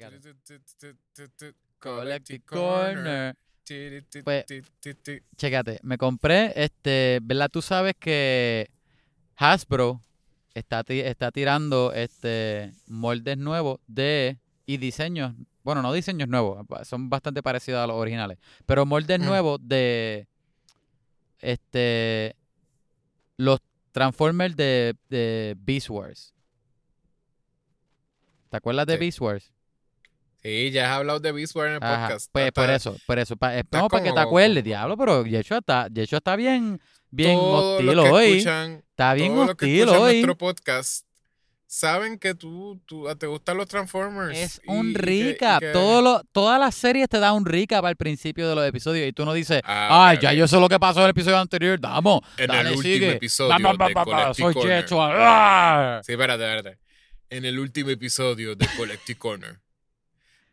Collective Collective Corner. Pues, Chécate, me compré, este, ¿verdad? Tú sabes que Hasbro está, está tirando este moldes nuevos de y diseños, bueno, no diseños nuevos, son bastante parecidos a los originales, pero moldes Mm. nuevos de este los Transformers de, de Beast Wars. ¿Te acuerdas de. Beast Wars? Sí, ya has hablado de Beast Wars en el Ajá, podcast. Pues Está- por eso, por eso. Pa, es- estás no, para que te acuerdes, diablo, pero Yeshua está, Yeshua está bien, bien todos hostil hoy. escuchan- Está bien todos los que hostil escuchan hoy. nuestro podcast saben que tú, tú te gustan los Transformers. Es un recap. que- lo- todas las series te dan un recap al principio de los episodios y tú no dices, Ah, ay, ok, ya yo sé lo que pasó en el episodio anterior, vamos, En dale, el último sigue. episodio de soy Corner. Yeshua. ¡Ah! Sí, espérate, espérate. En el último episodio de Collective Corner.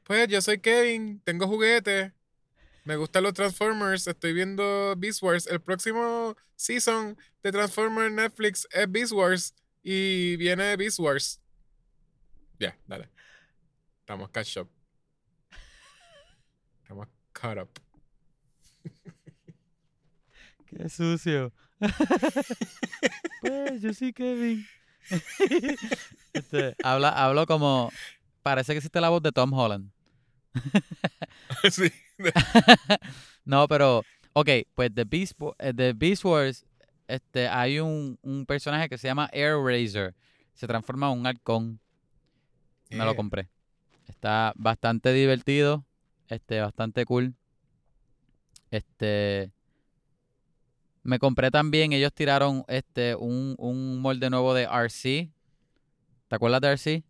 Pues yo soy Kevin, tengo juguetes, me gustan los Transformers, estoy viendo Beast Wars. El próximo season de Transformers Netflix es Beast Wars y viene Beast Wars. Ya, dale. Estamos catch up. Estamos caught up. Qué sucio. pues yo sí, Kevin. Este, habla, hablo como, parece que existe la voz de Tom Holland. sí. No, pero, ok, pues de Beast, Wa- eh, de Beast Wars este, hay un, un personaje que se llama Air Razor. Se transforma en un halcón. Me lo Yeah. compré. Está bastante divertido, este, bastante cool. Este, me compré también, ellos tiraron este, un, un molde nuevo de RC. ¿Te acuerdas de RC?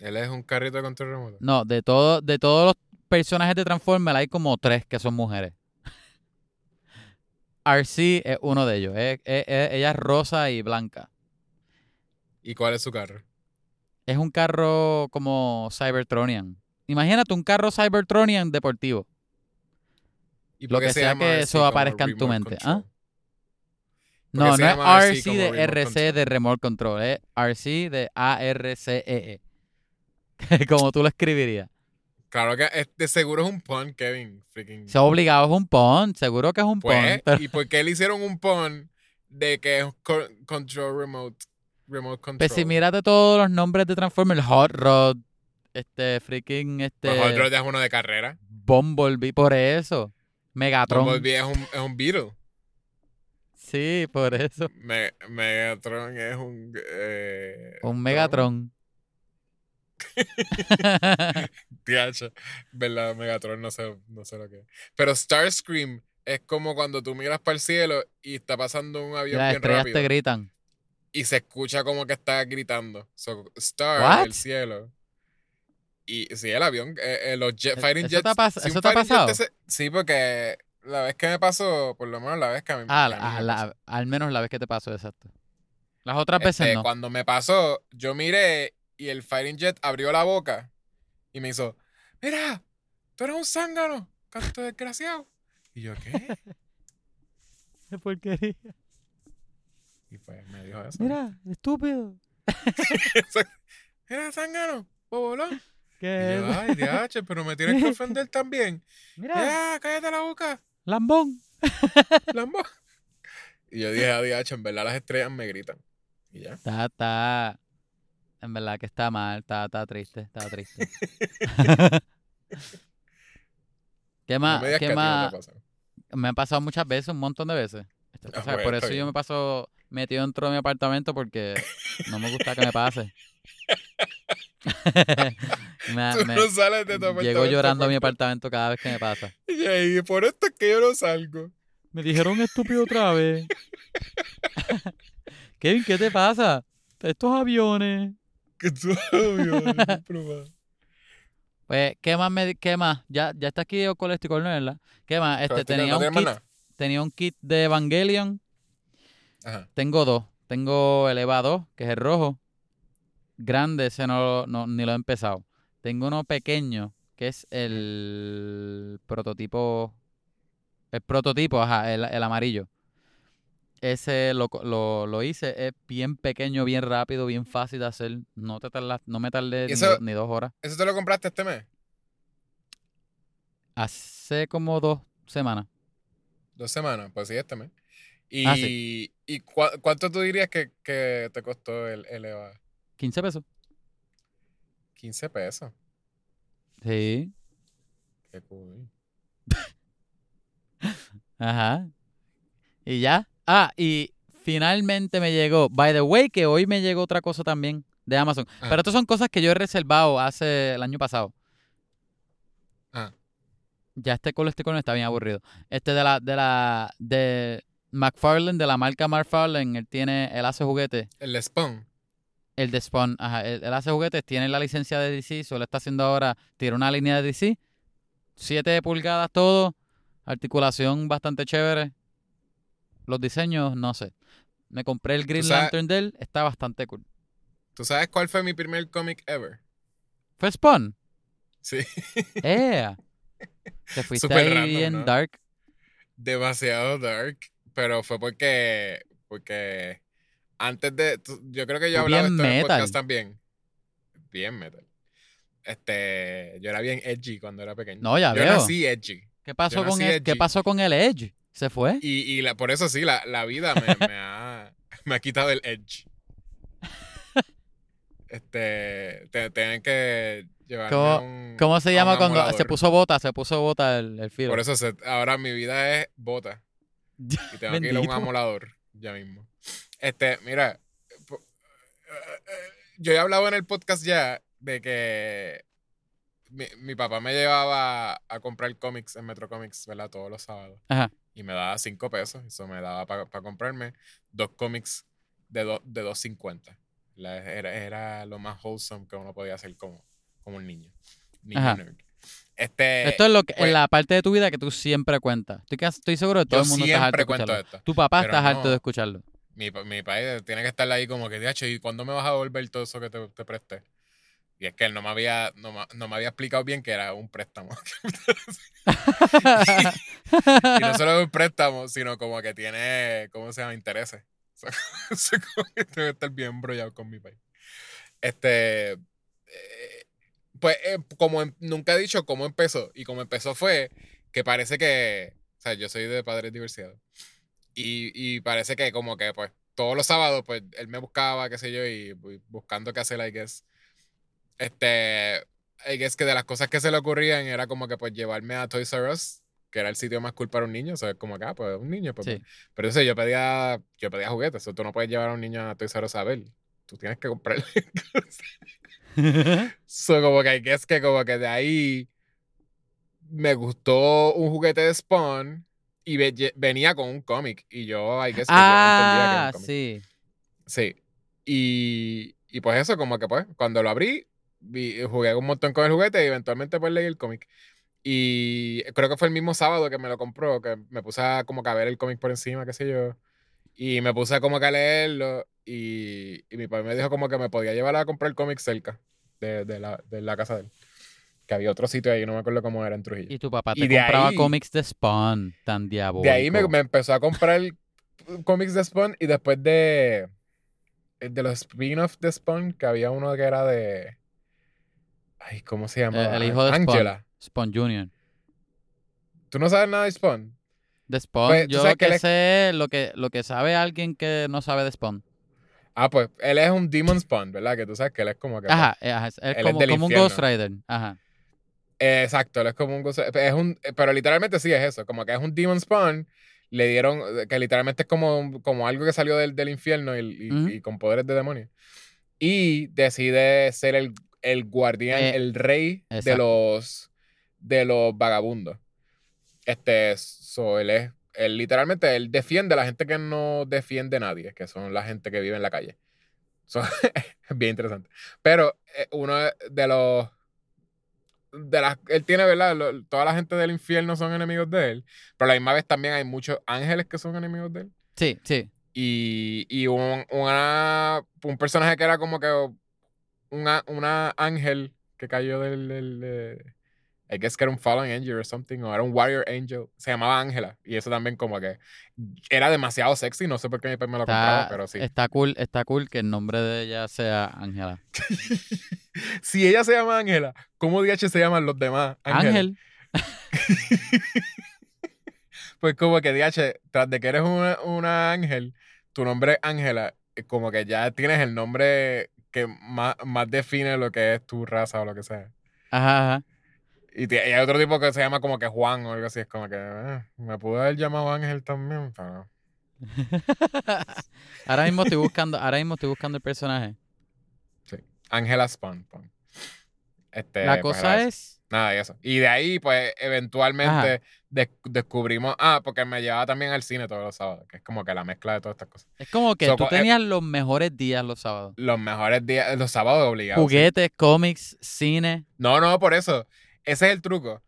Él es un carrito de control remoto. No, de todo, de todos los personajes de Transformers hay como tres que son mujeres. RC es uno de ellos. es- es- es- ella es rosa y blanca. ¿Y cuál es su carro? Es un carro como Cybertronian. Imagínate un carro Cybertronian deportivo. ¿Y Lo por qué que se sea llama que RC eso aparezca en tu mente? ¿ah? ¿Por qué No, no es RC de RC de Remote Control, es RC de ARCEE. como tú lo escribirías. Claro que es- de seguro es un pun, Kevin. Freaking. Se ha obligado, es un pon, seguro que es un Pues, pon. pero- ¿y por qué le hicieron un pun de que es co- control remote? Remote control. Pues si mírate todos los nombres de Transformers, Hot Rod, este, freaking, este, Pues Hot Rod es uno de carrera. Bumblebee, por eso. Megatron. Bumblebee es un, es un Beetle. Sí, por eso. Me- Megatron es un... eh, Un Megatron. TH. ¿Verdad? Megatron no sé, no sé lo que es. Pero Starscream es como cuando tú miras para el cielo y está pasando un avión las bien estrellas rápido. te gritan. y se escucha como que está gritando. So, Star, What? el cielo. Y sí, el avión, eh, eh, los jet, ¿E- fighting eso jets. te ha pas- si un eso te ha pasado? ese- sí, porque la vez que me pasó, por lo menos la vez que a mí, Ah, que a mí la- me la- pasó. al menos la vez que te pasó, exacto. Las otras Este, veces no. Cuando me pasó, yo miré y el fighting jet abrió la boca y me hizo, mira, tú eres un zángano, canto desgraciado. Y yo, ¿qué? Qué porquería. Y pues me dijo eso. Mira, estúpido. Mira, zángano, bobolón. Y Que, yo, ay, DH, pero me tienes que ofender también. mira, Ya, cállate la boca, lambón. Lambo. Y yo dije a DH, en verdad las estrellas me gritan. Y ya. Está, está. En verdad que está mal, está, está triste, está triste. ¿Qué más? ¿Qué más? Me ha pasado muchas veces, un montón de veces. Ah, pues, por eso yo me paso metido dentro de mi apartamento porque no me gusta que me pase. Me- Tú me- no sales de tu apartamento. llego llorando a mi apartamento cada vez que me pasa. Y por esto es que yo no salgo. Me dijeron estúpido otra vez. Kevin, ¿qué te pasa? Estos aviones. Que tú, obvio, no hay problema. Pues, ¿qué más? Me, ¿Qué más? Ya, ya está aquí Oculus Corner, ¿verdad? ¿Qué más? Este, tenía, ¿no un kit, tenía un kit de Evangelion. Ajá. Tengo dos. Tengo el EVA 2, que es el rojo. Grande, ese no, no- ni lo he empezado. Tengo uno pequeño, que es el prototipo. El prototipo, ajá, el, el amarillo. Ese lo, lo, lo hice, es bien pequeño, bien rápido, bien fácil de hacer. No te tardas, no me tardé ni, Eso- do- ni dos horas. ¿Eso te lo compraste este mes? Hace como dos semanas. Dos semanas, pues sí, este mes. Y, Ah, ¿y cua- cuánto tú dirías que, que te costó el, el EVA? 15 pesos. 15 pesos. Sí. Qué cool. Ajá. Y ya. Ah, y finalmente me llegó. By the way, que hoy me llegó otra cosa también de Amazon. Ah. Pero estas son cosas que yo he reservado hace el año pasado. Ah. Ya este Colesticono está bien aburrido. Este de la, de la, de McFarlane, de la marca McFarlane, él tiene, él hace juguetes. El Spawn. El de Spawn, ajá, él, él hace juguetes, tiene la licencia de DC, solo está haciendo ahora, tiene una línea de DC, 7 pulgadas todo, articulación bastante chévere. Los diseños, no sé. Me compré el Green sabes- Lantern de él, está bastante cool. ¿Tú sabes cuál fue mi primer cómic ever? ¿Fue Spawn? Sí. ¡Eh! Te fuiste Súper ahí random, bien ¿no? dark. Demasiado dark. Pero fue porque. Porque. Antes de. Yo creo que yo hablaba de esto en el podcast también. Bien metal. Este. Yo era bien edgy cuando era pequeño. No, ya yo veo. nací edgy. ¿Qué pasó, Yo con el, ¿Qué edgy. pasó con el Edge? ¿Se fue? Y, y la- por eso sí, la, la vida me, me ha, me ha quitado el edge. Este. te- Tienen que llevarme ¿Cómo- un. ¿Cómo se llama cuando se puso bota? Se puso bota el, el filo. Por eso se- ahora mi vida es bota. Y tengo que ir a un amolador ya mismo. Este, mira, eh, yo he hablado en el podcast ya de que mi, mi papá me llevaba a comprar cómics en Metro Comics, ¿verdad? Todos los sábados. Ajá. Y me daba 5 pesos. Eso me daba para comprarme dos cómics de, do- de 2.50. La- Era, era lo más wholesome que uno podía hacer como, como un niño. Niño nerd. Este, Esto es lo que, pues- en la parte de tu vida que tú siempre cuentas. Estoy, estoy seguro de que todo el mundo está harto siempre de escucharlo. esto. Tu papá está harto no. de escucharlo. Mi, pa- mi país tiene que estar ahí como que, "Diacho, ¿y cuándo me vas a devolver todo eso que te, te presté? Y es que él no me había, no, no me había explicado bien que era un préstamo. y no solo es un préstamo, sino como que tiene, ¿cómo se llama? Intereses. O sea, tengo que estar bien embrollado con mi país. Este, eh, pues eh, como em- nunca he dicho cómo empezó. Y como empezó fue que parece que, o sea, yo soy de padres divorciados. Y, y parece que como que pues todos los sábados pues él me buscaba, qué sé yo, y, y buscando qué hacer, I guess. Este, I guess que de las cosas que se le ocurrían era como que pues llevarme a Toys R Us, que era el sitio más cool para un niño, o sea, como acá, pues un niño, pues, Sí. pero eso yo pedía, yo pedía juguetes, o tú no puedes llevar a un niño a Toys R Us a ver, tú tienes que comprarle cosas. So, como que guess que como que de ahí me gustó un juguete de Spawn y ve- venía con un cómic y yo I guess que yo no entendía que era un ah, cómic. sí. Sí. Y, y pues eso, como que pues, cuando lo abrí, vi- jugué un montón con el juguete y eventualmente pues leí el cómic. Y creo que fue el mismo sábado que me lo compró, que me puse a como que a ver el cómic por encima, qué sé yo. Y me puse como que a leerlo y, y mi padre me dijo como que me podía llevar a comprar el cómic cerca de, de la, de la casa de él. Que había otro sitio ahí, no me acuerdo cómo era en Trujillo. Y tu papá Y te de compraba ahí- cómics de Spawn, tan diabólico. De ahí me, me empezó a comprar cómics de Spawn y después de, de los spin-off de Spawn, que había uno que era de... Ay, ¿cómo se llama? Eh, el hijo de Spawn. Angela. Spawn Jr. ¿Tú no sabes nada de Spawn? De Spawn, Pues, yo lo que es- sé, lo que, lo que sabe alguien que no sabe de Spawn. Ah, pues él es un Demon Spawn, ¿verdad? Que tú sabes que él es como que... pues, Ajá, eh, ajá, es, es él es como, del como un. Ghost Rider. Ajá. Eh, exacto, él es como un... gozo- Es un pero literalmente sí es eso, como que es un Demon Spawn. Le dieron, que literalmente es como, como algo que salió del, del infierno y, y con poderes de demonio. Y decide ser el, el guardián, Eh, el rey de los, de los vagabundos. Este, so, él es, él literalmente, él defiende a la gente que no defiende a nadie, que son la gente que vive en la calle. So, bien interesante. Pero eh, uno de los de las él tiene, ¿verdad? Lo- toda la gente del infierno son enemigos de él, pero a la misma vez también hay muchos ángeles que son enemigos de él. Sí, sí. Y, y un, una- un personaje que era como que una, una ángel que cayó del, del, de- I guess que era un Fallen Angel or something, o era un Warrior Angel. Se llamaba Ángela. Y eso también como que era demasiado sexy. No sé por qué mi papá me lo compraba, Está, pero sí. está cool, está cool que el nombre de ella sea Ángela. si ella se llama Ángela, ¿cómo DH se llaman los demás? Ángel. Pues como que DH, tras de que eres una, una ángel, tu nombre es Ángela, eh, como que ya tienes el nombre que más, más define lo que es tu raza o lo que sea. Ajá, ajá. Y, y hay otro tipo que se llama como que Juan o algo así. Es como que eh, me pudo haber llamado Ángel también, pero ahora mismo estoy buscando, ahora mismo estoy buscando el personaje. Ángela Spawn. Este, La pues, cosa es, Nada de eso. Y de ahí, pues, eventualmente des- descubrimos. Ah, porque me llevaba también al cine todos los sábados, que es como que la mezcla de todas estas cosas. es como que So, tú eh, tenías los mejores días los sábados. Los mejores días, los sábados obligados. sí. Juguetes, cómics, cine. No, no, por eso. Ese es el truco.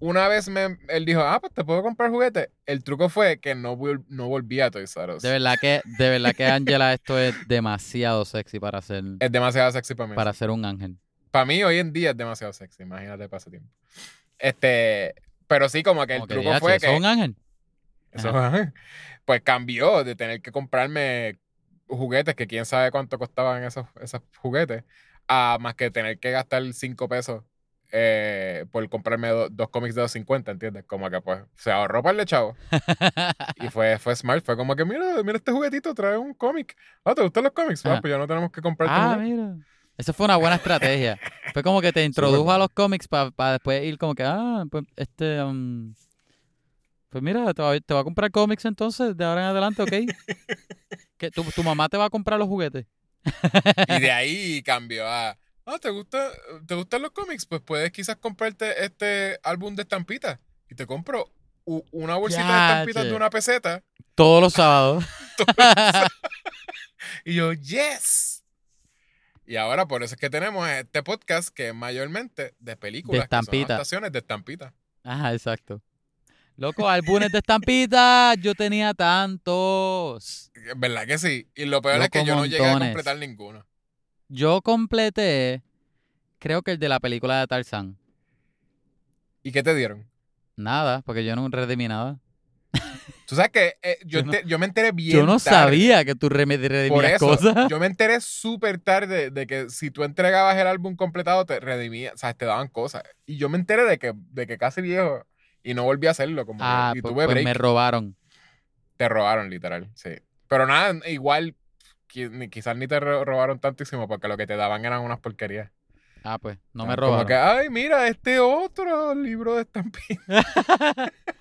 Una vez me, él dijo, ah, pues te puedo comprar juguete. El truco fue que no, no volví a Toys R Us. De verdad que, de verdad que Angela, esto es demasiado sexy para ser, Es demasiado sexy para mí. para ser un ángel. Para mí hoy en día es demasiado sexy. Imagínate para ese tiempo. Este, pero sí, como que el Como truco "Diache, fue ¿eso que... es un ángel? Eso, pues cambió de tener que comprarme juguetes que quién sabe cuánto costaban esos, esos juguetes, a más que tener que gastar 5 pesos eh, por comprarme do- dos cómics de 250, ¿entiendes? Como que pues se ahorró para el chavo. Y fue, fue smart, fue como que mira, mira este juguetito, trae un cómic. Ah, ¿te gustan los cómics? Ah, Ajá. pues ya no tenemos que comprarte ah, juguete. mira. Eso fue una buena estrategia. Fue como que te introdujo a los cómics para después ir como que, ah, pues este, um, pues mira, te va, te va a comprar cómics entonces de ahora en adelante, ¿ok? que tu, tu mamá te va a comprar los juguetes. Y de ahí cambió a, ah, ¿te, gusta, ¿te gustan los cómics? Pues puedes quizás comprarte este álbum de estampitas. Y te compro una bolsita de estampitas de una peseta. Todos los sábados. Y yo, yes. Y ahora por eso es que tenemos este podcast que es mayormente de películas. que son estampita. adaptaciones de estampitas. Ajá, exacto. Loco, álbumes de estampitas, yo tenía tantos. ¿Verdad que sí? Y lo peor es que yo no llegué a completar ninguno. Yo completé, creo que el de la película de Tarzán. ¿Y qué te dieron? Nada, porque yo no redimí nada. Tú sabes que eh, yo, Yo no- ente- yo me enteré bien Yo no tarde. sabía que tú Por redimías eso, cosas. yo me enteré súper tarde de que si tú entregabas el álbum completado, te redimías, o sea, te daban cosas. Y yo me enteré de que, de que casi viejo y no volví a hacerlo. Como que- Ah, y pues, tuve pues me robaron. Te robaron, literal, sí. Pero nada, igual, quizás ni te ro- robaron tantísimo porque lo que te daban eran unas porquerías. Ah, pues, no me Como robaron. que, ay, mira, este otro libro de estampitas.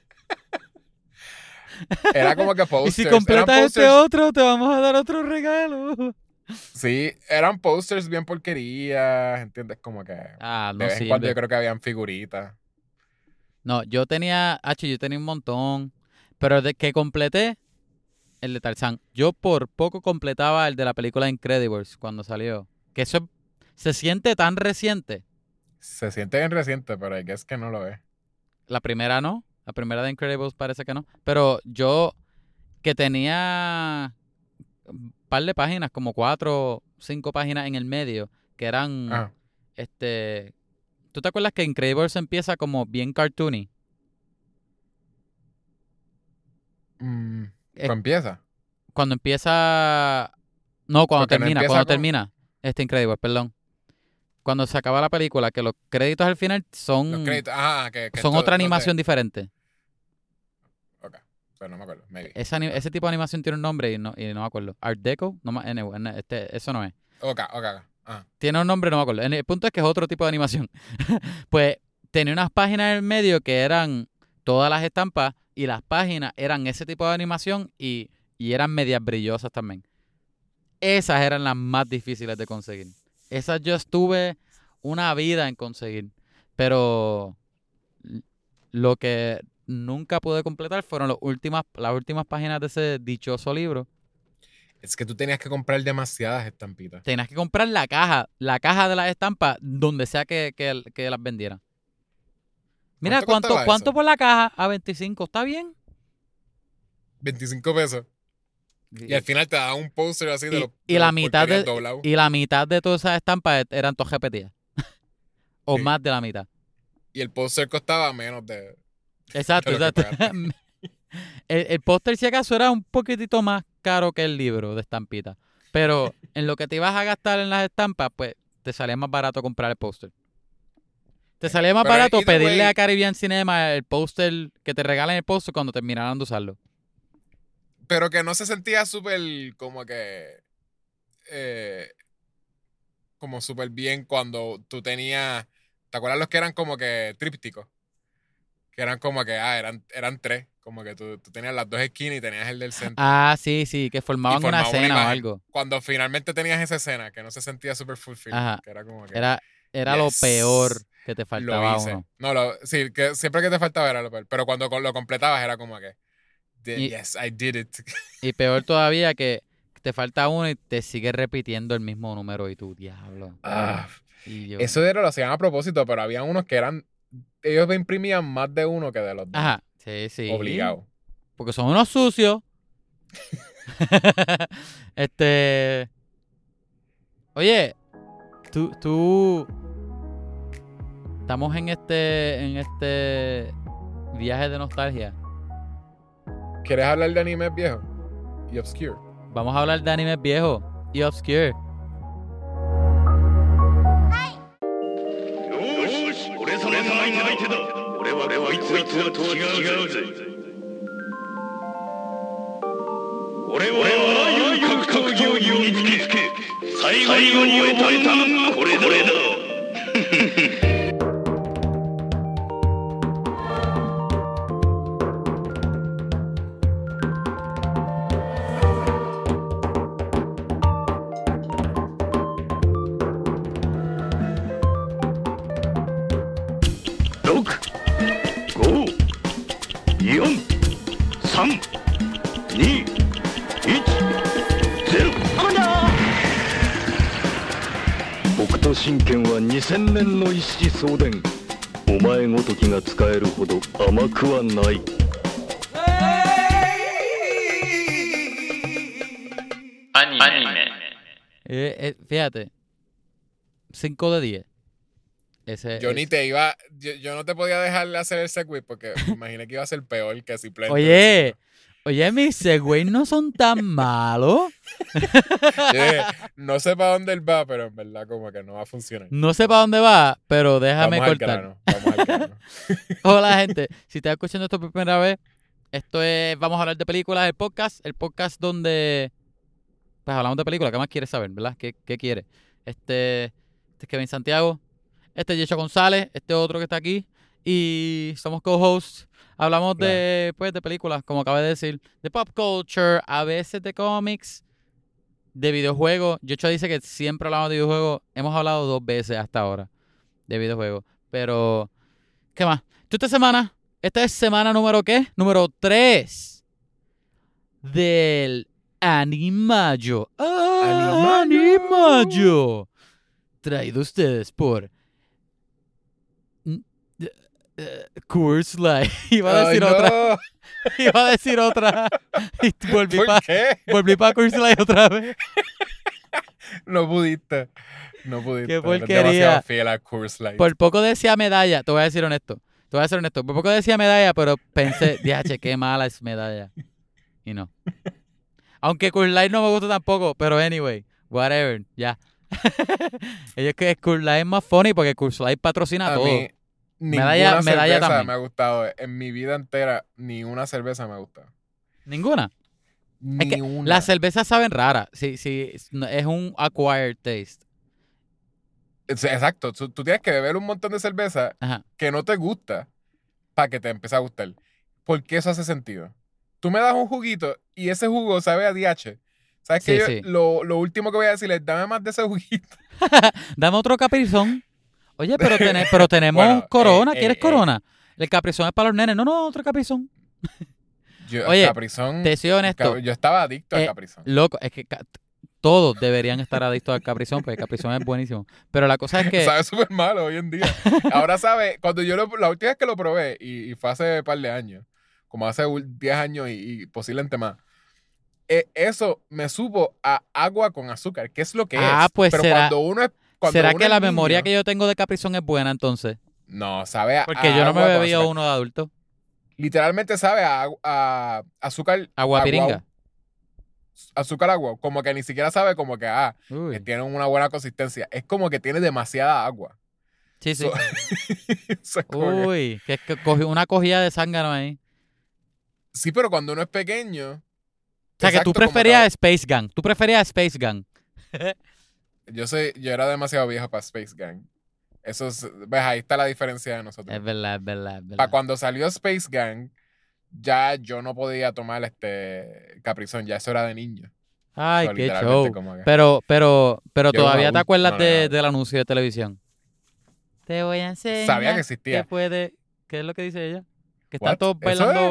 Era como que y posters. si eran completas este otro, te vamos a dar otro regalo. Sí, eran posters bien porquerías, ¿entiendes? Como que Ah, no de vez en cuando yo creo que habían figuritas. No, yo tenía, H, yo tenía un montón. Pero de que completé el de Tarzán. Yo por poco completaba el de la película Incredibles cuando salió. Que eso es- se siente tan reciente. Se siente bien reciente, pero es que no lo es. La primera no. La primera de Incredibles parece que no. Pero yo que tenía un par de páginas, como cuatro, cinco páginas en el medio, que eran, Ajá. este... ¿Tú te acuerdas que Incredibles empieza como bien cartoony? Mm, Es- pues empieza. Cuando empieza... No, cuando Porque termina, cuando con- termina. Este Incredibles, perdón. Cuando se acaba la película, que los créditos al final son, Los créditos. Ajá, que, que son esto- otra animación diferente. Pero no me acuerdo. Maybe. Esa ese tipo de animación tiene un nombre y no, y no me acuerdo. Art Deco, no, anyway, este, eso no es. Ok, ok, ok. Ajá. Tiene un nombre, no me acuerdo. El punto es que es otro tipo de animación. pues tenía unas páginas en el medio que eran todas las estampas y las páginas eran ese tipo de animación y, y eran medias brillosas también. Esas eran las más difíciles de conseguir. Esas yo estuve una vida en conseguir. Pero lo que nunca pude completar fueron los últimas, las últimas páginas de ese dichoso libro. Es que tú tenías que comprar demasiadas estampitas. Tenías que comprar la caja, la caja de las estampas, donde sea que, que- que las vendieran. Mira, ¿Cuánto ¿cuánto, por la caja? A 25, ¿está bien? 25 pesos. Y al final te daban un póster así de los. y de la mitad de-. Y la mitad de todas esas estampas e- eran todas repetidas. o Sí. más de la mitad. Y el póster costaba menos de. Exacto, exacto. el el póster, si acaso, era un poquitito más caro que el libro de estampita. Pero en lo que te ibas a gastar en las estampas, pues te salía más barato comprar el póster. Te salía más Pero barato pedirle way- a Caribbean Cinema el póster, que te regalen el póster cuando terminaran de usarlo. Pero que no se sentía súper como que. eh, como súper bien cuando tú tenías. ¿Te acuerdas los que eran como que trípticos? Que eran como que, ah, eran, eran tres. Como que tú, tú tenías las dos esquinas y tenías el del centro. Ah, sí, sí, que formaban una formaban una escena o algo. Cuando finalmente tenías esa escena, que no se sentía súper fulfilled. Ajá. Que era como que. Era, era Yes. lo peor que te lo faltaba hice. uno. No, lo, sí, que siempre que te faltaba era lo peor. Pero cuando lo completabas era como que. "Di- Y- yes, I did it. Y peor todavía que te falta uno y te sigue repitiendo el mismo número y tu diablo. Ah, Y yo- Eso era, lo hacían a propósito, pero había unos que eran. Ellos imprimían más de uno que de los dos. Ajá, sí, sí. Obligado. Porque son unos sucios. este. Oye, tú, tú. Estamos en este. en este viaje de nostalgia. ¿Quieres hablar de animes viejos? Y obscure. Vamos a hablar de animes viejos y obscure. こいつらとは違うぜ俺はあらゆる格闘技を身につけ最後に終えた。のがこれだ。は2000年の一子相伝お前ごときが使えるほど甘くはない Anime. Eh, eh, fíjate. 5 de 10. Ese, Yo ni es- te iba. Yo, yo no te podía dejar hacer el segue porque me imaginé que iba a ser peor que si Play Oye, oye, mis Segway no son tan malos. no sé para dónde él va, pero en verdad como que no va a funcionar. No sé para dónde va, pero déjame vamos al cortar. grano. Vamos al grano. Hola, gente. Si estás escuchando esto por primera vez, esto es Vamos a hablar de películas, el podcast. El podcast donde. Pues hablamos de películas. ¿Qué más quieres saber, verdad? ¿Qué, qué quieres? Este, este es Kevin Santiago. Este es Yecho González. Este otro que está aquí. Y somos co-hosts. Hablamos de, pues, de películas, como acabé de decir. De pop culture, a veces de cómics, de videojuegos. Yecho dice que siempre hablamos de videojuegos. Hemos hablado dos veces hasta ahora de videojuegos. Pero, ¿qué más? Tú esta semana, esta es semana número qué? Número 3 del Animayo. ¡Ah, Animayo. Traído a ustedes por Coors Light. Iba a decir Ay, otra. no. Iba a decir otra. Y volví ¿Por para volví pa Coors Light otra vez. No pudiste. No pudiste. Qué porquería. fiel a Coors Light. Por poco decía medalla, te voy a decir honesto. Te voy a ser honesto. Por poco decía medalla, pero pensé, diache, qué mala es medalla. Y no. Aunque Cool Light no me gusta tampoco, pero anyway, whatever, ya. Ellos que Cool Light es más funny porque Cool Light patrocina a todo. mí, ninguna medalla cerveza también. me ha gustado. En mi vida entera, ni una cerveza me ha gustado. Ninguna. Ni que una. Las cervezas saben raras. Sí, sí, es un acquired taste. Exacto. Tú, tienes que beber un montón de cerveza Ajá. que no te gusta para que te empiece a gustar. ¿Por qué eso hace sentido? Tú me das un juguito y ese jugo sabe a DH. ¿Sabes Sí? Yo- sí. Lo, lo último que voy a decir es, dame más de ese juguito. Dame otro caprizón. Oye, pero, tene- pero tenemos Bueno, corona. eh, ¿Quieres eh, corona? El caprizón es para los nenes. No, no, otro caprizón. Yo, Oye, Caprizón, Te soy honesto. Yo estaba adicto al Eh, Caprizón. Loco, es que todos deberían estar adictos al caprizón, porque el caprizón es buenísimo. Pero la cosa es que. Sabe súper malo hoy en día. Ahora sabe, cuando yo lo, la última vez que lo probé, y, y fue hace un par de años, como hace ul- 10 años y, y posiblemente más, eh, eso me supo a agua con azúcar, que es lo que Ah, es. pues Pero será- cuando uno es. ¿Será que la memoria que yo tengo de caprizón es buena entonces? No, sabe a. Porque a yo no me bebía azúcar. uno de adulto. Literalmente sabe a, azúcar. Agua piringa. Azúcar agua. Como que ni siquiera sabe como que, ah, que Uy. tiene una buena consistencia. Es como que tiene demasiada agua. Sí, sí. So- Uy, que es que una cogida de zángano ahí. Sí, pero cuando uno es pequeño. O sea, que tú preferías Space Gang. Tú preferías Space Gang. Yo soy, yo era demasiado viejo para Space Gang. Eso es, ves, ahí está la diferencia de nosotros. Es verdad, es verdad, es Para cuando salió Space Gang, ya yo no podía tomar este Caprizón, ya eso era de niño. Ay, So, qué show. como que- Pero, pero, pero todavía te acuerdas No, no, de- del anuncio de televisión. Te voy a enseñar. Sabía que que existía. puede. ¿Qué es lo que dice ella? Que están What? todos ¿Eso bailando es?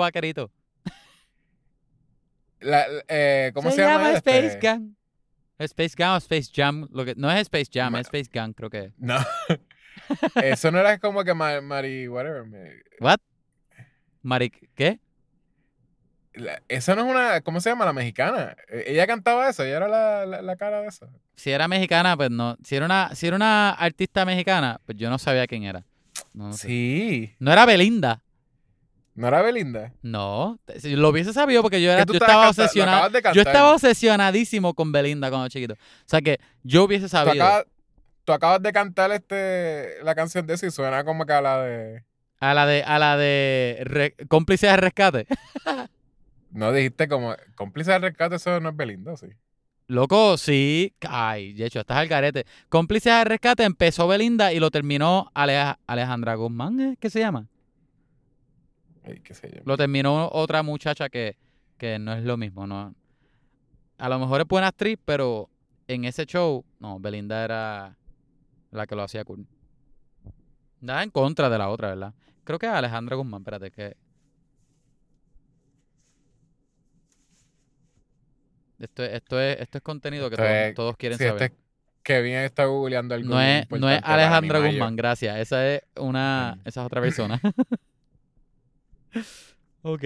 La- la- eh, ¿Cómo se, llama? él? Space Este- Gang. Space Gang o Space Jam. Lo que, no es Space Jam, Ma- es Space Gang, creo que es. No. Eso no era como que Ma- Mari, whatever. ¿What? Mari, ¿qué? la- Esa no es una, ¿cómo se llama? La mexicana. Eh, Ella cantaba eso, ella era la, la, la cara de eso. Si era mexicana, pues no. Si era una, si era una artista mexicana, pues yo no sabía quién era. No, no sé. Sí. No era Belinda. ¿No era Belinda? No. Si lo hubiese sabido porque yo, era, ¿Qué tú yo estaba obsesionado. de Yo estaba obsesionadísimo con Belinda cuando chiquito. O sea que yo hubiese Tú sabido. acabas, tú acabas de cantar este, la canción de y suena como que a la de... A la de, a la de re- cómplices de rescate. No dijiste como... Cómplice del rescate, eso no es Belinda, sí. Loco, sí. Ay, de hecho, estás al garete. Cómplices de rescate empezó Belinda y lo terminó Ale- Alejandra Guzmán, ¿eh? ¿qué se llama? Ay, qué sé yo. Lo terminó otra muchacha que, que no es lo mismo, ¿no? A lo mejor es buena actriz, pero en ese show, no, Belinda era la que lo hacía cool. Nada en contra de la otra, ¿verdad? Creo que es Alejandra Guzmán, espérate, que... Esto, es- esto, es, esto es contenido que todos, quieren saber. este Kevin está googleando algo No bien es, no es Alejandra. Guzmán, gracias. Esa es una, esa es otra persona. ok.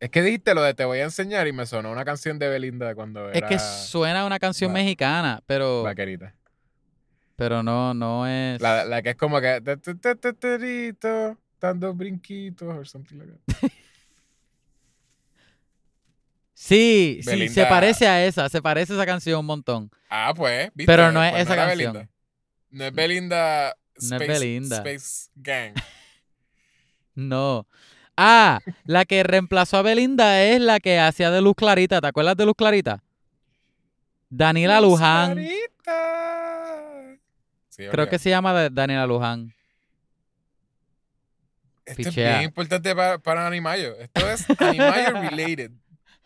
Es que dijiste lo de te voy a enseñar y me sonó una canción de Belinda de cuando Es era que suena a una canción va- mexicana, pero, vaquerita. pero no, no es. La, la que es como que... te- te- te- te- terito, dando brinquitos or something like that. Sí, sí, se Belinda- parece a esa, se parece a esa canción un montón. Ah, pues, ¿viste? Pero no es Pues esa era canción. Belinda. No es Belinda No es Space, Belinda. Space Gang. No. Ah, la que reemplazó a Belinda es la que hacía de Luz Clarita. ¿Te acuerdas de Luz Clarita? Daniela Luz Luján. Clarita. Sí, Creo que se llama Daniela Luján. Esto es bien importante para, para Animayo. Esto es Animayo related.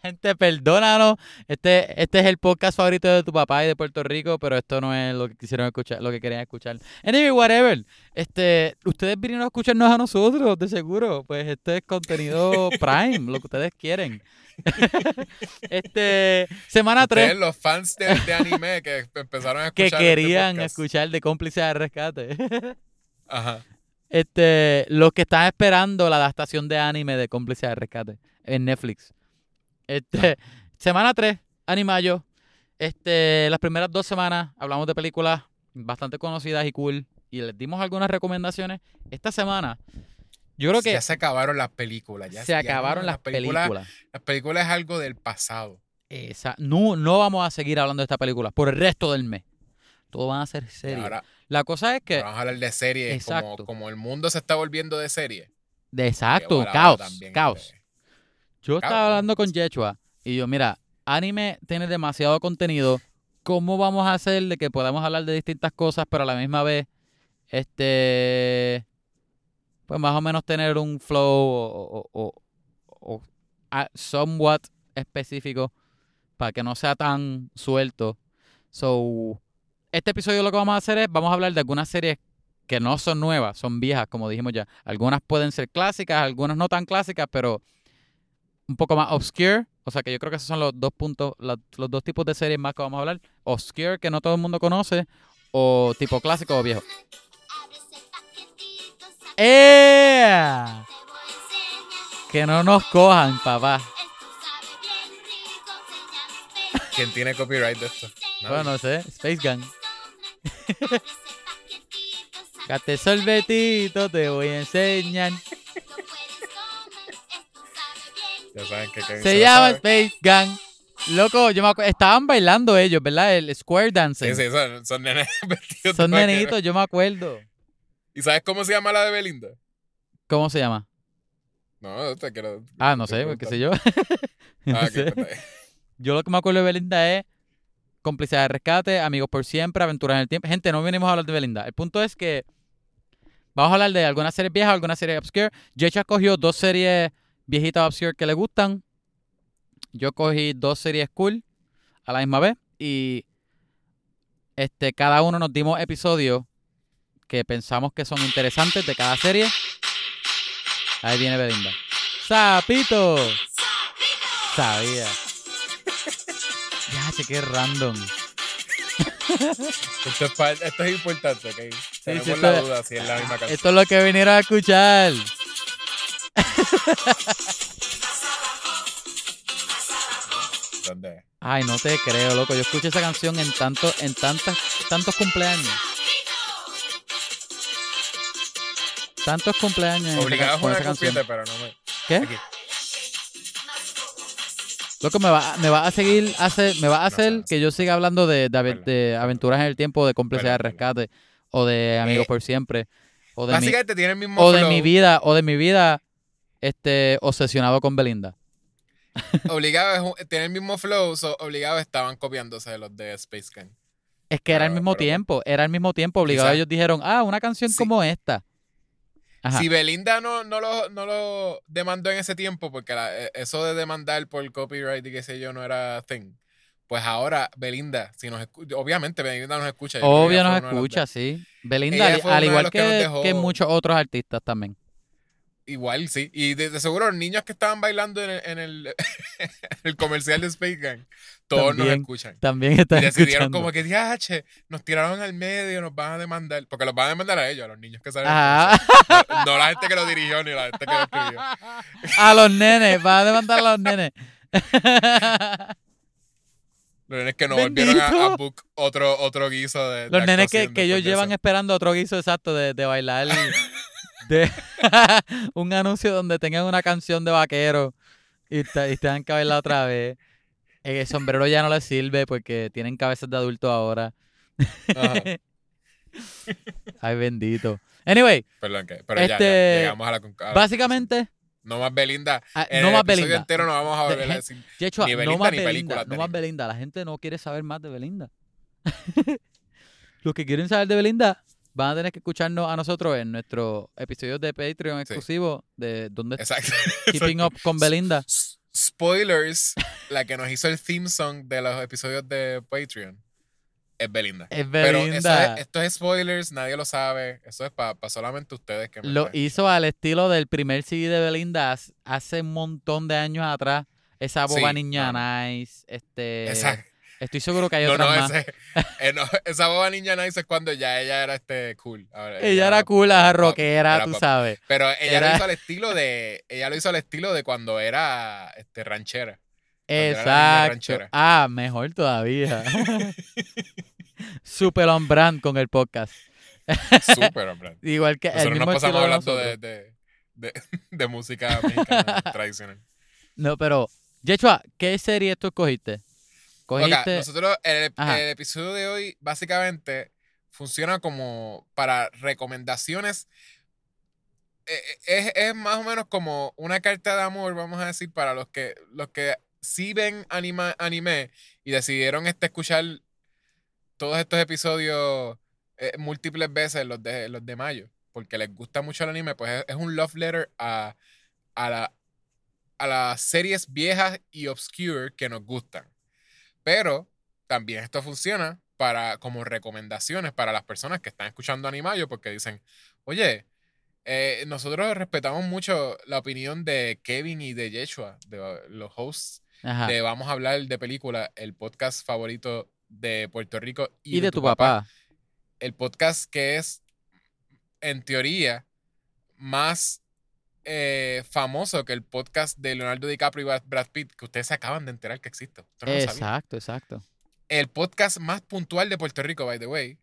Gente, perdónanos. Este, este es el podcast favorito de tu papá y de Puerto Rico, pero esto no es lo que quisieron escuchar, lo que querían escuchar. Anyway, whatever. Este, ustedes vinieron a escucharnos a nosotros, de seguro. Pues este es contenido prime, lo que ustedes quieren. este, semana 3 Ustedes, los fans de, de anime que empezaron a que escuchar querían este escuchar de cómplice de rescate. Ajá. este, los que están esperando la adaptación de anime de cómplice de rescate en Netflix. Este, semana 3, Animayo. Este, las primeras dos semanas hablamos de películas bastante conocidas y cool y les dimos algunas recomendaciones. Esta semana, yo creo que ya se acabaron las películas. Ya, se ya acabaron las películas. Las películas es algo del pasado. Esa- no, no vamos a seguir hablando de esta película por el resto del mes. Todo van a ser series. ahora, La cosa es que, vamos a hablar de series. Exacto. Como, como el mundo se está volviendo de serie. de exacto, caos, caos. este, Yo estaba Cabrón. hablando con Yechua y yo, mira, anime tiene demasiado contenido. ¿Cómo vamos a hacer de que podamos hablar de distintas cosas, pero a la misma vez, este, pues más o menos tener un flow o, o- o- o a- somewhat específico para que no sea tan suelto? So, este episodio lo que vamos a hacer es, vamos a hablar de algunas series que no son nuevas, son viejas, como dijimos ya. Algunas pueden ser clásicas, algunas no tan clásicas, pero un poco más obscure. O sea que yo creo que esos son los dos puntos, la- los dos tipos de series más que vamos a hablar. Obscure, que no todo el mundo conoce, o tipo clásico o viejo. ¡Eh! Que no nos cojan, papá. ¿Quién tiene copyright de esto? Nadie. Bueno, no sé, Space Gun. Cate sorbetito, te voy a enseñar. Ya saben que Kevin Se lo llama. Space Gang. Loco, yo me acuerdo. Estaban bailando ellos, ¿verdad? El square dancing. Sí, sí, son, son nenes vestidos Son nenitos, yo me acuerdo. ¿Y sabes cómo se llama la de Belinda? ¿Cómo se llama? No, te quiero. Ah, no sé, qué sé yo. No Ah, sé. pues, Yo lo que me acuerdo de Belinda es Complicidad de Rescate, Amigos por Siempre, Aventuras en el Tiempo. Gente, no venimos a hablar de Belinda. El punto es que vamos a hablar de algunas series viejas, algunas series obscure. Jecha cogió dos series viejitas obscure que le gustan. Yo cogí dos series cool a la misma vez. Y este, cada uno nos dimos episodios que pensamos que son interesantes de cada serie. Ahí viene Belinda. ¡Sapito! Sabía. Ya, che, qué random. Esto es, pa- esto es importante, ¿ok? Sí, esto la duda si es la misma canción. Esto es lo que vinieron a escuchar. ¿Dónde? Ay, no te creo, loco. Yo escuché esa canción en tanto, en tantas, tantos cumpleaños. Tantos cumpleaños Obligado a jugar canción. pero no me. ¿Qué? Aquí. Loco, me va, me va a seguir, hacer, me va a No hacer que yo siga hablando de, aventuras en el tiempo, de complicidad de rescate, o de amigos Eh, por siempre, o de mi, Básicamente tiene el mismo o de mi vida, o de mi vida, este, obsesionado con Belinda. Obligado tiene el mismo flow, so obligado estaban copiándose de los de Space Gang. Es que era el Pero- mismo pero- tiempo, era el mismo tiempo, obligado. Quizá- Ellos dijeron, ah, una canción Sí. como esta. Ajá. Si Belinda no, no, lo, no lo demandó en ese tiempo, porque la- eh, eso de demandar por copyright y qué sé yo no era thing, pues ahora Belinda, si nos obviamente Belinda nos escucha. Obvio nos escucha, sí. Belinda, al- al igual que muchos otros artistas también. Igual, sí. Y de, de seguro los niños que estaban bailando en el, en el, el comercial de Space Gang, todos nos escuchan. También Y están decidieron escuchando. como que, diache, nos tiraron al medio, nos van a demandar. Porque los van a demandar a ellos, a los niños que salen. comercial. No, no la gente que lo dirigió ni la gente que lo escribió. A los nenes, van a demandar a los nenes. Los nenes que no volvieron a, a book otro, otro guiso de. de Los nenes que, que ellos llevan esperando otro guiso exacto de, de bailar. De un anuncio donde tengan una canción de vaquero y, te- y tengan que bailar otra vez. El sombrero ya no les sirve porque tienen cabezas de adulto ahora. Ay, bendito. Anyway, Perdón, que, pero ya, ya, Este, llegamos a la conclusión. básicamente, No más Belinda. ah, no el más Belinda. entero no vamos a volver a De-. Yechua, ni no Belinda más ni Belinda, no más. Belinda. La gente no quiere saber más de Belinda. Los que quieren saber de Belinda van a tener que escucharnos a nosotros en nuestro episodio de Patreon exclusivo de donde Exacto. Keeping Up con Belinda. S- Spoilers, la que nos hizo el theme song de los episodios de Patreon es Belinda. Es Pero Belinda. es, esto es spoilers, nadie lo sabe. Eso es para solamente ustedes que me Lo traen. hizo al estilo del primer CD de Belinda hace- un montón de años atrás. Esa boba Sí, niña nice. Este, Exacto. Estoy seguro que hay No, otras no, más. eh, no, esa boba niña nice es cuando ya ella era este cool. Ahora, Ella era cool, pop, rockera, era tú sabes. Pero ella Era- lo hizo al estilo de. Ella lo hizo al estilo de cuando era este ranchera. la Exacto. ranchera. Ah, mejor todavía. Super on brand con el podcast. Súper, hombre. Igual que el Nosotros mismo nos pasamos hablando de, nosotros. de, de, de música mexicana tradicional. No, pero, Yechua, ¿qué serie tú escogiste? Ok, Cogiste. nosotros, el, episodio de hoy básicamente funciona como para recomendaciones. Eh, Es, es más o menos como una carta de amor, vamos a decir, para los que, los que sí ven anima, anime y decidieron este, escuchar todos estos episodios eh, múltiples veces, los de, los de mayo, porque les gusta mucho el anime, pues es, es un love letter a, a, la, a las series viejas y obscure que nos gustan. Pero también esto funciona para como recomendaciones para las personas que están escuchando Animayo porque dicen, oye, eh, nosotros respetamos mucho la opinión de Kevin y de Yeshua, de los hosts Ajá. de Vamos a hablar de película, el podcast favorito de Puerto Rico Y, de, tu papá. el podcast que es, en teoría, más eh, famoso que el podcast de Leonardo DiCaprio y Brad- Pitt, que ustedes se acaban de enterar que existe. No. Exacto, exacto. El podcast más puntual de Puerto Rico, by the way,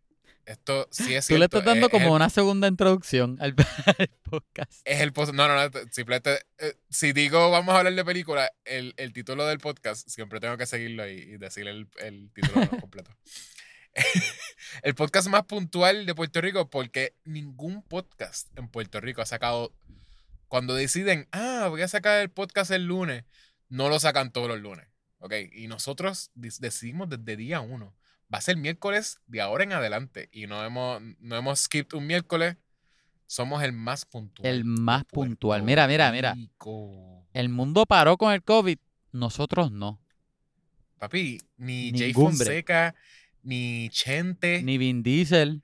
esto sí es Tú le estás dando es- es como el- una segunda introducción al, al podcast. Es el No, no, no. Simplemente. eh, si digo vamos a hablar de película, el, el título del podcast, siempre tengo que seguirlo y, y decir el, el título completo. el podcast más puntual de Puerto Rico, porque ningún podcast en Puerto Rico ha sacado. Cuando deciden, ah, voy a sacar el podcast el lunes, no lo sacan todos los lunes. ¿Ok? Y nosotros decidimos desde día uno. Va a ser miércoles de ahora en adelante. Y no hemos, no hemos skipped un miércoles. Somos el más puntual. El más puntual. Mira, mira, mira. El mundo paró con el COVID, nosotros no. Papi, ni Jay Ningún bre. Fonseca, ni Chente, Ni Vin Diesel.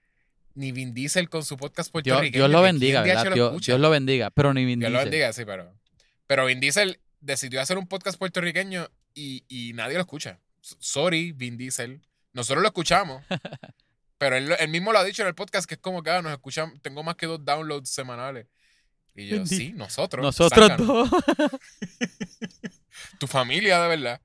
Vin Diesel con su podcast Dios, puertorriqueño. Dios lo bendiga, ¿verdad? Lo Dios. Dios lo bendiga, pero ni Vin Dios lo Diesel. bendiga, sí, pero. Pero Vin Diesel decidió hacer un podcast puertorriqueño y, y nadie lo escucha. Sorry, Vin Diesel. Nosotros lo escuchamos. pero él, lo- él mismo lo ha dicho en el podcast que es como que ah, nos escuchan, tengo más que dos downloads semanales. Y yo, sí, nosotros. Nosotros zánganos. dos. tu familia de verdad.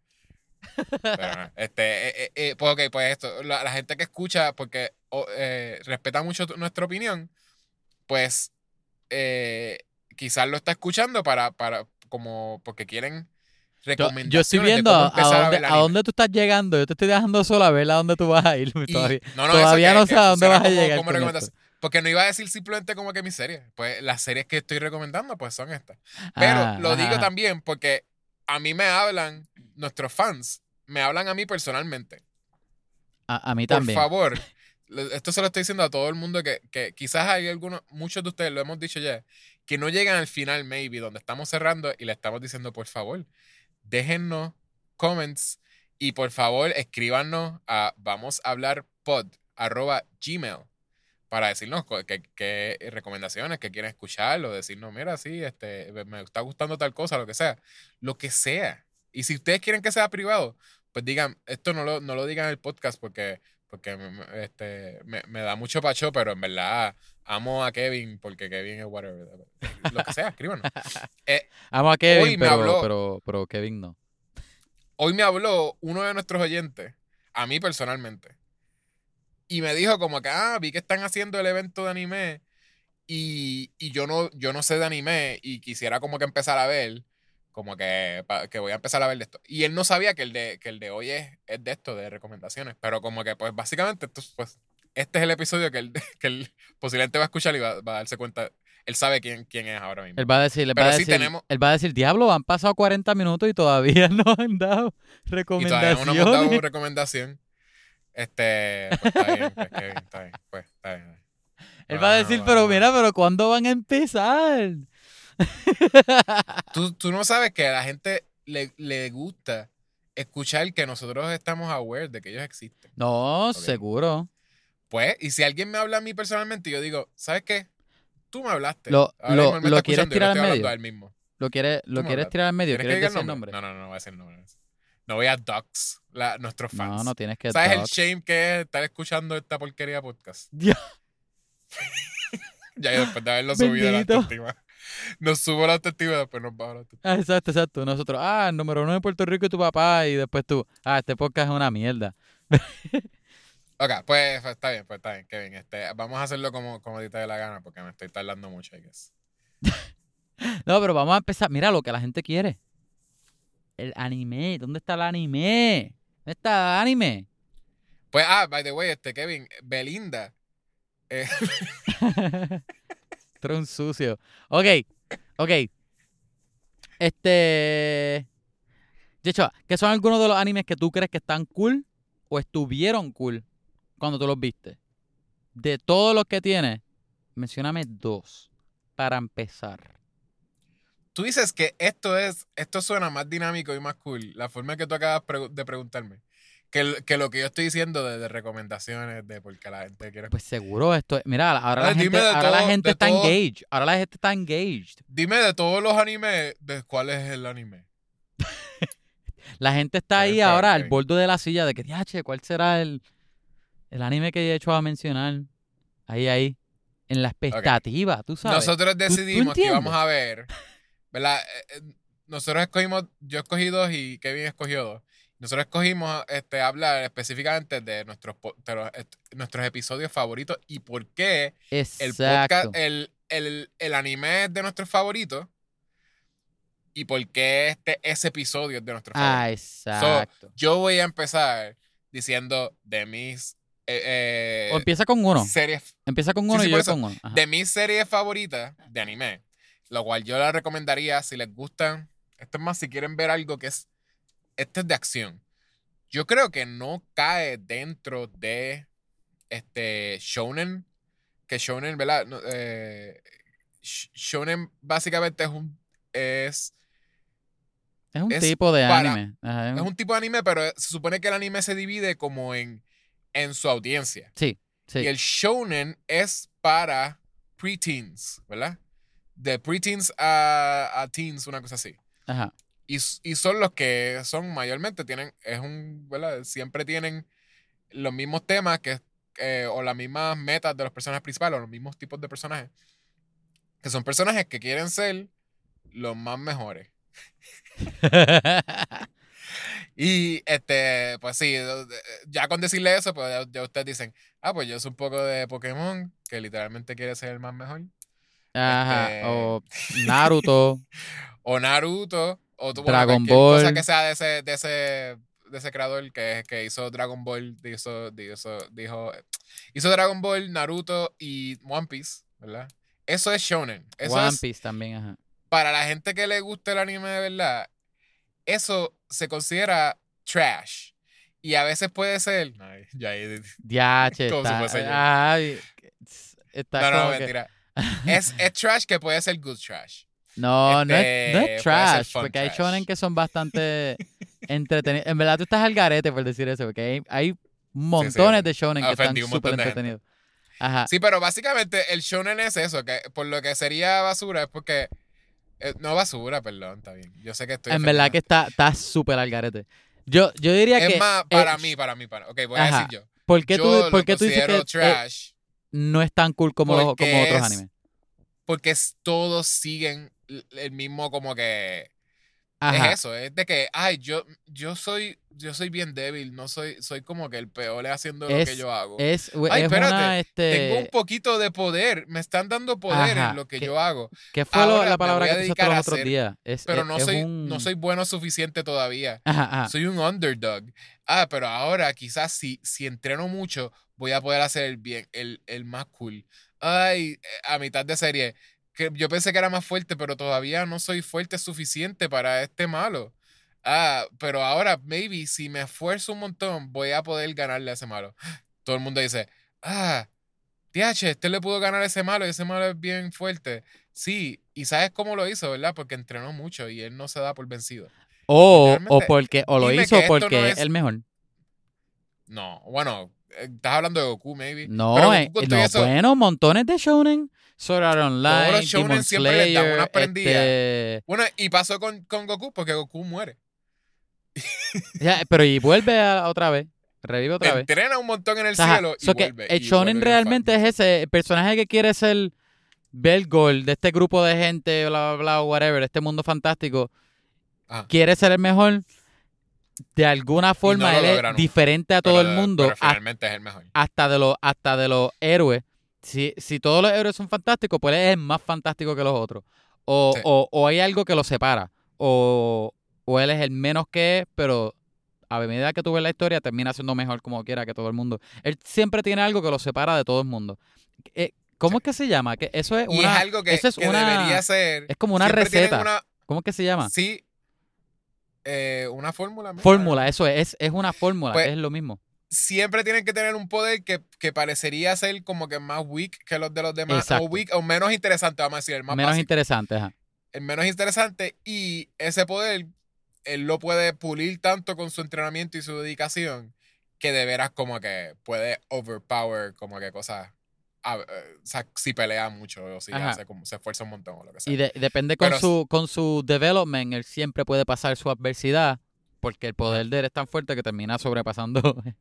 Pero este, eh, eh, eh, pues ok, pues esto, la, la gente que escucha, porque o, eh, respeta mucho nuestra opinión, pues eh, quizás lo está escuchando para, para, como, porque quieren recomendaciones yo estoy viendo a, dónde, a dónde tú estás llegando. Yo te estoy dejando sola a ver a dónde tú vas a ir. Y- todavía no, no, todavía no sé a dónde vas a llegar como con recomendación. esto. Porque no iba a decir simplemente como que mis series. Pues las series que estoy recomendando, pues son estas. Pero Ah, lo digo también porque a mí me hablan, nuestros fans, me hablan a mí personalmente. A, a mí Por también. favor, lo- esto se lo estoy diciendo a todo el mundo que, que quizás hay algunos, muchos de ustedes lo hemos dicho ya, que no llegan al final, maybe, donde estamos cerrando y le estamos diciendo, por favor, déjennos comments y por favor escríbanos a vamos a hablar pod arroba gmail para decirnos qué recomendaciones que quieren escuchar o decirnos, mira, sí, este, me está gustando tal cosa, lo que sea, lo que sea. Y si ustedes quieren que sea privado, pues digan, esto no lo, no lo digan en el podcast porque, porque este, me, me da mucho pacho, pero en verdad amo a Kevin porque Kevin es whatever. Lo que sea, escríbanos. Eh, Amo a Kevin, pero, habló- pero, pero Kevin no. hoy me habló uno de nuestros oyentes, a mí personalmente, y me dijo como que, ah, vi que están haciendo el evento de anime y, y yo, no, yo no sé de anime y quisiera como que empezar a ver, como que, pa- que voy a empezar a ver de esto. Y él no sabía que el de, que el de hoy es, es de esto, de recomendaciones, pero como que pues básicamente esto, es, pues, este es el episodio que él, que él posiblemente va a escuchar y va, va a darse cuenta, él sabe quién, quién es ahora mismo. Él va a decir, él va a sí decir, tenemos- él va a decir, diablo, han pasado 40 minutos y todavía no han dado Y todavía recomendaciones. no hemos dado recomendación. Este, pues está bien, pues, Kevin, está bien, pues está bien. Él va a decir, pero ah. mira, pero ¿cuándo van a empezar? Tú, tú no sabes que a la gente le, le gusta escuchar que nosotros estamos aware de que ellos existen. no, seguro. Pues, y si alguien me habla a mí personalmente, yo digo, ¿sabes qué? Tú me hablaste. Lo- lo- me lo quieres tirar al medio. mismo. ¿Lo quieres, lo quieres tirar al medio? ¿Quieres que ¿Quieres diga el decir nombre? No, no, no, no voy a decir el nombre. No voy a la, nuestros fans. No, no tienes que ¿Sabes el shame que es estar escuchando esta porquería de podcast? Ya. ya después de haberlo subido la Bendito. Nos subo la y después nos baja la autoestima. Ah, exacto, exacto. Nosotros, ah, el número uno de Puerto Rico y tu papá. Y después tú, ah, este podcast es una mierda. Ok, pues, pues, está bien, pues está bien, Kevin. Este, vamos a hacerlo como, como te dé la gana porque me estoy tardando mucho, I guess. No, pero vamos a empezar. Mira lo que la gente quiere. El anime. ¿Dónde está el anime? ¿Dónde está el anime? Pues, ah, by the way, este, Kevin, Belinda. eh, Esto es un sucio. Ok, ok. Este. ¿qué son algunos de los animes que tú crees que están cool o estuvieron cool cuando tú los viste? De todos los que tienes, mencióname dos para empezar. tú dices que esto es, esto suena más dinámico y más cool, la forma que tú acabas de preguntarme, que, el- que lo que yo estoy diciendo de, de recomendaciones, de porque la gente quiere... Pues seguro esto es. Mira, ahora, la gente, ahora la gente está todo. engaged. Ahora la gente está engaged. Dime de todos los animes, ¿de cuál es el anime? La gente está ahí está ahora bien, al borde de la silla de que, ¿cuál será el, el anime que he hecho a mencionar? Ahí, ahí. En la expectativa, tú sabes. Nosotros tú decidimos que íbamos a ver, ¿verdad? Eh, eh, Nosotros escogimos, yo escogí dos y Kevin escogió dos. Nosotros escogimos este, hablar específicamente de nuestros, de los- est- nuestros episodios favoritos y por qué el podcast, el, el, el anime es de nuestros favoritos y por qué este, ese episodio es de nuestros Ah, favoritos. exacto. Yo voy a empezar diciendo de mis eh, eh, o empieza con uno. series Empieza con Sí, uno sí, y por yo eso. con uno. Ajá. de mis series favoritas de anime, lo cual yo la recomendaría si les gustan. Esto es más si quieren ver algo que es. Este es de acción. Yo creo que no cae dentro de este Shonen. Que Shonen, ¿verdad? No, eh, Sh- Shonen básicamente es un. Es, es un es tipo de para- anime. Ajá, es es un- un tipo de anime, pero se supone que el anime se divide como en, en su audiencia. Sí, sí. Y el shonen es para preteens, ¿verdad? De preteens a, a teens, una cosa así. Ajá. Y, y son los que son mayormente, tienen, es un, ¿verdad? Siempre tienen los mismos temas que, eh, o las mismas metas de los personajes principales, o los mismos tipos de personajes. Que son personajes que quieren ser los más mejores. Y este, pues sí, ya con decirle eso, pues ya, ya ustedes dicen, ah, pues yo soy un poco de Pokémon, que literalmente quiere ser el más mejor. Ajá. Este- O Naruto. O Naruto, o tu- Dragon cosa Ball. que sea de ese, de ese, de ese creador que, que hizo Dragon Ball, hizo, hizo, dijo, hizo Dragon Ball, Naruto y One Piece, ¿verdad? Eso es shonen. Eso One es Piece también, ajá. para la gente que le gusta el anime de verdad, eso se considera trash. Y a veces puede ser. Ay, ya ahí- Diache, Como si está. fuese yo. Ay, está No, no, como que- mentira. Es, es trash que puede ser good trash. No, no, es, no Este, es trash, porque hay shonen que son bastante entretenidos. En verdad, tú estás al garete por decir eso, porque hay, hay montones de shonen que están Ofendí súper entretenidos. Ajá. Sí, pero básicamente el shonen es eso, que por lo que sería basura es porque. eh, no basura, perdón, está bien. Yo sé que estoy. en verdad que está está súper al garete. Yo, yo diría Es que. más, eh, para mí, para mí, para. Ok, voy a decir yo. ¿Por qué yo tú, por lo qué tú dices que eh, no es tan cool como, los, como otros es- animes? porque es- todos siguen el mismo como que Ajá. Es eso, es de que, ay, yo, yo soy, yo soy bien débil, no soy, soy como que el peor haciendo lo que Es- yo hago. Es, Ay, es espérate, una, este, Tengo un poquito de poder, me están dando poder Ajá, en lo que yo hago, ¿Qué fue ahora la palabra que usaste los otros días? Es, pero es- no es soy, un- no soy bueno suficiente todavía. Ajá, ajá. Soy un underdog. Ah, pero ahora quizás si, si entreno mucho, voy a poder hacer el bien, el, el más cool. Ay, eh, a mitad de serie, que yo pensé que era más fuerte, pero todavía no soy fuerte suficiente para este malo. Ah, pero ahora, maybe, si me esfuerzo un montón, voy a poder ganarle a ese malo. Todo el mundo dice, ah, TH, este le pudo ganar a ese malo y ese malo es bien fuerte. Sí, y sabes cómo lo hizo, ¿verdad? Porque entrenó mucho y él no se da por vencido. O, o porque o lo hizo porque no es el mejor. No, bueno, eh, estás hablando de Goku, maybe. No, Pero eh, Goku no, bueno, montones de shonen. Sword Art Online, los shonen Demon siempre les dan Slayer, unas prendidas. este, Bueno, y pasó con, con Goku porque Goku muere. ya, pero y vuelve a- otra vez, revive otra vez. Entrena un montón en el Ajá, cielo y so que vuelve. el y shonen vuelve realmente es ese el personaje que quiere ser Belgol de este grupo de gente, bla, bla, bla, whatever, de este mundo fantástico. Ajá. Quiere ser el mejor. De alguna forma, él es diferente a Pero todo el mundo. Pero finalmente es el mejor. hasta de los hasta de los héroes. Si, si todos los héroes son fantásticos, pues él es más fantástico que los otros. O, Sí. o, o hay algo que lo separa. O, o él es el menos que es, pero a medida que tú ves la historia, termina siendo mejor como quiera que todo el mundo. Él siempre tiene algo que lo separa de todo el mundo. Eh, ¿Cómo Sí. es que se llama? Que eso es Y una, es algo que, eso es que una- debería ser. es como una receta. Una, ¿Cómo es que se llama? sí. eh, una fórmula. Fórmula, eso es, es, es una fórmula, Pues, es lo mismo. Siempre tienen que tener un poder que, que parecería ser como que más weak que los de los demás. Exacto. O weak o menos interesante, vamos a decir. El más Menos básico. interesante, ajá. el menos interesante y ese poder él lo puede pulir tanto con su entrenamiento y su dedicación que de veras como que puede overpower como que cosas a- eh, o sea, si pelea mucho o si Ajá. hace como se esfuerza un montón o lo que sea Y de- depende con Pero- su, con su development, él siempre puede pasar su adversidad, porque el poder de él es tan fuerte que termina sobrepasando.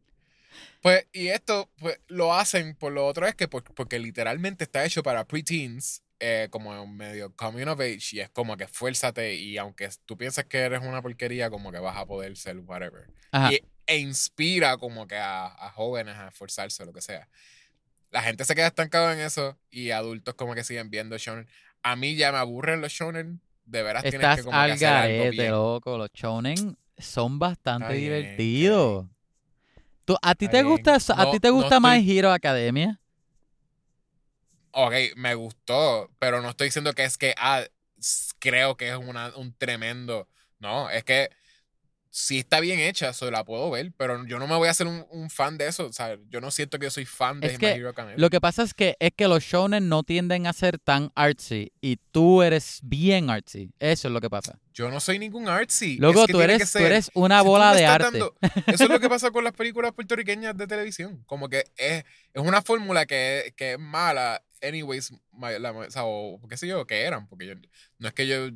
pues y esto pues lo hacen por lo otro es que por- porque literalmente está hecho para preteens eh, como medio coming of age y es como que esfuérzate y aunque tú pienses que eres una porquería, como que vas a poder ser whatever. Ajá. Y, e inspira como que a, a jóvenes a esforzarse o lo que sea. La gente se queda estancada en eso y adultos como que siguen viendo shonen. A mí ya me aburren los shonen. De veras tienes Estás que como que al hacer algo bien. loco. Los shonen son bastante bien, divertidos. ¿Tú, ¿A ti te gusta, a No- ti te no gusta estoy- Hero Academia? Ok, me gustó, pero no estoy diciendo que es que ah, creo que es una, un tremendo. No, es que sí está bien hecha, eso la puedo ver, pero yo no me voy a hacer un, un fan de eso. O sea, yo no siento que yo soy fan de Es My Hero Academia. Lo que pasa es que es que los shonen no tienden a ser tan artsy y tú eres bien artsy. Eso es lo que pasa. Yo no soy ningún artsy. Luego es que tú eres, que tú eres una si bola de arte. dando- eso es lo que pasa con las películas puertorriqueñas de televisión. Como que es, es una fórmula que, que es mala, anyways, la- o, qué sé yo, que eran. Porque yo, no es que yo.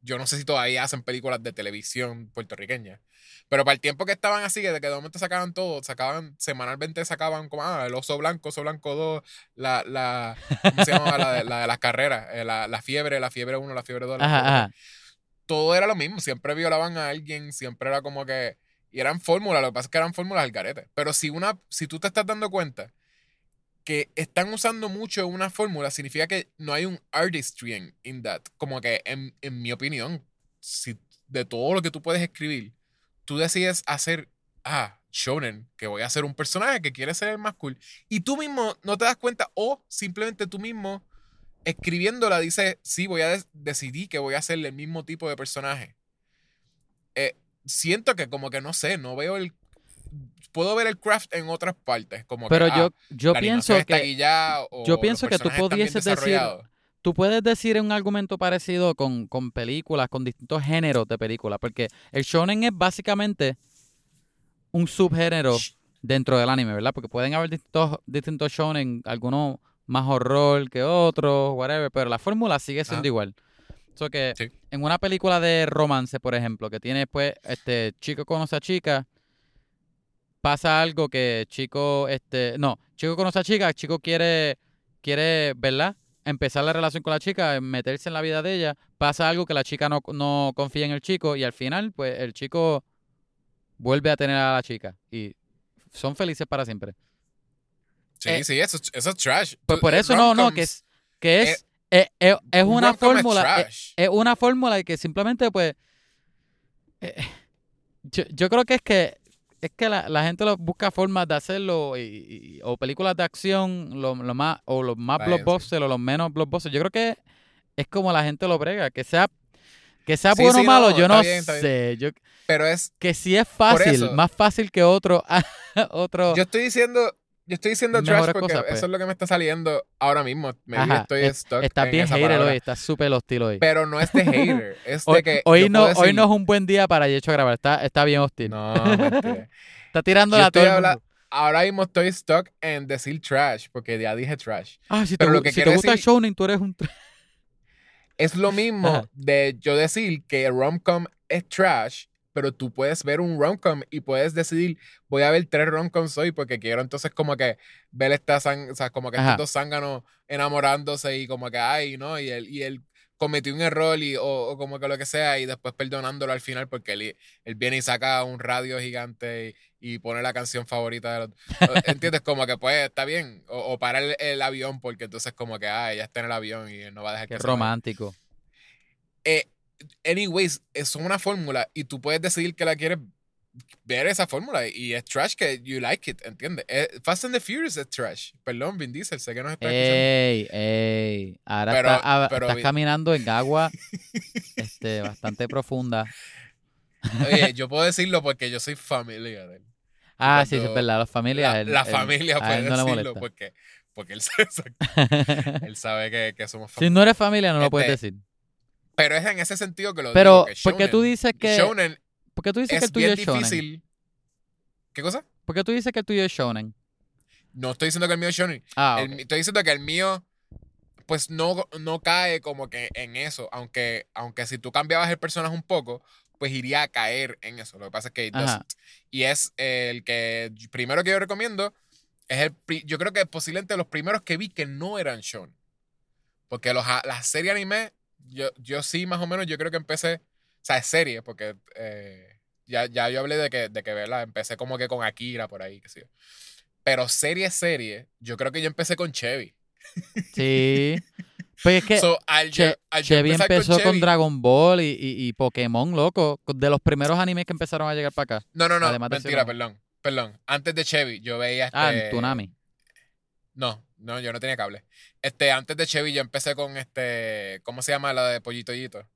Yo no sé si todavía hacen películas de televisión puertorriqueñas. Pero para el tiempo que estaban así, que de que de momento sacaban todo, sacaban, semanalmente sacaban como, ah, el oso blanco, oso blanco 2, la, la, ¿cómo se llama? La, de- la de las carreras, eh, la, la fiebre, la fiebre 1, la fiebre 2, la Ajá, fiebre ajá. todo era lo mismo. Siempre violaban a alguien, siempre era como que. Y eran fórmulas, lo que pasa es que eran fórmulas al garete. Pero si una, si tú te estás dando cuenta que están usando mucho una fórmula, significa que no hay un artistry in, in that. Como que, en, en mi opinión, si de todo lo que tú puedes escribir, tú decides hacer, ah, shonen, que voy a hacer un personaje que quiere ser el más cool, y tú mismo no te das cuenta, o simplemente tú mismo escribiéndola dices, sí, voy a decidir que voy a hacer el mismo tipo de personaje. Eh, siento que como que no sé, no veo el... Puedo ver el craft en otras partes, como Pero que, ah, yo, yo la pienso que guillada, o yo pienso que tú pudieses decir- tú puedes decir un argumento parecido con, con películas, con distintos géneros de películas, porque el shonen es básicamente un subgénero dentro del anime, ¿verdad? Porque pueden haber distintos, distintos shonen, algunos más horror que otros, whatever, pero la fórmula sigue siendo igual. So que Sí. en una película de romance, por ejemplo, que tiene pues este chico conoce a chica, pasa algo que chico este no, chico conoce a chica, chico quiere quiere, ¿verdad? Empezar la relación con la chica, meterse en la vida de ella, pasa algo que la chica no, no confía en el chico y al final pues el chico vuelve a tener a la chica y son felices para siempre. Sí, eh, sí, eso, eso es trash. Pues por eh, eso no, no, que es que es eh, es, es- es un una fórmula, es, es una fórmula que simplemente pues yo, yo creo que es que es que la, la gente lo busca formas de hacerlo y, y- o películas de acción lo, lo más o los más Váyanse. blockbuster o los menos blockbuster. Yo creo que es como la gente lo brega, que sea que sea Sí, bueno o malo, no, yo no bien, sé. Yo Pero es, que sí es fácil, eso. más fácil que otro otro yo estoy diciendo, yo estoy diciendo trash porque cosas, pues. eso es lo que me está saliendo ahora mismo. Me Ajá, estoy es- stuck estás en bien esa hater palabra. hoy, estás súper hostil hoy. Pero no es de hater, es Hoy, de que hoy no, hoy no es un buen día para Yecho grabar. Está, está bien hostil. No. Está tirando Yo a todo. Ahora mismo estoy stuck en decir trash, porque ya dije trash. Ah, si te, pero lo gu- que si te gusta decir- tú eres un... tra- Es lo mismo Ajá. de yo decir que rom-com es trash, pero tú puedes ver un rom-com y puedes decidir, voy a ver tres rom-coms hoy porque quiero entonces como que ver esta sang- o sea, como que Ajá. estos dos zánganos enamorándose y como que, ay, ¿no? Y él, y él cometió un error y, o, o como que lo que sea y después perdonándolo al final porque él, él viene y saca un radio gigante y, y pone la canción favorita de los... ¿Entiendes? Como que pues está bien. O, o para el, el avión porque entonces como que, ah, ella está en el avión y él no va a dejar Qué que se romántico. eh, anyways, es una fórmula y tú puedes decidir que la quieres ver esa fórmula y es trash que you like it, ¿entiendes? Eh, Fast and the Furious es trash. Perdón, Vin Diesel, sé que nos está escuchando. Ey, ey. Ahora Pero- está- ah, pero estás caminando en agua este, bastante profunda. Oye, yo puedo decirlo porque yo soy familia de él. Ah, sí, sí, es Cuando verdad. Las familias. La, él- la él- familia a puede él no decirlo porque, porque él, sabe, él sabe que, que somos si familia. no eres familia, no lo puedes Este, decir. Pero es en ese sentido que lo Pero, digo. Que ¿por qué tú dices que, Shonen por qué tú dices que es el tuyo bien es shonen? difícil. ¿Qué cosa? ¿Por qué tú dices que el tuyo es shonen? No estoy diciendo que el mío es shonen. Ah, El estoy diciendo que el mío, pues no, no cae como que en eso. Aunque, aunque si tú cambiabas el personaje un poco, pues iría a caer en eso. Lo que pasa es que. Y es el que primero que yo recomiendo. Es el, yo creo que posiblemente los primeros que vi que no eran shonen. Porque los, las series anime, yo, yo sí más o menos, yo creo que empecé, o sea, es serie, porque eh, ya, ya yo hablé de que, de que, ¿verdad? Empecé como que con Akira por ahí, qué sé yo. Pero serie, serie, yo creo que yo empecé con Chevy. Sí. Pues es que So, al yo- Chevy empezó con, Chevy- Dragon Ball y, y- y Pokémon, loco. De los primeros animes que empezaron a llegar para acá. No, no, no, mentira, perdón. Perdón. Antes de Chevy, yo veía este. Ah, en Tsunami. No, no, yo no tenía cable. Este, antes de Chevy, yo empecé con este. ¿Cómo se llama la de Pollito Yito?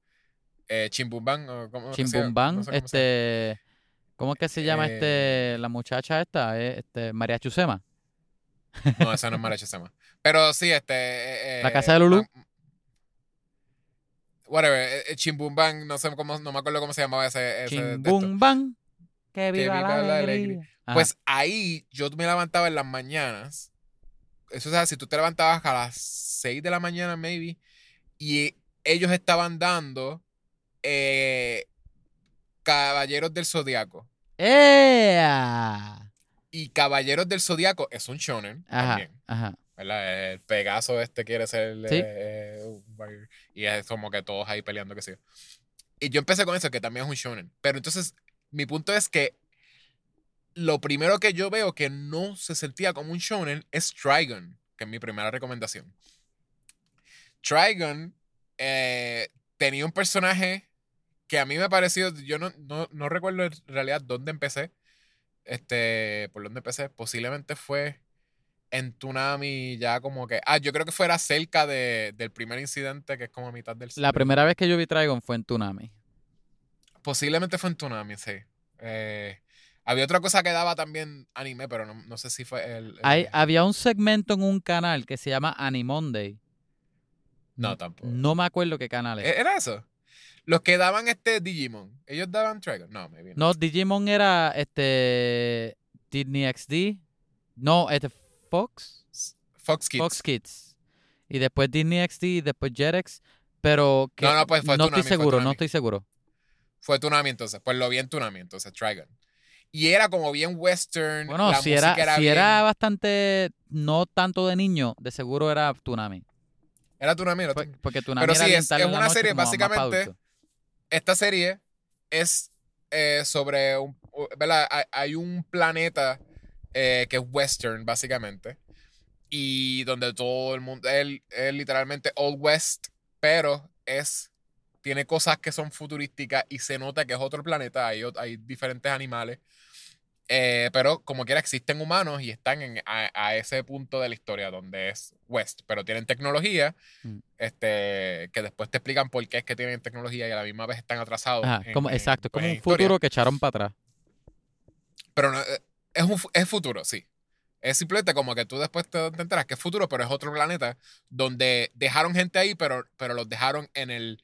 Eh, Chimbumban. Chimbumban, No sé este... ¿Cómo es que se llama Eh, este la muchacha esta? Eh, Este, María Chusema. No, esa no es Maracho Sama. Pero sí, este. eh, ¿La eh, casa de Lulú? Whatever. eh, eh, Chimbumban, no sé cómo, no me acuerdo cómo se llamaba ese. ese de esto. Chimbumban. Que viva, la la alegría. alegría. Ajá. Pues ahí yo me levantaba en las mañanas. Eso es si tú te levantabas a las 6 de la mañana, maybe, y ellos estaban dando eh, Caballeros del Zodiaco. ¡Ea! Y Caballeros del Zodiaco es un shonen Ajá, también. ajá. ¿verdad? El Pegaso este quiere ser. Sí. eh, warrior, y es como que todos ahí peleando, que yo. Y yo empecé con eso, que también es un shonen. Pero entonces, mi punto es que lo primero que yo veo que no se sentía como un shonen es Trigon, que es mi primera recomendación. Trigon eh, tenía un personaje que a mí me pareció, yo no, no, no recuerdo en realidad dónde empecé, este, por dónde empecé, posiblemente fue en Tsunami ya como que, ah, yo creo que fuera cerca de, del primer incidente que es como a mitad del La primera vez que yo vi Trigon fue en Tsunami. Posiblemente fue en Tsunami, sí. Eh, había otra cosa que daba también anime, pero no, no sé si fue el... el- Hay, había un segmento en un canal que se llama Animonday. No, tampoco. No me acuerdo qué canal es. ¿E- ¿Era eso? Los que daban este Digimon, ¿ellos daban Trigon? No, maybe no. No, Digimon era este Disney XD. No, este Fox. Fox Kids. Fox Kids. Y después Disney XD y después Jetix. Pero que No, no, pues fue no estoy seguro, no estoy seguro. Fue Tsunami entonces, pues lo vi en Tsunami entonces, Trigon. Y era como bien western. Bueno, la si era, si bien- era bastante, no tanto de niño, de seguro era Tsunami. Era Tsunami, Tsunami. Porque Tsunami Pero sí, es- una serie básicamente esta serie es eh, sobre un, ¿verdad? Hay, hay un planeta eh, que es western, básicamente. Y donde todo el mundo, es es literalmente Old West, pero es, tiene cosas que son futurísticas y se nota que es otro planeta, hay, hay diferentes animales. eh, pero como quiera existen humanos y están en, a, a ese punto de la historia donde es West, pero tienen tecnología Mm. este, que después te explican por qué es que tienen tecnología y a la misma vez están atrasados. Ajá, en- como, en, exacto, pues, como en un historia. futuro que echaron para atrás. Pero no, eh, es, un, es futuro, sí. Es simplemente como que tú después te, te enteras que es futuro, pero es otro planeta donde dejaron gente ahí, pero, pero los dejaron en el,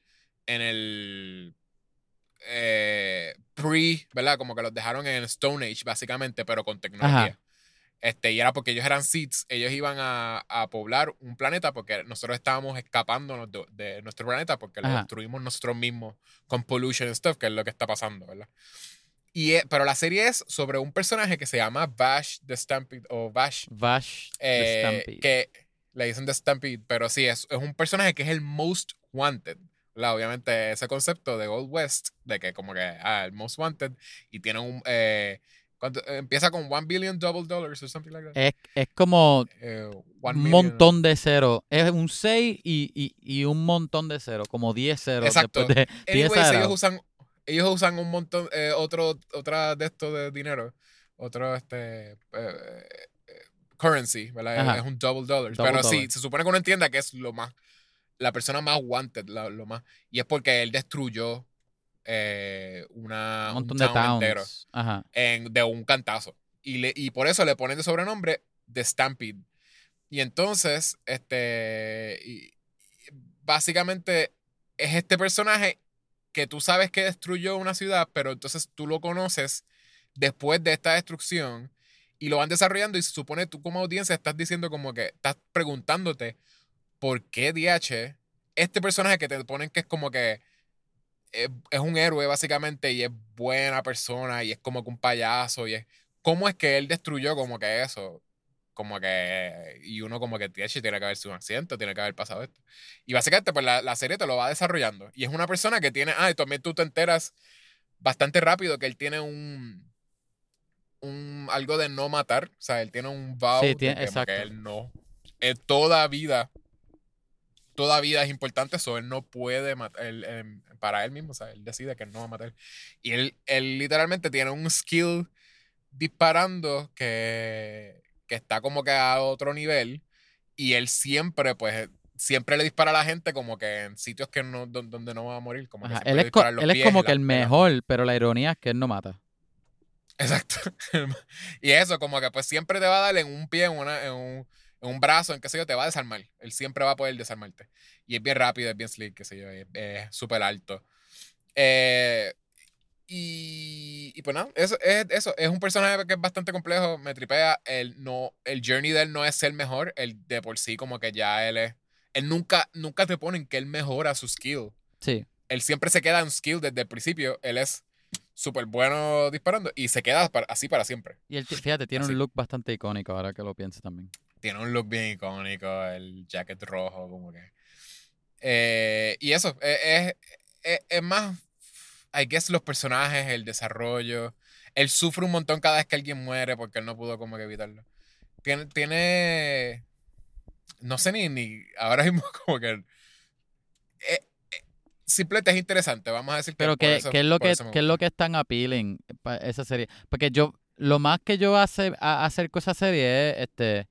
en el eh, pre, ¿verdad? Como que los dejaron en Stone Age, básicamente, pero con tecnología. Ajá. Este, y era porque ellos eran seeds, ellos iban a, a poblar un planeta porque nosotros estábamos escapándonos de, de nuestro planeta porque lo Ajá. destruimos nosotros mismos con pollution and stuff, que es lo que está pasando, ¿verdad? Y, e- pero la serie es sobre un personaje que se llama Vash the Stampede o Vash, Vash the eh, Stampede. que le dicen The Stampede, pero sí, es, es un personaje que es el most wanted. ¿Verdad? Obviamente ese concepto de Old West, de que como que, ah, el most wanted, y tiene un... Eh. Eh, empieza con one billion double dollars or something like that. Es, es como Eh, un montón de ceros. Es un 6 y, y, y un montón de ceros, como 10 ceros. Exacto. De, Anyways, ellos exagerado. usan, ellos usan un montón, eh, otro, otra de estos de dinero, otro este eh, eh, currency, ¿verdad? Ajá. Es un double dollar. Double Pero sí, dollar. se supone que uno entienda que es lo más, la persona más wanted, la- lo más, y es porque él destruyó eh, una, un montón un de town towns. entero Ajá. en- de un cantazo. Y, le, y por eso le ponen de sobrenombre The Stampede. Y entonces, este, y básicamente es este personaje que tú sabes que destruyó una ciudad, pero entonces tú lo conoces después de esta destrucción y lo van desarrollando y se supone tú como audiencia estás diciendo como que estás preguntándote por qué DH, este personaje que te ponen que es como que es, es un héroe básicamente y es buena persona y es como que un payaso y es cómo es que él destruyó como que eso como que, y uno como que tiene tiene que haber sido un accidente, tiene que haber pasado esto. Y básicamente, pues la, la serie te lo va desarrollando. Y es una persona que tiene, ah, y también tú te enteras bastante rápido que él tiene un, un algo de no matar, o sea, él tiene un vow Sí, de tiene- que, como que exacto. él no, él toda vida, toda vida es importante, eso él no puede matar, él, em, para él mismo, o sea, él decide que él no va a matar. Y él, él literalmente tiene un skill disparando que, que está como que a otro nivel y él siempre, pues, siempre le dispara a la gente como que en sitios que no, don- donde no va a morir, como que Ajá, Él, es, co- él como que el la- mejor, pero la ironía es que él no mata. Exacto. y eso, como que pues siempre te va a dar en un pie, en, una, en, un, en un brazo, en qué sé yo, te va a desarmar. Él siempre va a poder desarmarte. Y es bien rápido, es bien slick, qué sé yo, es súper alto. Eh, y, y pues nada, eso es, eso es un personaje que es bastante complejo, me tripea. El, no, el journey de él no es ser mejor, el de por sí como que ya él es... Él nunca, nunca te ponen que él mejora su skill Sí. él siempre se queda en skill desde el principio. Él es súper bueno disparando y se queda para- así para siempre. Y él, fíjate, tiene Así. un look bastante icónico ahora que lo pienso también. Tiene un look bien icónico, el jacket rojo, como que. Eh, y eso, eh, es, es, es más, I guess, los personajes, el desarrollo. Él sufre un montón cada vez que alguien muere porque él no pudo como que evitarlo. Tiene, tiene no sé ni, ni ahora mismo como que... eh, eh, simplemente es interesante, vamos a decir que Pero por ¿qué, eso- qué es lo que, qué es lo que es tan appealing para esa serie? Porque yo, lo más que yo hace, a, acerco a esa serie es, este,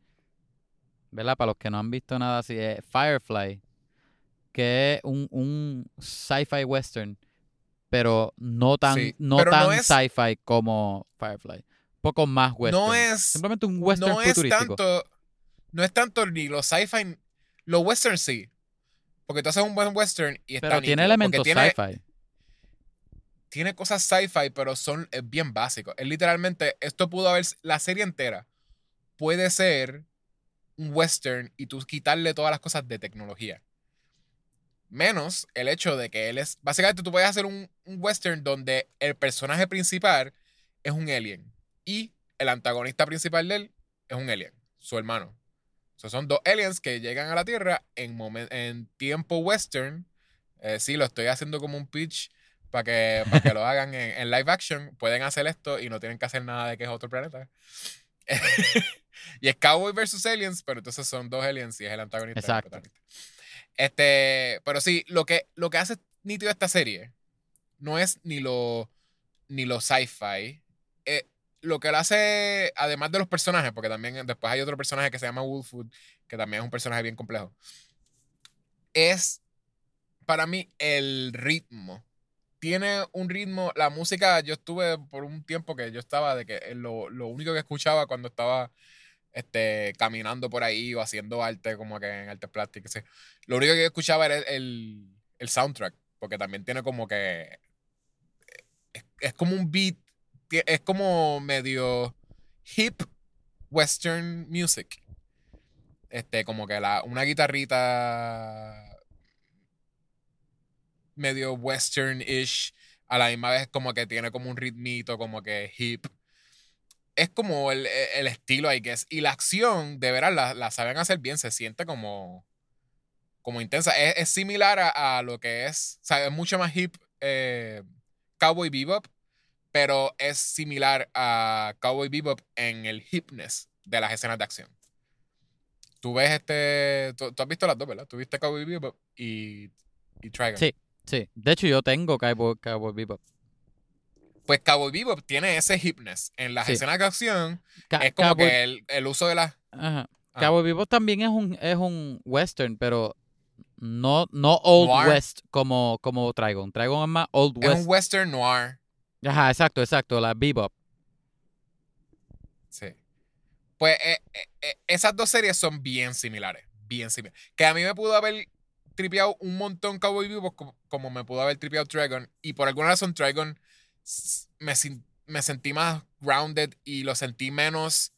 ¿verdad? Para los que no han visto nada así, es Firefly, que es un, un sci-fi western, pero no tan, Sí, no tan sci-fi como Firefly. Poco más western. No es, Simplemente un western no es tanto, no es tanto ni los sci-fi, los western sí. Porque tú haces un buen western y está pero tiene elementos sci-fi. tiene cosas sci-fi, pero son es bien básicos. Es literalmente, esto pudo haber, la serie entera puede ser un western y tú quitarle todas las cosas de tecnología. Menos el hecho de que él es, básicamente tú puedes hacer un, un western donde el personaje principal es un alien y el antagonista principal de él es un alien, su hermano. So, son dos aliens que llegan a la Tierra en, en tiempo western. Eh, sí, lo estoy haciendo como un pitch para que, para que lo hagan en, en live action. Pueden hacer esto y no tienen que hacer nada de que es otro planeta. y es Cowboy versus Aliens, pero entonces son dos aliens y es el antagonista. el Exacto. protagonista. Este, pero sí, lo que, lo que hace nítido esta serie no es ni lo, ni lo sci-fi. Eh, lo que lo hace, además de los personajes, porque también después hay otro personaje que se llama Wolfwood, que también es un personaje bien complejo, es para mí el ritmo. Tiene un ritmo, la música, yo estuve por un tiempo que yo estaba de que lo, lo único que escuchaba cuando estaba este, caminando por ahí o haciendo arte, como que en arte plástico, qué sé. lo único que yo escuchaba era el, el, soundtrack, porque también tiene como que es, es como un beat, es como medio hip western music. Este, como que la, una guitarrita medio western-ish, a la misma vez como que tiene como un ritmito, como que hip. Es como el, el estilo, I guess. Y la acción, de veras, la, la saben hacer bien, se siente como, como intensa. Es, es similar a, a lo que es, o sea, es mucho más hip eh, Cowboy Bebop, pero es similar a Cowboy Bebop en el hipness de las escenas de acción. Tú ves este, tú, tú has visto las dos, ¿verdad? Tú viste Cowboy Bebop y, y Trigon. Sí. Sí. De hecho, yo tengo Cowboy, Cowboy Bebop. Pues Cowboy Bebop tiene ese hipness. En las Sí. escenas de acción Ca- es como Cowboy- que el, el uso de las... Ajá. Ah. Cowboy Bebop también es un, es un western, pero no, no Old Noir. West como, como Trigon. Trigon es más Old Es West. un western noir. Ajá, exacto, exacto, la Bebop. Sí. Pues eh, eh, eh, esas dos series son bien similares. Bien similares. Que a mí me pudo haber tripeado un montón Cowboy Bebop como, como me pudo haber tripeado Dragon. Y por alguna razón Dragon me, me sentí más grounded y lo sentí menos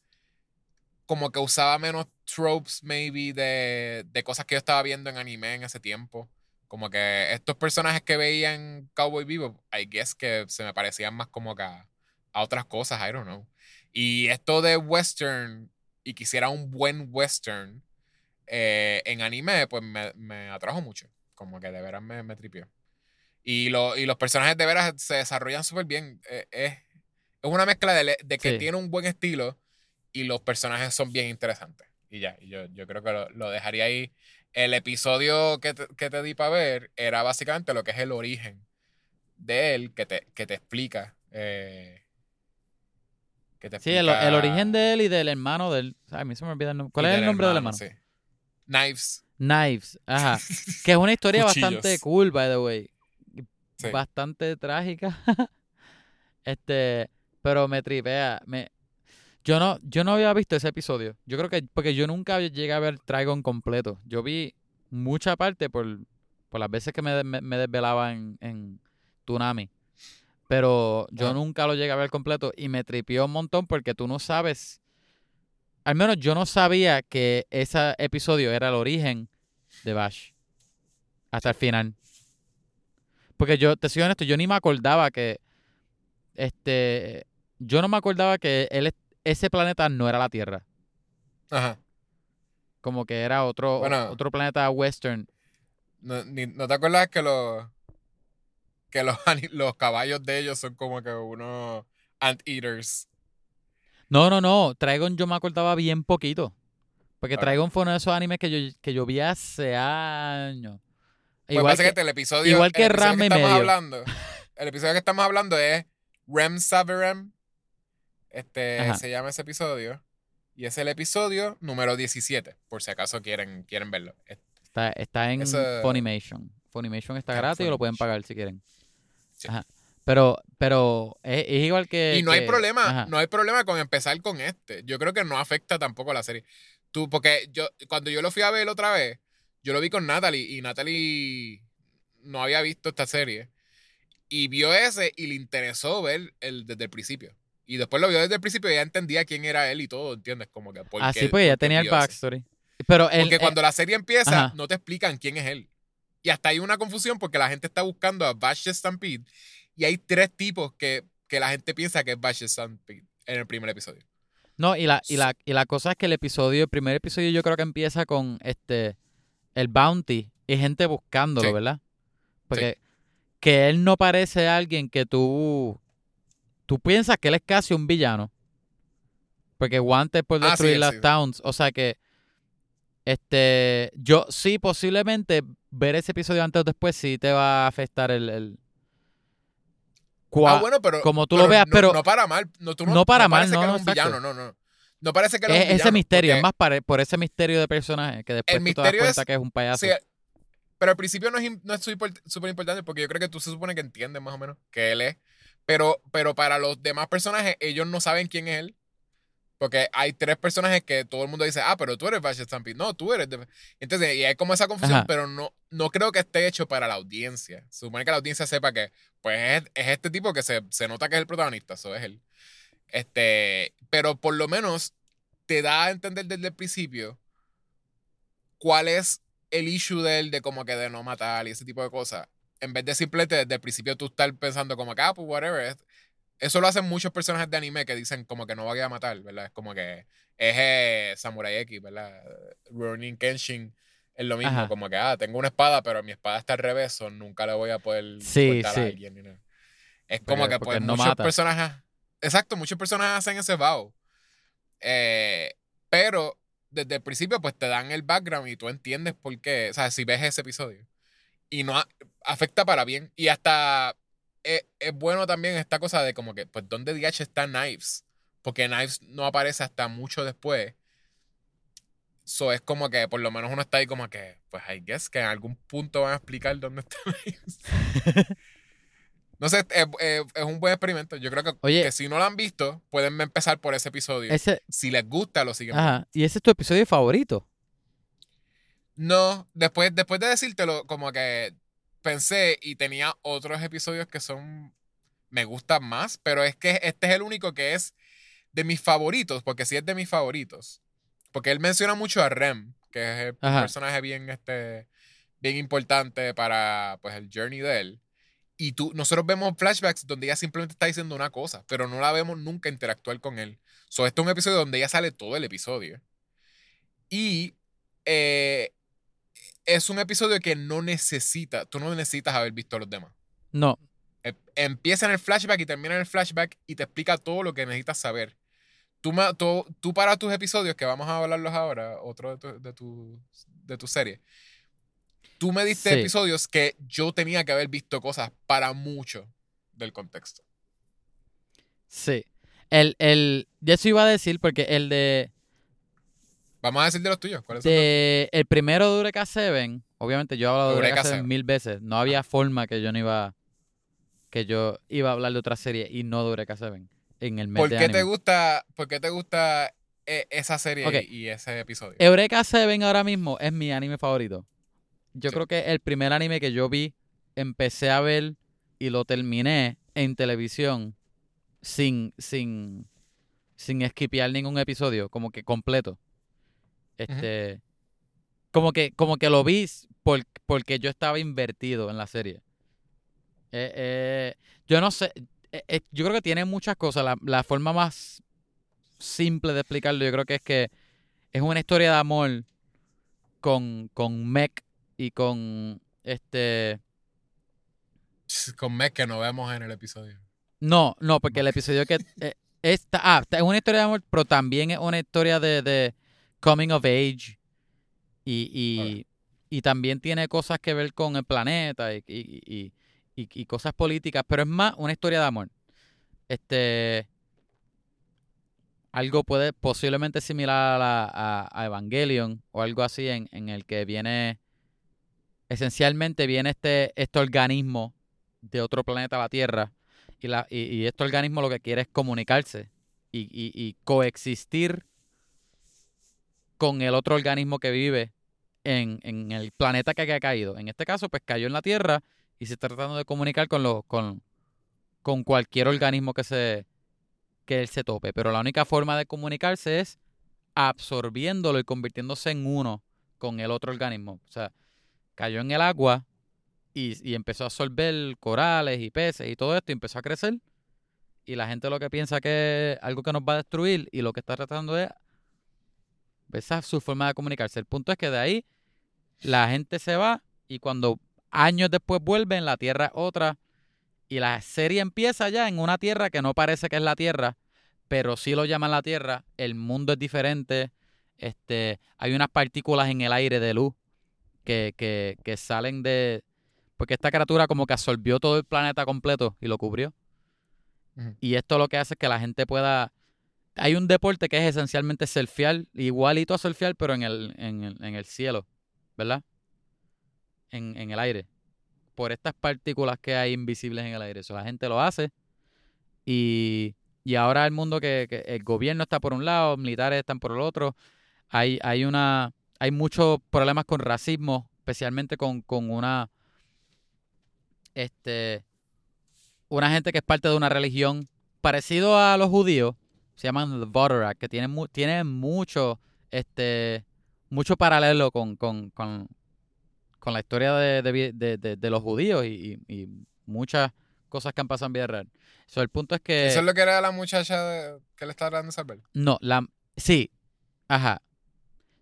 como que usaba menos tropes maybe de, de cosas que yo estaba viendo en anime en ese tiempo. Como que estos personajes que veía en Cowboy Bebop, I guess que se me parecían más como que a, a otras cosas, I don't know. Y esto de western y quisiera un buen western eh, en anime, pues me, me atrajo mucho. Como que de veras me, me tripió. Y, lo, y los personajes de veras se desarrollan súper bien. Eh, es, es una mezcla de, de que Sí. tiene un buen estilo y los personajes son bien interesantes. Y ya, y yo, yo creo que lo, lo dejaría ahí. El episodio que te, que te di para ver era básicamente lo que es el origen de él, que te, que te explica. eh, que te Sí, el, el origen de él y del hermano de él. Ay, a mí se me olvida el nombre. ¿Cuál y es el del nombre del hermano? sí. Knives. Knives. Ajá. Que es una historia bastante cool, by the way. Sí. Bastante trágica. este, pero me tripea. Me... Yo no, yo no había visto ese episodio. Yo creo que, porque yo nunca llegué a ver Trigon completo. Yo vi mucha parte por, por las veces que me, me, me desvelaba en, en Tsunami. Pero yo nunca lo llegué a ver completo y me tripió un montón porque tú no sabes. Al menos yo no sabía que ese episodio era el origen de Bash. Hasta el final. Porque yo, te soy honesto, yo ni me acordaba que. Este. Yo no me acordaba que él, es- ese planeta no era la Tierra. Ajá. Como que era otro, Bueno. otro planeta western. ¿No, ni- ¿no te acuerdas que los que los, caballos de ellos son como que unos anteaters? No, no, no. Trigon yo me acordaba bien poquito. Porque Ok. Trigon fue uno de esos animes que yo, que yo vi hace años. Pues Igual que- básicamente el episodio, igual que el episodio estamos medio. hablando, el episodio que estamos hablando es Rem Saverem. Este Ajá. se llama ese episodio. Y es el episodio número 17, por si acaso quieren, quieren verlo. Es- Está, está en Eso- Funimation. Funimation está gratis y lo pueden Funimation. pagar si quieren. Sí. Ajá. Pero, pero es, es igual que. Y no hay que- problema, ajá. no hay problema con empezar con este. Yo creo que no afecta tampoco a la serie. Tú, porque yo, cuando yo lo fui a ver otra vez, yo lo vi con Natalie y Natalie no había visto esta serie. Y vio ese y le interesó ver el desde el principio. Y después lo vio desde el principio y ya entendía quién era él y todo, ¿entiendes? Como que por Ah, pues ya tenía el ese. backstory. Pero Porque eh, cuando la serie empieza, ajá. no te explican quién es él. Y hasta hay una confusión porque la gente está buscando a Bash Stampede. Y hay tres tipos que, que la gente piensa que es Bash Stampede en el primer episodio. No, y la, y la, y la cosa es que el episodio, el primer episodio yo creo que empieza con este el bounty y gente buscándolo, Sí. ¿verdad? Porque que él no parece alguien que tú tú piensas que él es casi un villano. Porque guantes por Ah, sí, destruir él las towns, o sea que este yo sí posiblemente ver ese episodio antes o después sí te va a afectar el, ah, bueno, pero. como tú lo veas, no, pero- No para mal. No, tú no, no para mal, es un villano, no, no. No parece que es, villano. ese misterio, es más para, por ese misterio de personaje que después El tú te das cuenta es- que es un payaso. Sí, pero al principio no es, no es súper importante porque yo creo que tú se supone que entiendes más o menos que él es. Pero, pero para los demás personajes, ellos no saben quién es él. Porque hay tres personajes que todo el mundo dice, ah, pero tú eres Bash Stampede. No, tú eres. de-". Entonces, y hay como esa confusión, Ajá. pero no, no creo que esté hecho para la audiencia. Se supone que la audiencia sepa que, pues, es, es este tipo que se, se nota que es el protagonista, eso es él. Este, pero por lo menos te da a entender desde el principio cuál es el issue de él de como que de no matar y ese tipo de cosas. En vez de simplemente desde el principio tú estar pensando como que, ah, pues whatever. es- Eso lo hacen muchos personajes de anime que dicen como que no vaya a matar, ¿verdad? Es como que es eh, Samurai X, ¿verdad? Ronin Kenshin es lo mismo, Ajá. como que, ah, tengo una espada, pero mi espada está al revés, o nunca le voy a poder Sí, sí. a alguien. nada. Es como Porque- que pues no muchos mata. personajes, exacto, muchos personajes hacen ese vow. Eh, pero desde el principio, pues te dan el background y tú entiendes por qué. O sea, si ves ese episodio. Y no afecta para bien. Y hasta es, es bueno también esta cosa de como que, pues, ¿dónde DH está Knives? Porque Knives no aparece hasta mucho después. So es como que por lo menos uno está ahí como que, pues, I guess que en algún punto van a explicar dónde está Knives. No sé, es, es- es un buen experimento. Yo creo que, Oye. que si no lo han visto, pueden empezar por ese episodio. Ese, Si les gusta, lo siguen. ajá, y ese es tu episodio favorito. No, después, después de decírtelo, como que pensé y tenía otros episodios que son. Me gustan más, pero es que este es el único que es de mis favoritos, porque sí es de mis favoritos. Porque él menciona mucho a Rem, que es el Ajá. personaje bien, este, bien importante para pues, el journey de él. Y tú, nosotros vemos flashbacks donde ella simplemente está diciendo una cosa, pero no la vemos nunca interactuar con él. So, este es un episodio donde ella sale todo el episodio. Y eh, es un episodio que no necesita, tú no necesitas haber visto a los demás. No, Eh, Empieza en el flashback y termina en el flashback y te explica todo lo que necesitas saber. Tú, tú, tú para tus episodios, que vamos a hablarlos ahora, otro de tu, de tu, de tu serie, tú me diste Sí. episodios que yo tenía que haber visto cosas para mucho del contexto. sí. El, el, de eso iba a decir porque el de, Vamos a decir de los tuyos. ¿Cuáles son los de el primero de Eureka 7, obviamente yo he hablado de Eureka Eureka 7 7. mil veces. No había forma que yo no iba que yo iba a hablar de otra serie y no de Eureka 7 en el mes ¿Por de qué te gusta, por qué te gusta eh, esa serie y ese episodio? Eureka 7 ahora mismo es mi anime favorito. Yo Sí. creo que el primer anime que yo vi, empecé a ver y lo terminé en televisión sin, sin, sin esquipear ningún episodio, como que completo. Este, como que, como que lo vi por- porque yo estaba invertido en la serie. Eh, eh, yo no sé, eh, yo creo que tiene muchas cosas. La, la forma más simple de explicarlo, yo creo que es que es una historia de amor con, con Mech y con este. Con Meg que no vemos en el episodio. No, no, porque el episodio que. eh, esta, ah, esta es una historia de amor, pero también es una historia de, de coming of age. Y, y, y también tiene cosas que ver con el planeta y, y- y- cosas políticas, pero es más una historia de amor. Este. Algo puede posiblemente similar a, a- a Evangelion o algo así en, en el que viene. Esencialmente viene este, este organismo de otro planeta la Tierra y, la, y, y este organismo lo que quiere es comunicarse y, y- coexistir con el otro organismo que vive en, en el planeta que ha caído. En este caso, pues cayó en la Tierra y se está tratando de comunicar con, con, con cualquier organismo que, se, que él se tope. Pero la única forma de comunicarse es absorbiéndolo y convirtiéndose en uno con el otro organismo. O sea, cayó en el agua y, empezó a absorber corales y peces y todo esto y empezó a crecer. Y la gente lo que piensa que es algo que nos va a destruir y lo que está tratando es esa es su forma de comunicarse. El punto es que de ahí la gente se va y cuando años después vuelven, la Tierra es otra. Y la serie empieza ya en una Tierra que no parece que es la Tierra, pero sí lo llaman la Tierra. El mundo es diferente. Este, hay unas partículas en el aire de luz que, que, que salen de... Porque esta criatura como que absorbió todo el planeta completo y lo cubrió. Y esto lo que hace es que la gente pueda... Hay un deporte que es esencialmente surfear, igualito a surfear, pero en el, en el, en el cielo, ¿verdad? En, en el aire. Por estas partículas que hay invisibles en el aire. Eso la gente lo hace. Y, y ahora el mundo que, que el gobierno está por un lado, militares están por el otro. Hay, hay una hay muchos problemas con racismo, especialmente con, con una este una gente que es parte de una religión parecido a los judíos, se llaman the Voterak, que tienen mu- tienen mucho este mucho paralelo con, con, con, con la historia de, de los judíos y, muchas cosas que han pasado en vida real. So, el punto es que Eso es lo que era la muchacha que le estaba dando salvar. no, la sí, ajá.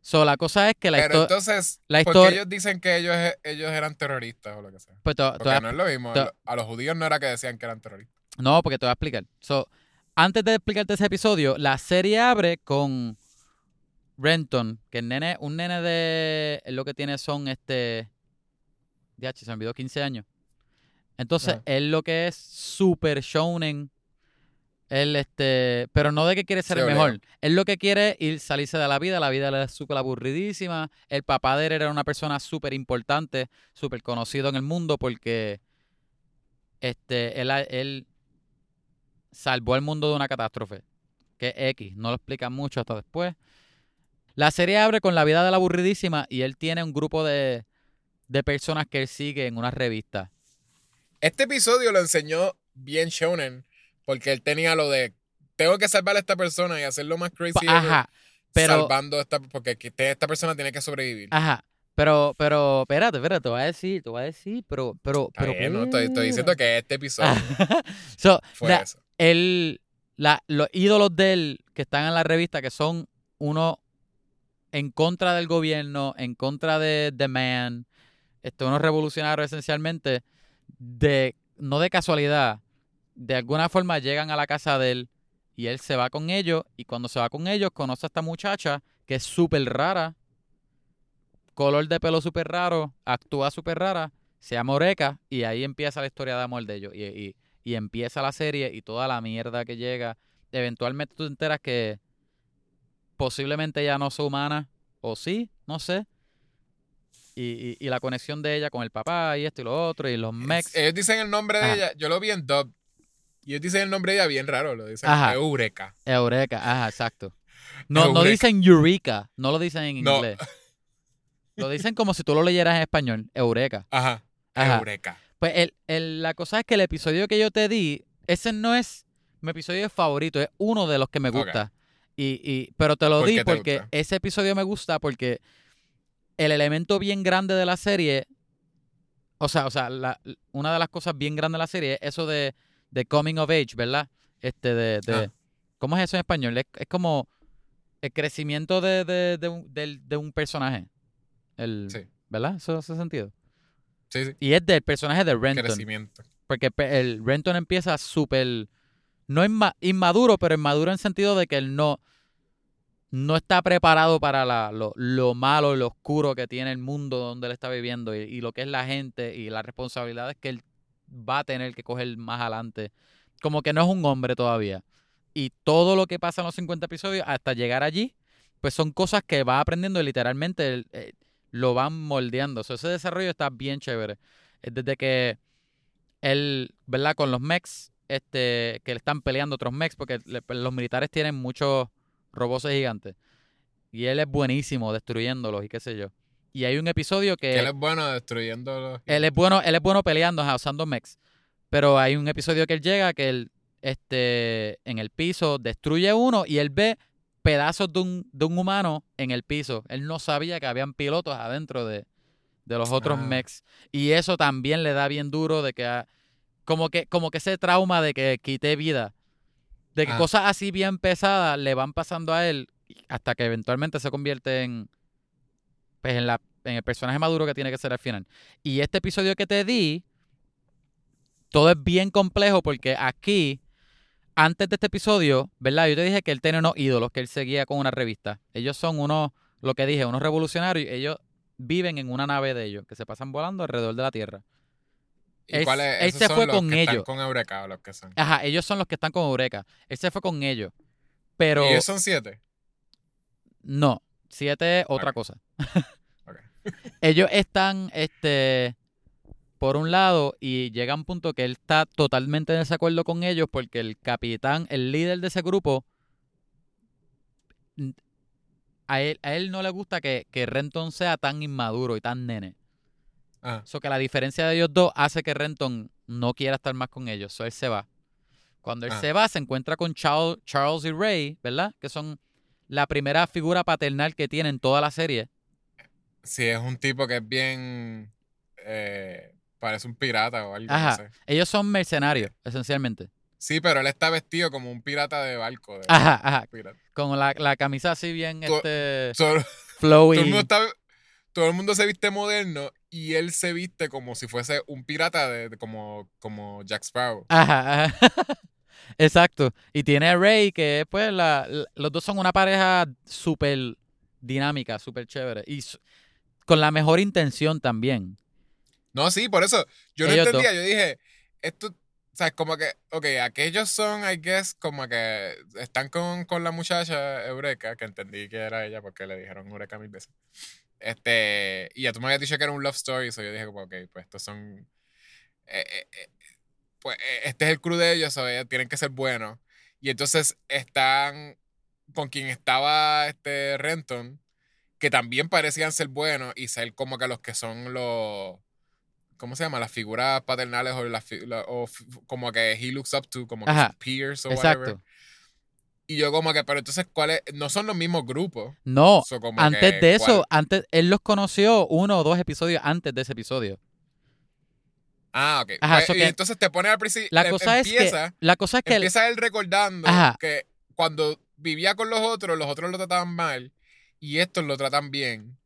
So, la cosa es que la Pero historia entonces, la ¿por qué historia- ellos dicen que ellos, e- ellos eran terroristas o lo que sea? pues, Porque no es lo mismo. A los judíos no era que decían que eran terroristas. No, porque te voy a explicar. So, antes de explicarte ese episodio, la serie abre con Renton, que el nene, un nene de. Lo que tiene son este. DH, se me olvidó 15 años. Entonces, Ajá. él lo que es super shonen. Él, este. Pero no de que quiere ser el mejor. Él lo que quiere es ir, salirse de la vida. La vida le es súper aburridísima. El papá de él era una persona súper importante, súper conocido en el mundo porque. Este, él, él salvó al mundo de una catástrofe. Que es X. No lo explican mucho hasta después. La serie abre con la vida de la aburridísima y él tiene un grupo de, de personas que él sigue en una revista. Este episodio lo enseñó bien Shonen, porque él tenía lo de tengo que salvar a esta persona y hacerlo más crazy Ajá. Pero, salvando esta porque esta persona tiene que sobrevivir. ajá. Pero, pero, espérate, espérate, te voy a decir, te voy a decir, pero, pero, pero. bien, no, estoy, estoy diciendo que este episodio So, fue la- eso. el, la, los ídolos de él que están en la revista, que son uno en contra del gobierno, en contra de The Man, este, unos revolucionarios esencialmente, de, no de casualidad, de alguna forma llegan a la casa de él y él se va con ellos y cuando se va con ellos conoce a esta muchacha que es súper rara, color de pelo súper raro, actúa súper rara, se llama Oreca y ahí empieza la historia de amor de ellos y, y- y empieza la serie y toda la mierda que llega. Eventualmente tú te enteras que posiblemente ella no sea humana o sí, no sé. Y, y- y la conexión de ella con el papá y esto y lo otro y los mex. Ellos dicen el nombre de Ajá. ella, yo lo vi en dub. Y ellos dicen el nombre ella bien raro, lo dicen Ajá. Eureka. Eureka, ajá, exacto. No, no dicen Eureka, no lo dicen en No. inglés. Lo dicen como si tú lo leyeras en español, Eureka. Ajá. Ajá. Eureka. Pues el, el- la cosa es que el episodio que yo te di, ese no es mi episodio favorito, es uno de los que me gusta. Y, y, pero te lo ¿Por di porque gusta? ese episodio me gusta porque el elemento bien grande de la serie, o sea, o sea, la- una de las cosas bien grandes de la serie es eso de, de coming of age, ¿verdad? Este de, de Ah. ¿cómo es eso en español? Es, es como el crecimiento de, de, de un, del- de un personaje. El, Sí. ¿Verdad? Eso hace sentido. Sí, sí. Y es del personaje de Renton. Crecimiento. Porque el Renton empieza súper. No inma- inmaduro, pero inmaduro en sentido de que él no. No está preparado para la- lo, lo malo y lo oscuro que tiene el mundo donde él está viviendo y, y lo que es la gente y las responsabilidades que él va a tener que coger más adelante. Como que no es un hombre todavía. Y todo lo que pasa en los 50 episodios hasta llegar allí, pues son cosas que va aprendiendo y literalmente eh, lo van moldeando. Ese desarrollo está bien chévere. Eh, Desde que él, ¿verdad? Con los mechs, este, que le están peleando otros mechs, porque los militares tienen muchos robots gigantes. Y él es buenísimo destruyéndolos y qué sé yo. Y hay un episodio que él es bueno destruyendo los... él es bueno, él es bueno peleando, ajá, usando mechs. Pero hay un episodio que él llega que él, este, en el piso destruye uno y él ve pedazos de un, de un humano en el piso. Él no sabía que habían pilotos adentro de, de los otros Ah. mechs. Y eso también le da bien duro de que como que, como que ese trauma de que quité vida. De que Ah. cosas así bien pesadas le van pasando a él hasta que eventualmente se convierte en pues en la en el personaje maduro que tiene que ser al final. Y este episodio que te di todo es bien complejo porque aquí antes de este episodio, ¿verdad? Yo te dije que él tiene unos ídolos que él seguía con una revista. Ellos son unos lo que dije, unos revolucionarios, ellos viven en una nave de ellos que se pasan volando alrededor de la Tierra. ¿Y él- cuál es? él se fue los con que están ellos. con Eureka los que son. Ajá, ellos son los que están con Eureka. Él se fue con ellos. Pero ¿Y ellos son siete? no, siete es otra cosa. Ellos están, este, por un lado, y llega un punto que él está totalmente en desacuerdo con ellos porque el capitán, el líder de ese grupo, a él, a él no le gusta que, que Renton sea tan inmaduro y tan nene. Ah, So que la diferencia de ellos dos hace que Renton no quiera estar más con ellos. So él se va. Cuando él Ah. se va, se encuentra con Charles, Charles y Ray, ¿verdad? Que son la primera figura paternal que tiene en toda la serie. Sí, es un tipo que es bien... eh, parece un pirata o algo, no Ajá. sé. Ellos son mercenarios, esencialmente. Sí, pero él está vestido como un pirata de barco. de- Ajá, ajá. pirata. Con la, la camisa así bien este Todo, flowy. todo el mundo está- todo el mundo se viste moderno y él se viste como si fuese un pirata de, de- como, como Jack Sparrow. Ajá, ajá. Exacto. Y tiene a Ray, que pues la, la- los dos son una pareja súper dinámica, súper chévere. Y con la mejor intención también. No, sí, por eso. Yo no Ellos entendía. Yo dije, esto, o sea, como que, ok, aquellos son, I guess, como que están con, con la muchacha Eureka, que entendí que era ella porque le dijeron Eureka mil veces. Este, y ya tú me habías dicho que era un love story, so yo dije, como, ok, pues estos son. eh, eh, eh, pues eh, este es el crew de ellos, so ellos tienen que ser buenos. Y entonces están con quien estaba este Renton, que también parecían ser buenos y ser como que los que son los. ¿Cómo se llama? Las figuras paternales o, las la- o como que he looks up to, como que Ajá, sus peers o Exacto. whatever. Y yo como que, pero entonces, ¿cuáles? No son los mismos grupos. No, So, como antes que, de eso, ¿cuál? antes, él los conoció uno o dos episodios antes de ese episodio. Ah, ok. Ajá, Pues, so y que- entonces te pone al principio. La em- cosa es que, la cosa es que, empieza él recordando Ajá. que cuando vivía con los otros, los otros lo trataban mal y estos lo tratan bien.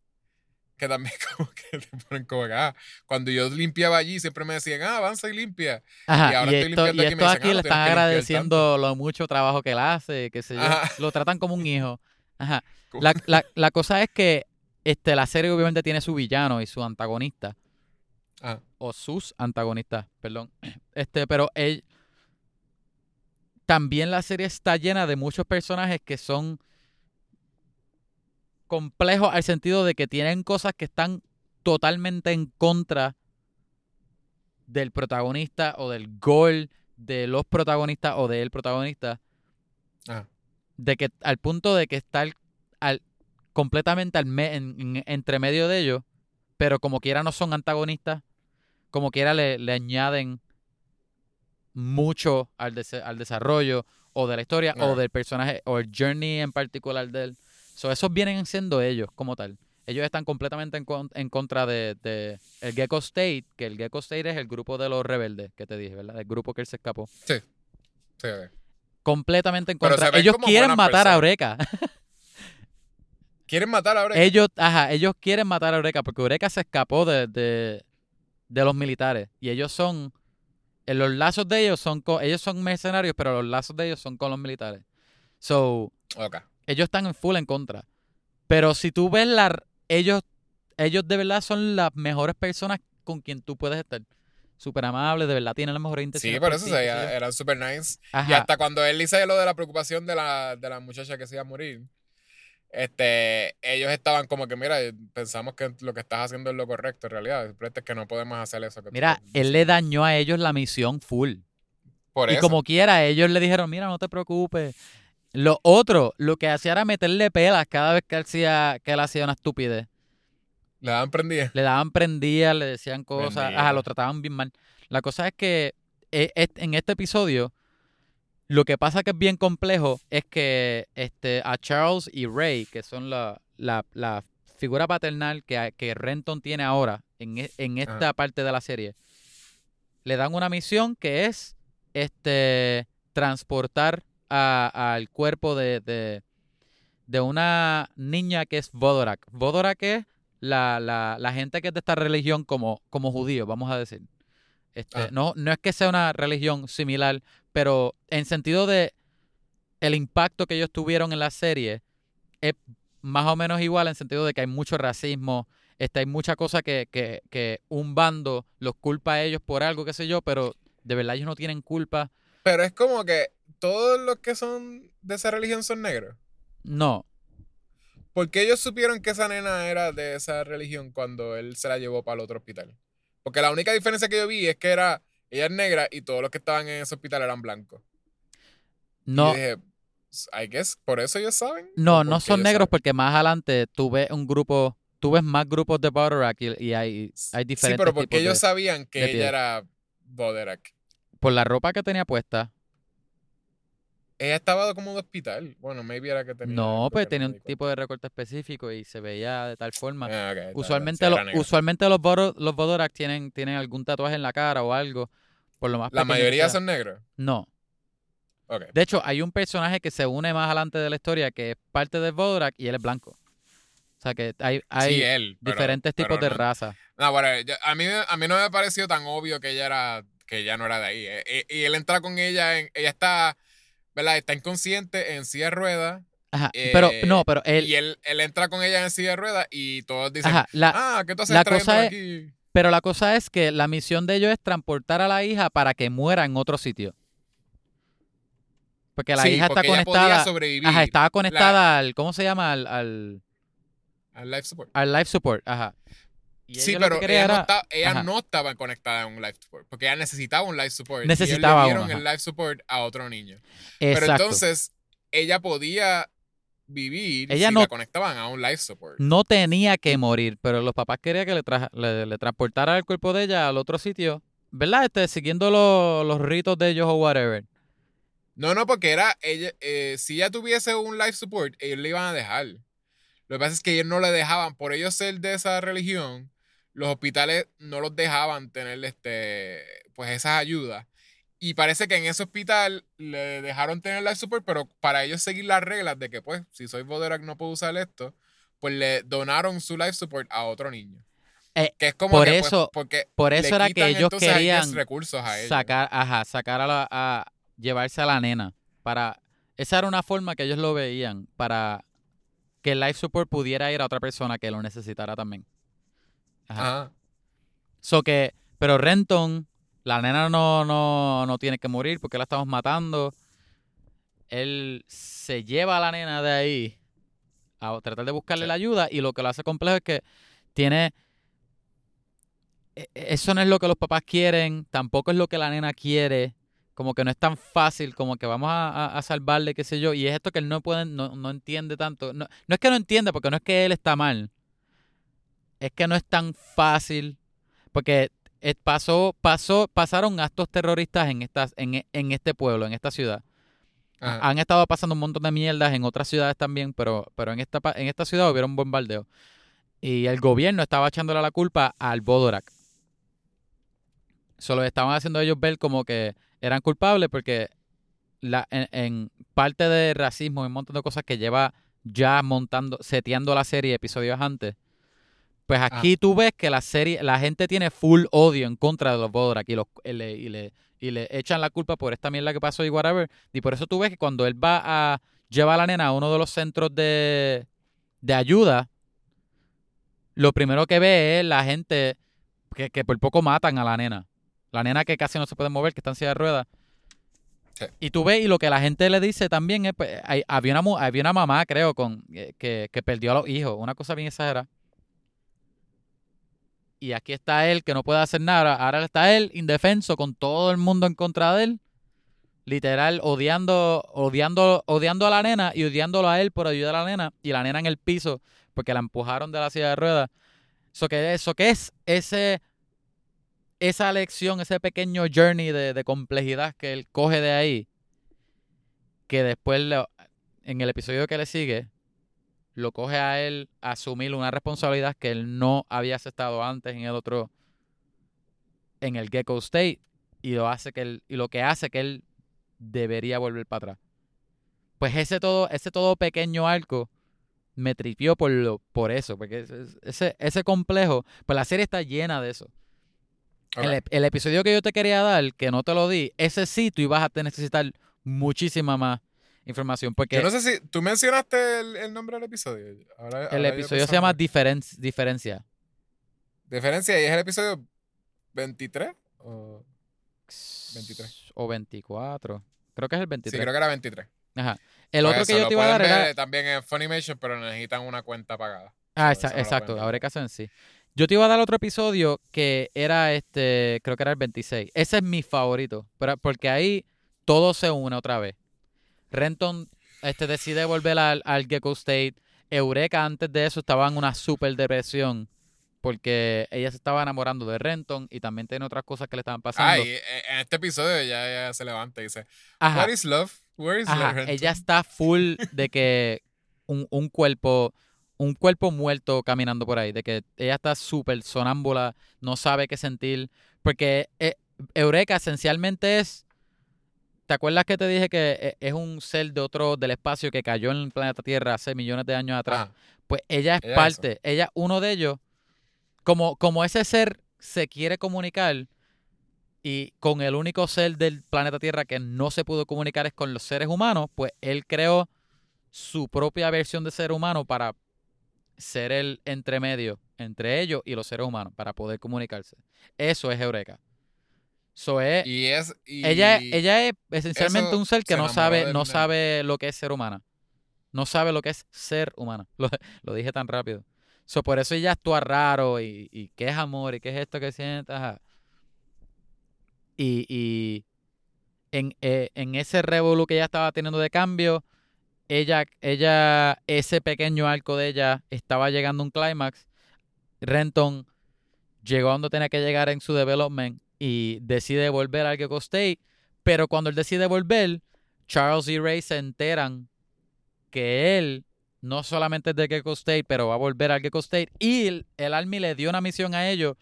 Que también como que te ponen como que, ah, cuando yo limpiaba allí siempre me decían, ah, avanza y limpia. ajá, y ahora y, estoy esto, limpiando y aquí y me esto dicen, aquí "Ah, le están que agradeciendo lo mucho trabajo que él hace, yo. Ajá. Lo tratan como un hijo. Ajá. La, la, la cosa es que este, la serie obviamente tiene su villano y su antagonista. Ah, o sus antagonistas, perdón. Este, pero él también la serie está llena de muchos personajes que son complejos al sentido de que tienen cosas que están totalmente en contra del protagonista o del gol de los protagonistas o del protagonista ah. de que al punto de que está al, completamente al me- en- en- entre medio de ellos, pero como quiera no son antagonistas, como quiera le, le añaden mucho al, al desarrollo o de la historia o del personaje o el journey en particular de él. So, esos vienen siendo ellos como tal. Ellos están completamente en, con- en contra de, de el Gecko State, que el Gecko State es el grupo de los rebeldes que te dije, ¿verdad? El grupo que él se escapó. Sí, ok. Completamente en contra. Ellos quieren matar a. Eureka. ¿Quieren matar ahora? Ellos, ajá, ellos quieren matar a Eureka porque Eureka se escapó de, de, de los militares. Y ellos son. Los lazos de ellos son con, ellos son mercenarios, pero los lazos de ellos son con los militares. So, Ok. Ellos están en full en contra. Pero si tú ves la ellos, ellos de verdad son las mejores personas con quien tú puedes estar. Súper amables, de verdad tienen las mejores intenciones. Sí, por eso yo. eran super nice. Y hasta cuando él dice lo de la preocupación de la, de la muchacha que se iba a morir, este, ellos estaban como que, mira, pensamos que lo que estás haciendo es lo correcto en realidad. Es que no podemos hacer eso. que Mira, él le diciendo". dañó a ellos la misión full. Por y eso. como quiera, ellos le dijeron, mira, no te preocupes. Lo otro, lo que hacía era meterle pelas cada vez que él hacía, que él hacía una estupidez. Le daban prendida. Le daban prendías, le decían cosas, ajá, lo trataban bien mal. La cosa es que est- en este episodio, lo que pasa que es bien complejo es que este, a Charles y Ray, que son la, la, la figura paternal que, que Renton tiene ahora en, e- en esta parte de la serie, le dan una misión que es este transportar al cuerpo de, de, de una niña que es Vodorak. Vodorak es la, la, la gente que es de esta religión como, como judío, vamos a decir. Este, Ah. no, no es que sea una religión similar, pero en sentido de el impacto que ellos tuvieron en la serie es más o menos igual en sentido de que hay mucho racismo, este, hay mucha cosa que, que, que un bando los culpa a ellos por algo, qué sé yo, pero de verdad ellos no tienen culpa. Pero es como que todos los que son de esa religión son negros. No, ¿Por qué ellos supieron que esa nena era de esa religión cuando él se la llevó para el otro hospital? Porque la única diferencia que yo vi es que era ella es negra y todos los que estaban en ese hospital eran blancos. Y no, yo dije, I guess, por eso ellos saben. no, ¿O no porque son negros saben? porque más adelante tú ves un grupo, tú ves más grupos de Battlerock y, y hay, hay Sí, diferentes pero porque ellos de- sabían que ella era Boderak. por la ropa que tenía puesta. Ella estaba como de hospital. Bueno, maybe era que tenía. No, pues tenía un tipo de recorte específico y se veía de tal forma. Ah, usualmente los, usualmente los, los tienen, tienen algún tatuaje en la cara o algo. Por lo más La mayoría son negros. No. De hecho, hay un personaje que se une más adelante de la historia que es parte de Bodorak y él es blanco. O sea que hay, hay sí, él. pero- diferentes pero tipos de no- raza. No, bueno, yo- a, mí, a mí no me pareció tan obvio que ella era que ella no era de ahí. eh, eh, Y, él entra con ella, en, ella está, ¿verdad? Está inconsciente en silla de ruedas. Ajá. pero eh, no, pero él, y él, él entra con ella en silla de ruedas y todos dicen, ajá, la, ah, ¿qué tú haces la cosa es- aquí? pero la cosa es que la misión de ellos es transportar a la hija para que muera en otro sitio. Porque la Sí, hija está porque podía conectada. sobrevivir Ajá, estaba conectada al, ¿cómo se llama? Al, al, al life support. al life support, ajá. Y Sí, que pero ella, no, estaba, ella ajá. no estaba conectada a un life support, porque ella necesitaba un life support. y Necesitaba ellos le uno, dieron el ajá. life support a otro niño. Pero Exacto. entonces, ella podía vivir Ella si no- la conectaban a un life support. no tenía que morir, pero los papás querían que le, le, le transportara el cuerpo de ella al otro sitio, ¿verdad? Este, siguiendo lo- los ritos de ellos o whatever. No, no, porque era, ella, eh, si ella tuviese un life support, ellos le iban a dejar. Lo que pasa es que ellos no le dejaban, por ellos ser de esa religión, los hospitales no los dejaban tener este, pues esas ayudas. Y parece que en ese hospital le dejaron tener life support, pero para ellos seguir las reglas de que, pues, si soy Boderak no puedo usar esto, pues le donaron su life support a otro niño. Eh, Que es como por que, pues, eso- porque por eso era que ellos querían recursos a ellos. sacar, ajá, sacar a la, a llevarse a la nena para esa era una forma que ellos lo veían para que el life support pudiera ir a otra persona que lo necesitara también. Ajá. Ajá. So que, pero Renton, la nena no, no, no tiene que morir porque la estamos matando. Él se lleva a la nena de ahí a tratar de buscarle Sí. la ayuda y lo que lo hace complejo es que tiene... e- Eso no es lo que los papás quieren, tampoco es lo que la nena quiere, como que no es tan fácil, como que vamos a, a- a salvarle, qué sé yo, y es esto que él no puede, no, no entiende tanto. No, no es que no entiende, porque no es que él está mal, es que no es tan fácil, porque pasó, pasó, pasaron actos terroristas en, estas, en, en este pueblo, en esta ciudad. Ajá. Han estado pasando un montón de mierdas en otras ciudades también, pero, pero en, esta, en esta ciudad hubieron bombardeo. Y el gobierno estaba echándole la culpa al Bodorak. Solo estaban haciendo ellos ver como que eran culpables porque la, en, en parte de racismo y un montón de cosas que lleva ya montando, seteando la serie episodios antes. Pues aquí tú ves que la serie, la gente tiene full odio en contra de los Bodorak y, los, y, le, y, le, y le echan la culpa por esta mierda que pasó y whatever. Y por eso tú ves que cuando él va a llevar a la nena a uno de los centros de, de ayuda, lo primero que ve es la gente que, que por poco matan a la nena. La nena que casi no se puede mover, que está en silla de ruedas. Sí. Y tú ves, y lo que la gente le dice también es, pues, hay- había, una, había una mamá, creo, con eh, que, que perdió a los hijos, una cosa bien exagerada. Y aquí está él, que no puede hacer nada. Ahora está él, indefenso, con todo el mundo en contra de él. Literal, odiando, odiando, odiando a la nena y odiándolo a él por ayudar a la nena. Y la nena en el piso, porque la empujaron de la silla de ruedas. Eso que, eso que es ese, esa lección, ese pequeño journey de, de complejidad que él coge de ahí. Que después, en el episodio que le sigue, lo coge a él a asumir una responsabilidad que él no había aceptado antes en el otro, en el Gecko State, y lo hace que él, y lo que hace que él debería volver para atrás. Pues ese todo, ese todo pequeño arco me tripió por lo, por eso, porque ese, ese, complejo, pues la serie está llena de eso. El, el episodio que yo te quería dar, que no te lo di, ese sí tú ibas a necesitar muchísima más información, porque Yo no sé si tú mencionaste el, el nombre del episodio. Ahora- el ahora episodio se llama. Diferen- Diferencia. Diferencia y es el episodio 23 o 23. O 24. Creo que es el Sí, 23. creo que era 23. Ajá. El Pues otro eso, que yo te iba a dar era... también en Funimation, pero necesitan una cuenta pagada. Ah, exa- exacto, habré caso en sí. Yo te iba a dar otro episodio que era este, creo que era el 26. Ese es mi favorito, pero porque ahí todo se une otra vez. Renton este, decide volver al, al Gecko State. Eureka antes de eso estaba en una super depresión porque ella se estaba enamorando de Renton y también tiene otras cosas que le estaban Ah, pasando. y eh, en este episodio ya, ya se levanta y dice, Ajá. What is love? Where is Ajá, love? ella está full de que un, un cuerpo, un cuerpo muerto caminando por ahí, de que ella está súper sonámbula, no sabe qué sentir, porque eh, Eureka esencialmente es, ¿te acuerdas que te dije que eh, es un ser de otro, del espacio que cayó en el planeta Tierra hace millones de años atrás? Ajá. Pues ella es Ella es parte, ella uno de ellos, como, como ese ser se quiere comunicar y con el único ser del planeta Tierra que no se pudo comunicar es con los seres humanos, pues él creó su propia versión de ser humano para ser el entremedio entre ellos y los seres humanos, para poder comunicarse. Eso es Eureka. So es, Y es... y- ella, ella es esencialmente un ser que se no sabe, no sabe lo que es ser humana. No sabe lo que es ser humana. Lo, lo dije tan rápido. So, por eso ella actúa raro y, y qué es amor y qué es esto que siente. ajá. Y, y en, eh, en ese revolú que ella estaba teniendo de cambio, ella, ella, ese pequeño arco de ella estaba llegando a un clímax. Renton llegó a donde tenía que llegar en su development y decide volver al Gecko State. Pero cuando él decide volver, Charles y Ray se enteran que él no solamente es de Gecko State, pero va a volver al Gecko State. Y el, el Army le dio una misión a ellos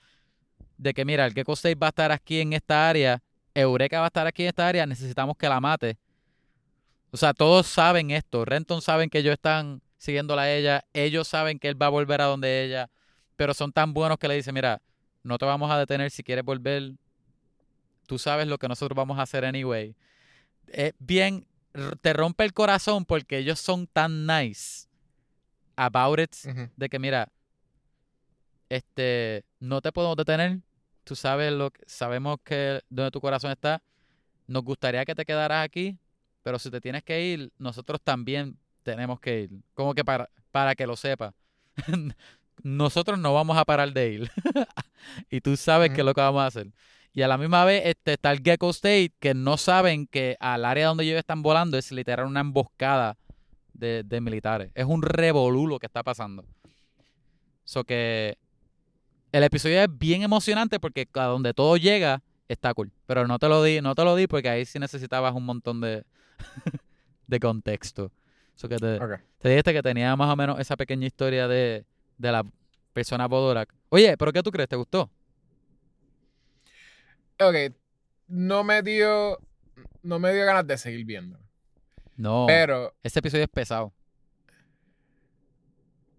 de que, mira, el Gecko State va a estar aquí en esta área, Eureka va a estar aquí en esta área, necesitamos que la mate. O sea, todos saben esto. Renton saben que ellos están siguiéndola a ella, ellos saben que él va a volver a donde ella, pero son tan buenos que le dicen, mira, no te vamos a detener si quieres volver, tú sabes lo que nosotros vamos a hacer anyway. Es bien, r- te rompe el corazón porque ellos son tan nice about it, de que mira, este, no te podemos detener, tú sabes lo que, sabemos que donde tu corazón está, nos gustaría que te quedaras aquí, pero si te tienes que ir, nosotros también tenemos que ir, como que para, para que lo sepas. nosotros no vamos a parar de ir. y tú sabes qué es lo que vamos a hacer. Y a la misma vez este, está el Gecko State, que no saben que al área donde ellos están volando es literal una emboscada de, de militares. Es un revolú lo que está pasando. So que el episodio es bien emocionante porque a donde todo llega está cool. Pero no te lo di, no te lo di porque ahí sí necesitabas un montón de, de contexto. So que te, te dijiste que tenía más o menos esa pequeña historia de, de la persona Bodorak. Oye, ¿pero qué tú crees? ¿Te gustó? Ok. No me dio. No me dio ganas de seguir viendo. No. Pero Este episodio es pesado.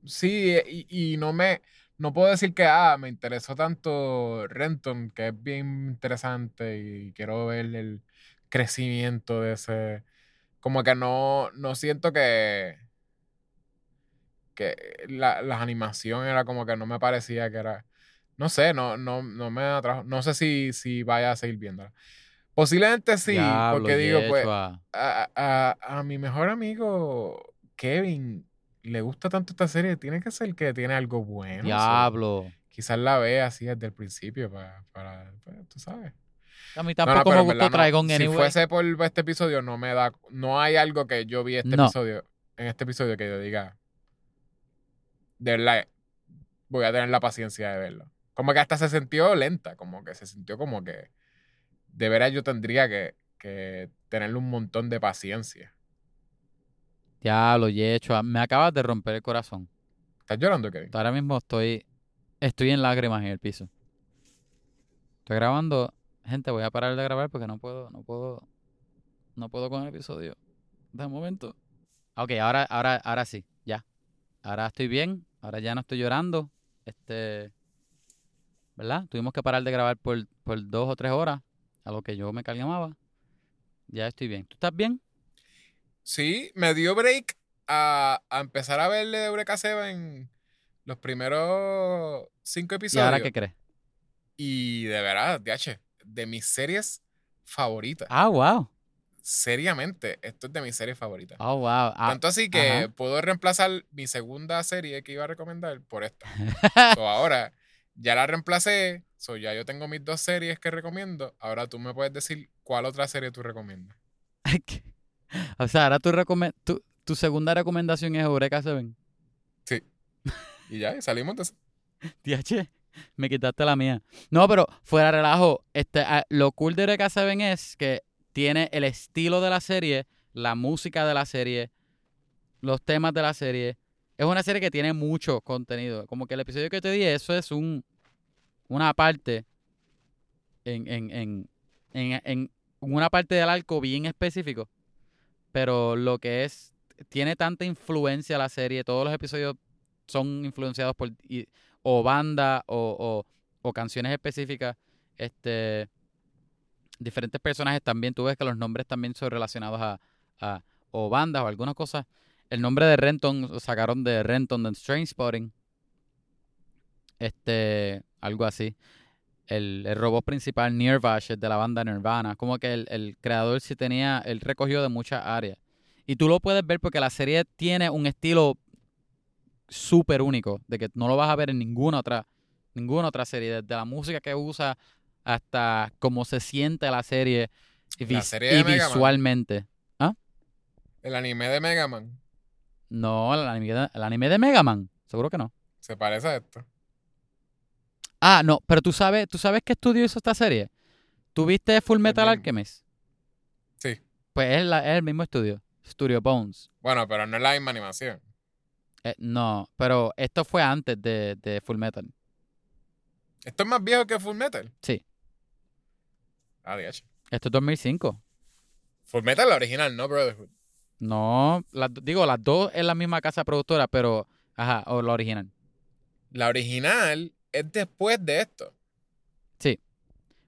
sí, y, y no me. No puedo decir que ah, me interesó tanto Renton, que es bien interesante y quiero ver el crecimiento de ese. Como que no, no siento que. que la, la animación era como que no me parecía que era. No sé, no, no, no me atrajo. No sé si, si vaya a seguir viéndola. Posiblemente sí, Diablo, porque digo, pues, a, a- a mi mejor amigo Kevin le gusta tanto esta serie, tiene que ser que tiene algo bueno. Diablo. quizás la vea así desde el principio para, para pues, tú sabes. A mí No, no, tampoco pero me gustó verdad no. Si fuese por este episodio, no me da, no hay algo que yo vi este No. episodio, en este episodio que yo diga, de verdad, voy a tener la paciencia de verlo. Como que hasta se sintió lenta, como que se sintió como que de veras yo tendría que, que tenerle un montón de paciencia. Diablo, Yeshua. Me acabas de romper el corazón. ¿Estás llorando, Kevin? Ahora mismo estoy, estoy en lágrimas en el piso. Estoy grabando. Gente, voy a parar de grabar porque no puedo, no puedo, no puedo con el episodio. De momento. Ok, ahora, ahora, ahora sí, ya. Ahora estoy bien. Ahora ya no estoy llorando. Este, ¿verdad? Tuvimos que parar de grabar por, por dos o tres horas, a lo que yo me calmaba. Ya estoy bien. ¿Tú estás bien? Sí, me dio break a, a empezar a verle de Eureka Seven los primeros cinco ¿Y episodios. ahora qué crees? Y de verdad, DH, de mis series favoritas. Ah, wow. Seriamente, esto es de mis series favoritas. Oh, wow. Ah, Tanto así que ajá. puedo reemplazar mi segunda serie que iba a recomendar por esta. So, ahora ya la reemplacé, so, ya yo tengo mis dos series que recomiendo. Ahora tú me puedes decir cuál otra serie tú recomiendas. o sea, ahora tu, tu, tu segunda recomendación es Eureka Seven. Y ya, y salimos de eso. DH, me quitaste la mía. No, pero fuera de relajo, este, ah, lo cool de Eureka Seven es que tiene el estilo de la serie, la música de la serie, los temas de la serie. Es una serie que tiene mucho contenido. Como que el episodio que te di, eso es un una parte en, en, en, en, en una parte del arco bien específico. Pero lo que es, tiene tanta influencia la serie, todos los episodios son influenciados por y- o banda o, o, canciones específicas. Este, diferentes personajes también, tú ves que los nombres también son relacionados a, a o bandas o algunas cosas. El nombre de Renton lo sacaron de Renton de Strange Spotting. Este, algo así. El, el robot principal, Nirvash, es de la banda Nirvana. Como que el, el creador sí tenía, él recogió de muchas áreas. Y tú lo puedes ver porque la serie tiene un estilo súper único, de que no lo vas a ver en ninguna otra, ninguna otra serie, desde la música que usa hasta cómo se siente la serie y, La vis- serie y visualmente. El anime de Mega Man No, el anime, de, el anime de Mega Man, seguro que no. se parece a esto. Ah, no, pero tú sabes, ¿tú sabes qué estudio hizo esta serie? ¿Tú viste Full Metal. Alchemist? Sí. Pues es, la- es el mismo estudio, Studio Bones. Bueno, pero no es la misma animación. Eh, no, pero esto fue antes de, de Full Metal. Esto es más viejo que Full Metal. Sí. Ah, de hecho. Esto es 2005. Full Metal la original, no Brotherhood. No, las digo, las dos es la misma casa productora, pero, ajá, o la original. La original es después de esto.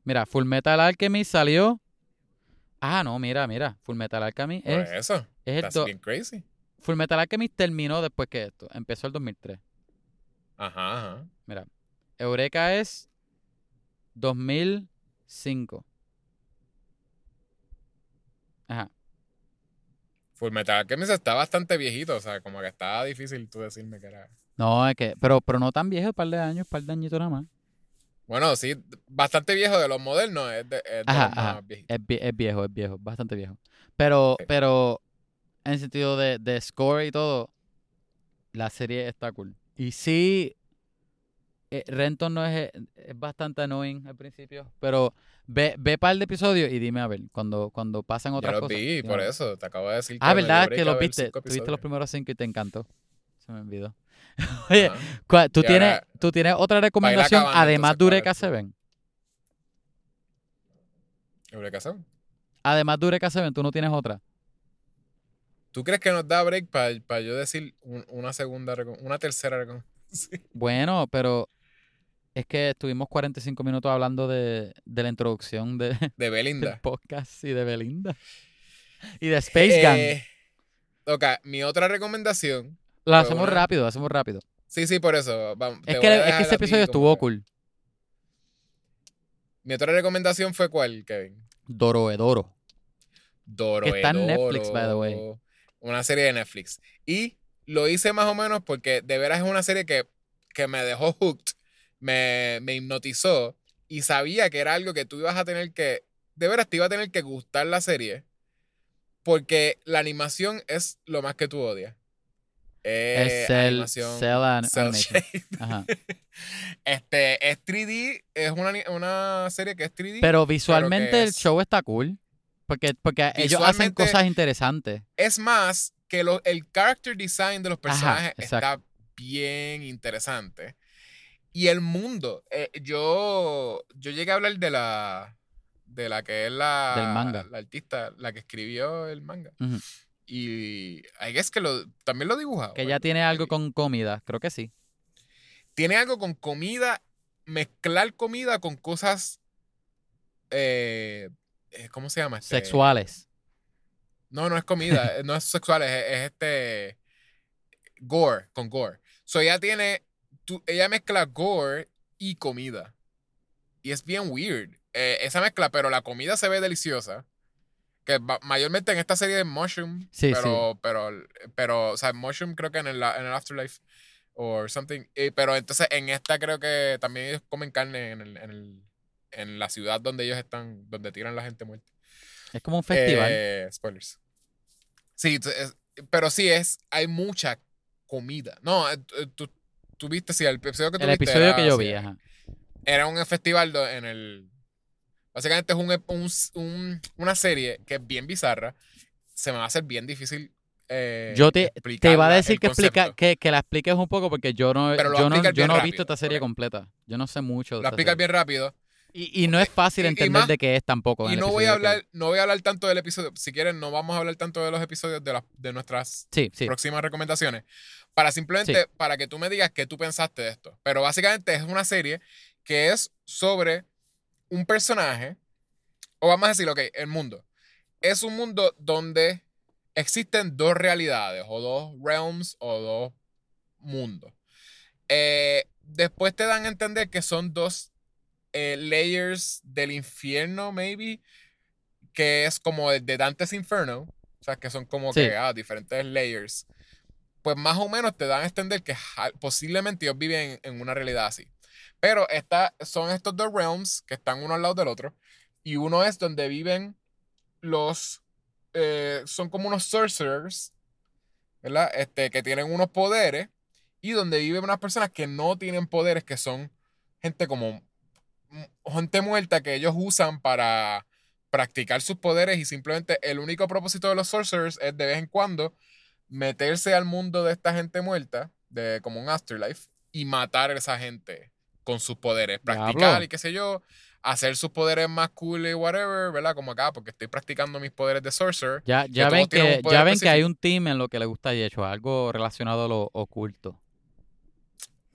Mira, Full Metal Alchemist salió. Ah, no, mira, mira. Full Metal Alchemist Por es, eso. es That's bien crazy. Full Metal Alchemist terminó después que esto. Empezó el 2003. Ajá, ajá. Eureka es 2005. Ajá. Full Metal Alchemist está bastante viejito, o sea, como que estaba difícil tú decirme que era. No, es que, pero, pero no tan viejo, un par de años, un par de añitos nada más. Bueno, sí, bastante viejo de los modernos, es de, es de Ajá, los ajá. más viejitos. Es, vie- es viejo, es viejo, bastante viejo. Pero, Sí. pero en sentido de, de score y todo, la serie está cool. Y sí, eh, Renton no es, es bastante annoying al principio, pero ve, ve par de episodios y dime a ver, cuando, cuando pasan otras los cosas. vi, por eso, te acabo de decir Ah, dio ¿verdad? Que a lo ver viste. Tuviste los primeros cinco y te encantó. Se me olvidó. Oye, Ajá. ¿cuál- ¿tú, tienes, ahora- ¿tú tienes otra recomendación acabando, además de ¿cuál Eureka 7? Eureka Seven. Además de Eureka 7, ¿tú no tienes otra? ¿Tú crees que nos da break para yo decir un- una segunda, una tercera recomendación? Bueno, pero es que estuvimos 45 minutos hablando de, de la introducción de, De del Belinda. podcast y de Belinda. Y de Space Gang. Eh, ok, mi otra recomendación. Fue hacemos una- rápido, lo hacemos rápido. Sí, sí, por eso. vamos, Es que, es que ese episodio estuvo cool. Mi otra recomendación fue cuál, Kevin? Doroedoro. Doro. Que está en Netflix, by the way. Una serie de Netflix. Y lo hice más o menos porque de veras es una serie que, que me dejó hooked, me, me hipnotizó y sabía que era algo que tú ibas a tener que, de veras te iba a tener que gustar la serie porque la animación es lo más que tú odias. Eh, es animación an- cel Animation. shade. Ajá. Este es 3D, es una, una serie que es 3D. Pero visualmente el es- show está cool. Porque, porque ellos hacen cosas interesantes. Es más que lo- el character design de los personajes está bien interesante. Y el mundo. eh, yo, yo llegué a hablar de la. De la que es la. Del manga. La artista, la que escribió el manga. Y. I guess que lo, también lo dibujaba. Que ya tiene algo con comida. Creo que sí. Tiene algo con comida. Mezclar comida con cosas. eh, eh, ¿Cómo se llama? Este, Sexuales. No, no es comida, no es sexual, es, es este gore, con gore. So ella tiene, tú- ella mezcla gore y comida. Y es bien weird. eh, esa mezcla, pero la comida se ve deliciosa. Que ma- mayormente en esta serie de Mushroom. Sí, pero, pero, pero, o sea, Mushroom creo que en el, en el Afterlife or something. eh, pero entonces en esta creo que también ellos comen carne en, el, en, el- en la ciudad donde ellos están, donde tiran la gente muerta. Es como un festival. Eh, spoilers. Sí, es- pero sí es, hay mucha comida. No, eh, tú, tú viste, sí, el episodio que tú el episodio era que yo vi, ajá. Era un festival en el... Básicamente es un, un una serie que es bien bizarra. Se me va a hacer bien difícil eh, Yo te, te iba a decir que, explica, que, que la expliques un poco porque yo no, yo no, yo no he rápido, visto esta serie completa. Yo no sé mucho de esta explicas bien rápido. Y, y no es fácil Y- y entender más- de qué es tampoco. Y no voy a que- hablar, no voy a hablar tanto del episodio. Si quieren, no vamos a hablar tanto de los episodios de, las de nuestras Sí, sí. próximas recomendaciones. Para simplemente, para que tú me digas qué tú pensaste de esto. Pero básicamente es una serie que es sobre un personaje, o vamos a decir, ok, el mundo. Es un mundo donde existen dos realidades, o dos realms, o dos mundos. Eh, después te dan a entender que son dos eh, layers del infierno, maybe, que es como el de Dante's Inferno. O sea, que son como Sí. que ah, diferentes layers. Pues más o menos te dan a entender que posiblemente ellos viven en una realidad así. Pero esta, son estos dos realms que están uno al lado del otro. Y uno es donde viven los. eh, son como unos sorcerers, ¿verdad? Este, que tienen unos poderes. Y donde viven unas personas que no tienen poderes, que son gente como. Gente muerta que ellos usan para. practicar sus poderes y simplemente el único propósito de los sorcerers es de vez en cuando meterse al mundo de esta gente muerta, de como un afterlife, y matar a esa gente con sus poderes. Practicar Diablo. y qué sé yo, hacer sus poderes más cool y whatever, ¿verdad? Como acá, porque estoy practicando mis poderes de sorcerer. Ya, ya ven que, ya ven que hay un team en lo que le gusta a Yecho, algo relacionado a lo oculto.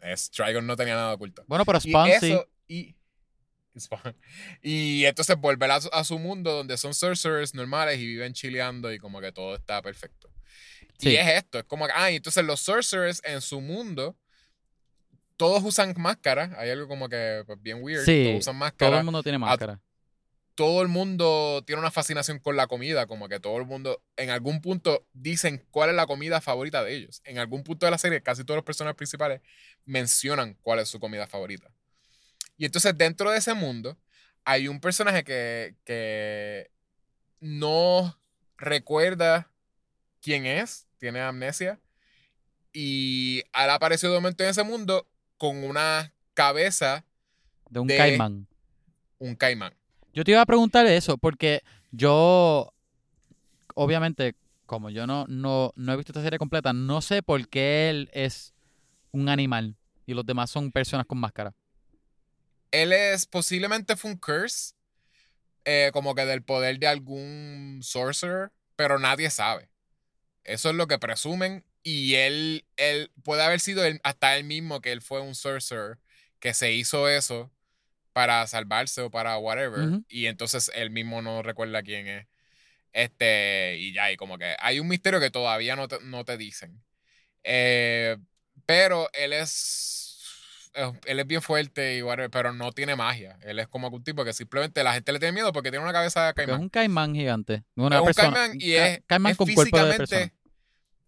Es, Trigon no tenía nada oculto. Bueno, pero Y Spawn sí. Y, Spawn. y entonces volver a, su- a su mundo donde son sorcerers normales y viven chileando y como que todo está perfecto. Sí. Y es esto, es como que, ah, y entonces los sorcerers en su mundo, todos usan máscara, hay algo como que pues, bien weird, Sí, todos usan Todo máscara, el mundo tiene máscara. todo el mundo tiene una fascinación con la comida, como que todo el mundo en algún punto dicen cuál es la comida favorita de ellos. En algún punto de la serie, casi todos los personajes principales mencionan cuál es su comida favorita. Y entonces dentro de ese mundo hay un personaje que, que no recuerda quién es, tiene amnesia, y él apareció de momento en ese mundo con una cabeza, De un de- caimán. un caimán. Yo te iba a preguntar eso porque yo, obviamente, como yo no, no, no he visto esta serie completa, no sé por qué él es un animal y los demás son personas con máscara. Él es posiblemente fue un curse, eh, como que del poder de algún sorcerer, pero nadie sabe. Eso es lo que presumen. Y él, él puede haber sido él- hasta él mismo que él fue un sorcerer que se hizo eso para salvarse o para whatever. Y entonces él mismo no recuerda quién es. Este, y ya, y como que hay un misterio que todavía no te, no te dicen. Eh, pero él es. Él es bien fuerte y whatever, pero no tiene magia. Él es como un tipo que simplemente la gente le tiene miedo porque tiene una cabeza de Porque es caimán. un caimán gigante. Una Es un persona, caimán y ca- es, caimán es con cuerpo de persona. físicamente.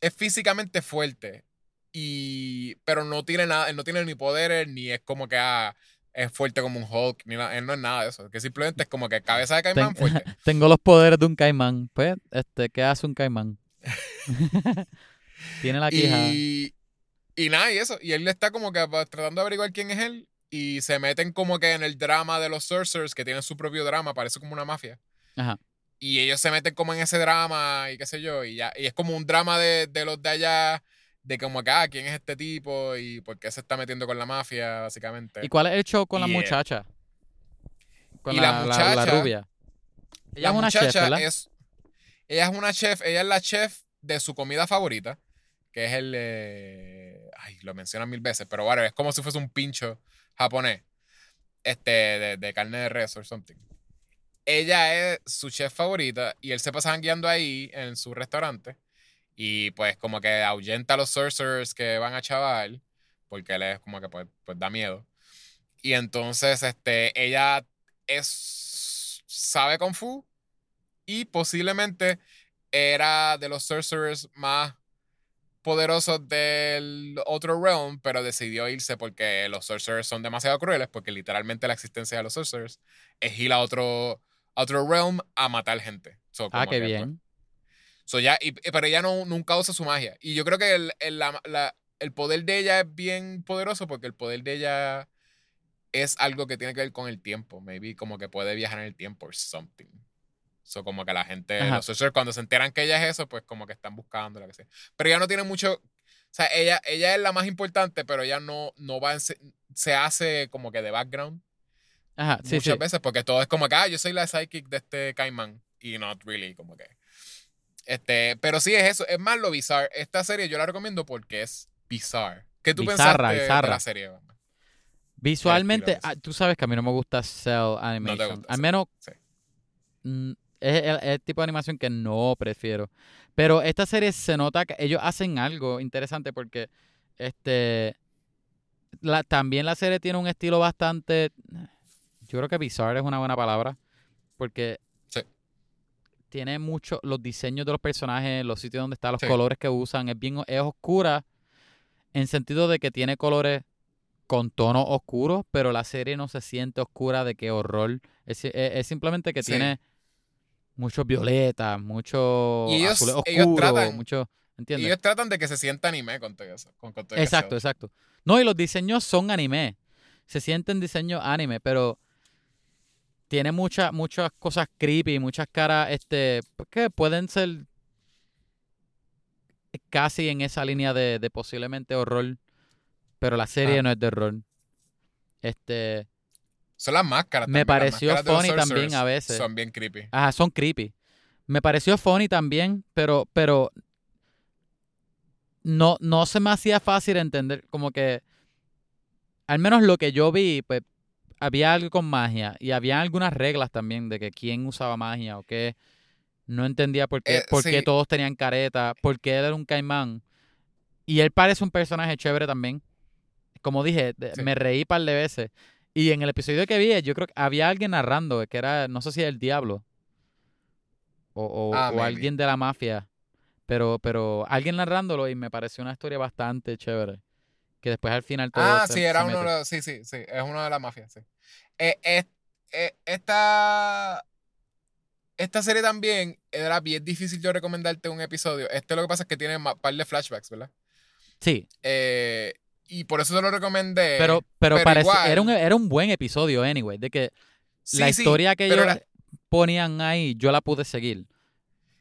Es físicamente fuerte. Y. Pero no tiene nada. Él no tiene ni poderes, ni es como que ah, es fuerte como un Hulk. Ni nada, él no es nada de eso. Que simplemente es como que cabeza de caimán Ten- fuerte. Tengo los poderes de un caimán. Pues, este, ¿qué hace un caimán? Tiene la quija. Y, y nada, y eso. Y él está como que tratando de averiguar quién es él. Y se meten como que en el drama de los sorcerers, que tienen su propio drama, parece como una mafia. Ajá. Y ellos se meten como en ese drama y qué sé yo. Y ya, y es como un drama de, de los de allá, de como que, ah, quién es este tipo y por qué se está metiendo con la mafia, básicamente. ¿Y cuál es el show con la Y, muchacha? Con y la, la la- la muchacha- rubia. Ella la es una chef, muchacha ¿verdad? es. Ella es una chef, ella es la chef de su comida favorita, que es el. eh, ay, lo mencionan mil veces, pero bueno, es como si fuese un pincho japonés. Este, de, de carne de res o something. Ella es su chef favorita y él se pasa guiando ahí en su restaurante. Y pues, como que ahuyenta a los sorcerers que van a chaval, porque él es como que pues, pues da miedo. Y entonces, este, ella es. sabe Kung Fu y posiblemente era de los sorcerers más poderosos del otro realm, pero decidió irse porque los sorcerers son demasiado crueles, porque literalmente la existencia de los sorcerers es ir a otro, a otro realm a matar gente. So, Ah, qué pues, bien. So ya, y- pero ella no, nunca usa su magia. Y yo creo que el, el- la- la- el poder de ella es bien poderoso porque el poder de ella es algo que tiene que ver con el tiempo. Maybe como que puede viajar en el tiempo or something. So como que la gente, Ajá. los sorcerers, cuando se enteran que ella es eso, pues como que están buscando la que sea. Pero ella no tiene mucho. O sea, ella, ella es la más importante, pero ella no, no va en se, hace como que de background Ajá, sí, muchas sí. veces porque todo es como que, ah, yo soy la psychic de este caimán y not really, como que. Este, pero sí es eso, es más lo bizarre. Esta serie yo la recomiendo porque es bizarre. ¿Qué tú Bizarra, pensaste bizarra. de la serie? Visualmente, estilo ah, tú sabes que a mí no me gusta cell animation. gusta, Al menos sí. Es el, el tipo de animación que no prefiero. Pero esta serie se nota que ellos hacen algo interesante porque este la, también la serie tiene un estilo bastante yo creo que bizarre es una buena palabra porque Sí. tiene mucho los diseños de los personajes, los sitios donde están los Sí. colores que usan, es bien es oscura en sentido de que tiene colores con tonos oscuros, pero la serie no se siente oscura de qué horror. Es, es- es simplemente que Sí. tiene muchos violetas, muchos Y ellos- azules ellos oscuros, tratan- mucho, Y ¿entiendes? ellos tratan de que se sienta anime con todo eso. Con, todo eso. Exacto, exacto. No, y los diseños son anime. Se sienten diseños anime, pero tiene muchas muchas cosas creepy, muchas caras este que pueden ser casi en esa línea de, de posiblemente horror, pero la serie Ah. no es de horror. Este, Son las máscaras. Me también, las pareció funny también a veces. Son bien creepy. ajá, son creepy. Me pareció funny también, pero pero no no se me hacía fácil entender como que al menos lo que yo vi, pues había algo con magia y había algunas reglas también de que quién usaba magia o qué. No entendía por qué, Eh, por qué sí. todos tenían careta, por qué él era un caimán. Y él parece un personaje chévere también. Como dije, Sí. me reí un par de veces. Y en el episodio que vi, yo creo que había alguien narrando, que era, no sé si el diablo. O, o- Ah, o alguien de la mafia. Pero, pero alguien narrándolo y me pareció una historia bastante chévere. Que después al final todo Ah, se- sí, era uno de los. Sí, sí, sí. Es uno de las mafias, sí. Eh, eh, eh, esta. Esta serie también era bien difícil yo recomendarte un episodio. Este lo que pasa es que tiene un par de flashbacks, ¿verdad? Sí, Eh, y por eso te lo recomendé. pero, pero, pero parece, igual- era, un, era un buen episodio, anyway. De que Sí, la sí, historia que ellos era- ponían ahí, yo la pude seguir.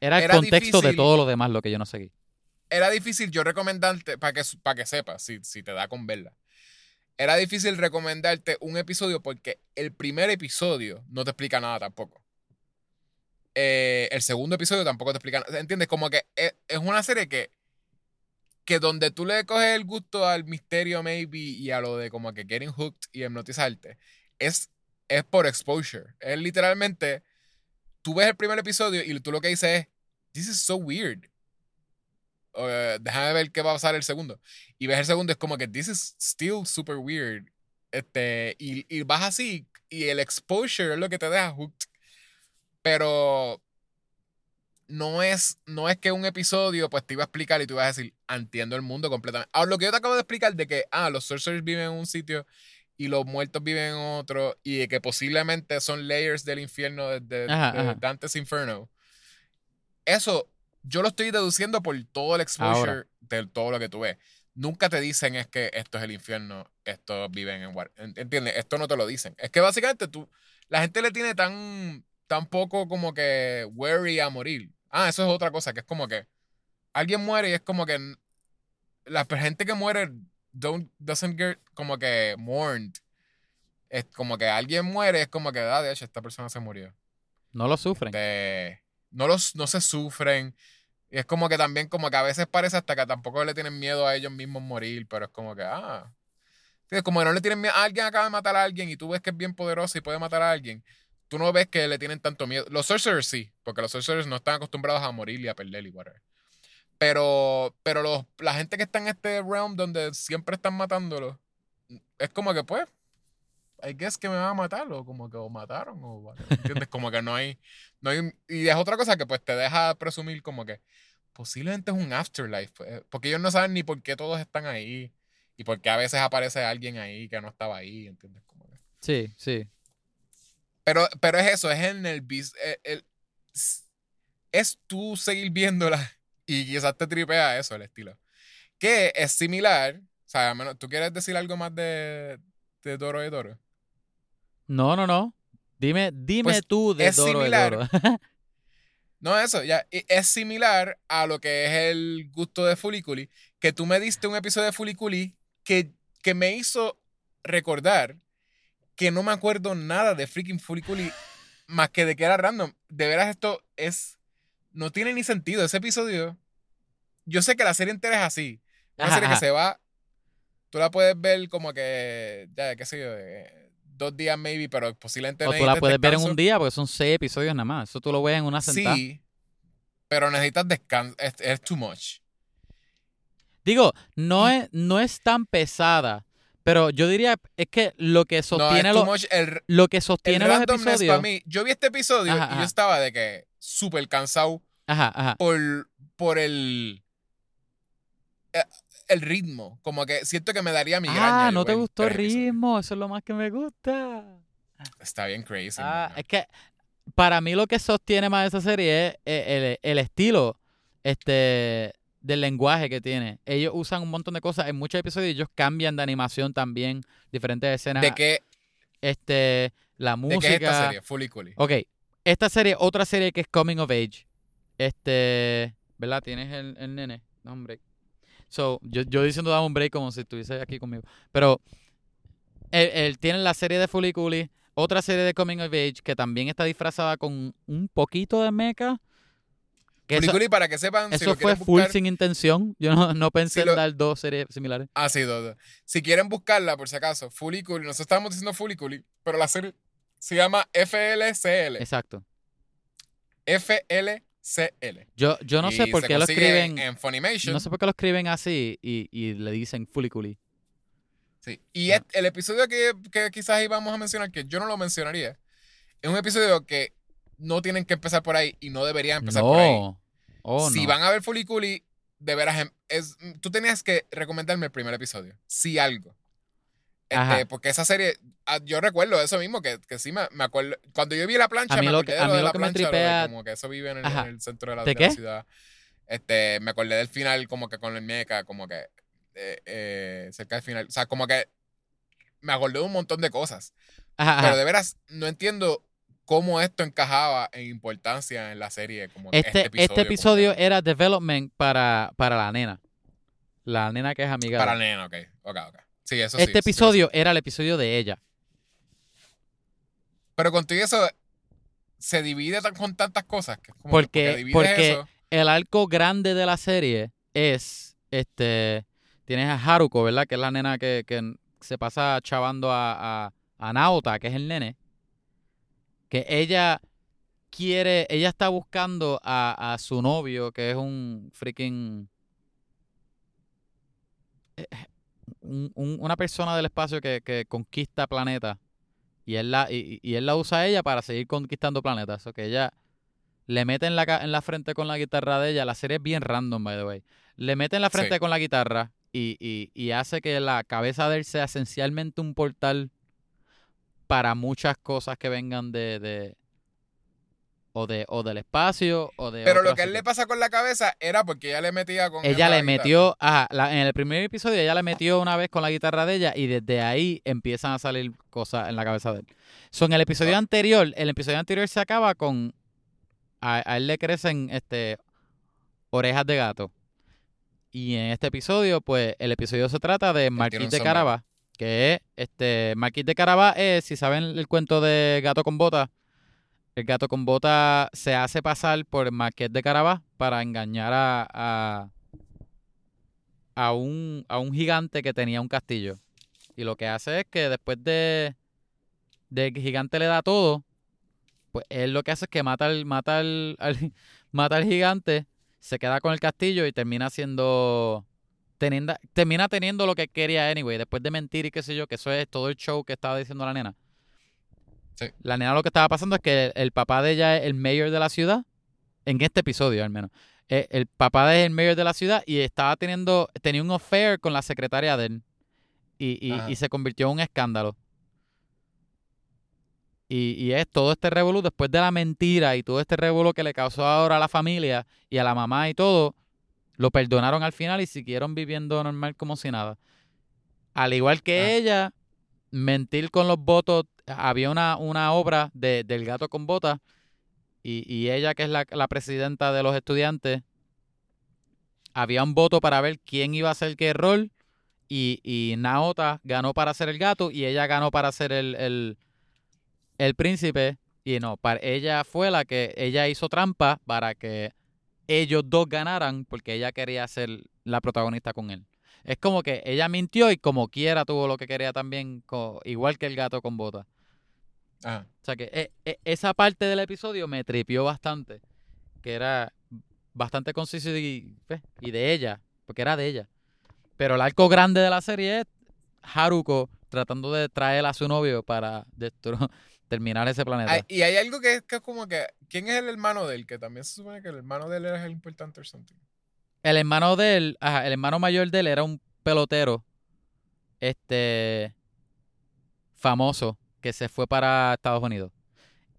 Era el contexto de todo lo demás lo que yo no seguí. era difícil yo recomendarte, para que, para que sepas, si, si te da con verla. Era difícil recomendarte un episodio porque el primer episodio no te explica nada tampoco. Eh, el segundo episodio tampoco te explica nada. ¿Entiendes? Como que es, es una serie que, que donde tú le coges el gusto al misterio, maybe, y a lo de como que getting hooked y hipnotizarte, es, es por exposure. Es literalmente, tú ves el primer episodio y tú lo que dices es, this is so weird. Eh, déjame ver qué va a pasar el segundo. Y ves el segundo, es como que this is still super weird. Este, y, y vas así, y el exposure es lo que te deja hooked. Pero no es, no es que un episodio pues te iba a explicar y tú ibas a decir, entiendo el mundo completamente. Ahora, lo que yo te acabo de explicar de que, ah, los sorcerers viven en un sitio y los muertos viven en otro y de que posiblemente son layers del infierno de, de- Ajá, de ajá. Dante's Inferno. Eso yo lo estoy deduciendo por todo el exposure Ahora. de todo lo que tú ves. Nunca te dicen es que esto es el infierno, estos viven en War. en- ¿Entiendes? Esto no te lo dicen. Es que básicamente tú, la gente le tiene tan, tan poco como que worry a morir. Ah, eso es otra cosa, que es como que alguien muere y es como que la gente que muere don't, doesn't get como que mourned. Es como que alguien muere, es como que, ah, de hecho, esta persona se murió. No lo sufren. Este, no, los, no se sufren. Y es como que también, como que a veces parece hasta que tampoco le tienen miedo a ellos mismos morir, pero es como que, ah. Como que no le tienen miedo. Alguien acaba de matar a alguien y tú ves que es bien poderoso y puede matar a alguien. Tú no ves que le tienen tanto miedo. Los sorcerers sí, porque los sorcerers no están acostumbrados a morir y a perder y whatever. Pero, pero los, la gente que está en este realm donde siempre están matándolo, es como que pues, I guess que me van a matar o como que o mataron o ¿entiendes? Como que no hay, no hay, y es otra cosa que pues te deja presumir como que posiblemente es un afterlife, pues, porque ellos no saben ni por qué todos están ahí y por qué a veces aparece alguien ahí que no estaba ahí, ¿entiendes? Como que- Sí, sí. Pero, pero es eso, es en el, bis- el- el- es tú seguir viéndola y quizás te tripea eso, el estilo. Que es similar, o sea, menos, ¿tú quieres decir algo más de, de Doro de Doro? No, no, no. Dime, dime Pues, tú de es Doro de similar. Doro. No, eso, ya. Es similar a lo que es el gusto de Fuliculi, que tú me diste un episodio de Fuliculi que, que me hizo recordar que no me acuerdo nada de freaking Fuliculi más que de que era random. De veras, esto es. No tiene ni sentido. Ese episodio. Yo sé que la serie entera es así. Una Ajá, serie ajá. que se va. Tú la puedes ver como que. Ya, qué sé yo. eh, dos días, maybe, pero posiblemente. O tú la puedes ver en un día porque son seis episodios nada más. Eso tú lo ves en una sentada. Sí, pero necesitas descanso. Es, es too much. Digo, no es, no es tan pesada, pero yo diría es que lo que sostiene, lo. El, que el sostiene los para episodios. mí. Yo vi este episodio Ajá, y ajá. yo estaba de que súper cansado Ajá, ajá. por, por el. eh, El ritmo. Como que siento que me daría migraña. Ah, el no te gustó el ritmo, eso es lo más que me gusta. Está bien crazy. Ah, es que para mí lo que sostiene más esa serie es eh, el, el estilo este, del lenguaje que tiene. Ellos usan un montón de cosas. En muchos episodios ellos cambian de animación también, diferentes escenas. De que Este, la ¿De qué es esta música. serie? Fully Cooley. Ok, esta serie, otra serie que es Coming of Age. Este, ¿verdad? Tienes el, el nene. Un break. So, yo, yo diciendo dame un break como si estuviese aquí conmigo. Pero él, él tiene la serie de Fully Cooley, otra serie de Coming of Age que también está disfrazada con un poquito de mecha. Que eso, Cooley, para que sepan, si eso lo fue full sin intención. Yo no, no pensé Si en dar dos series similares. Ah, sí, dos, dos. Si quieren buscarla, por si acaso, Cooley, nosotros estábamos diciendo Cooley, pero la serie se llama FLCL. Exacto. FLCL. Yo, yo no sé por qué lo escriben. En Funimation. No sé por qué lo escriben así y, y le dicen Cooley. Sí. Y et- el episodio que, que quizás íbamos a mencionar, que yo no lo mencionaría, es un episodio que no tienen que empezar por ahí y no deberían empezar por ahí. No. Oh, si no. van a ver Cooley, de veras, em- es, tú tenías que recomendarme el primer episodio. Sí, algo. Este, porque esa serie, ah, yo recuerdo eso mismo, que, que sí me, me acuerdo. Cuando yo vi la plancha, me acordé de lo de la plancha, como que eso vive en el, en el centro de la, ¿De de la ciudad. Este, me acordé del final, como que con el mecha, como que eh, eh, cerca del final. O sea, como que me acordé de un montón de cosas. Ajá, ajá. Pero de veras, no entiendo cómo esto encajaba en importancia en la serie. Como que Este, episodio. este episodio era development para, para la nena. La nena que es amiga. de- Para el nene, ok. Ok, ok. Sí, eso este sí episodio era el episodio de ella. Pero contigo eso se divide tan- con tantas cosas. Que como que Porque- porque- eso. El arco grande de la serie es este. Tienes a Haruko, ¿verdad? Que es la nena que, que se pasa chavando a, a, a Naota, que es el nene. Que ella quiere. Ella está buscando a, a su novio, que es un freaking. eh, un- un- una persona del espacio que, que conquista planetas. Y él, la, y, y él la usa a ella para seguir conquistando planetas. Eso que ella le mete en la, en la frente con la guitarra de ella. La serie es bien random, by the way. Le mete en la frente Sí. con la guitarra y, y- y hace que la cabeza de él sea esencialmente un portal para muchas cosas que vengan de, de o de o del espacio o de Pero lo que a él le pasa con la cabeza era porque ella le metía con. ella la le metió ajá, la- en el primer episodio ella le metió una vez con la guitarra de ella y desde ahí empiezan a salir cosas en la cabeza de él. So, en el episodio Ah. anterior, el episodio anterior se acaba con a, a él le crecen este orejas de gato. Y en este episodio, pues, el episodio se trata de Marquis de sombrero. Que es, este, Marquis de Carabas es, si saben el cuento de Gato con Bota, el gato con bota se hace pasar por Marqués de Carabas para engañar a, a, a un, a un gigante que tenía un castillo. Y lo que hace es que después de, de que el gigante le da todo, pues él lo que hace es que mata mata al- mata al gigante, se queda con el castillo y termina siendo teniendo, termina teniendo lo que quería anyway, después de mentir y qué sé yo, que eso es todo el show que estaba diciendo la nena. Sí. La nena lo que estaba pasando es que el, el papá de ella es el mayor de la ciudad, en este episodio al menos. Eh, el papá de ella es el mayor de la ciudad y estaba teniendo, tenía un affair con la secretaria de él. Y, y- y se convirtió en un escándalo. Y, y es todo este revolú, después de la mentira y todo este revolú que le causó ahora a la familia y a la mamá y todo, lo perdonaron al final y siguieron viviendo normal como si nada. Al igual que Ah. ella, mentir con los votos, había una, una obra de, del gato con botas y, y ella, que es la, la presidenta de los estudiantes, había un voto para ver quién iba a hacer qué rol y, y Naota ganó para ser el gato y ella ganó para ser el, el, el príncipe. Y no, para, ella fue la que, ella hizo trampa para que ellos dos ganaran porque ella quería ser la protagonista con él. Es como que ella mintió y como quiera tuvo lo que quería también, igual que el gato con botas. Ajá. O sea que eh, eh, esa parte del episodio me tripió bastante. Que era bastante conciso y, pues, y de ella. Porque era de ella. Pero el arco grande de la serie es Haruko tratando de traer a su novio para terminar ese planeta. Y hay algo que es, que es como que. ¿Quién es el hermano de él? Que también se supone que el hermano de él es el importante o something. El hermano de él, ajá, el hermano mayor de él era un pelotero. Este. famoso. Que se fue para Estados Unidos.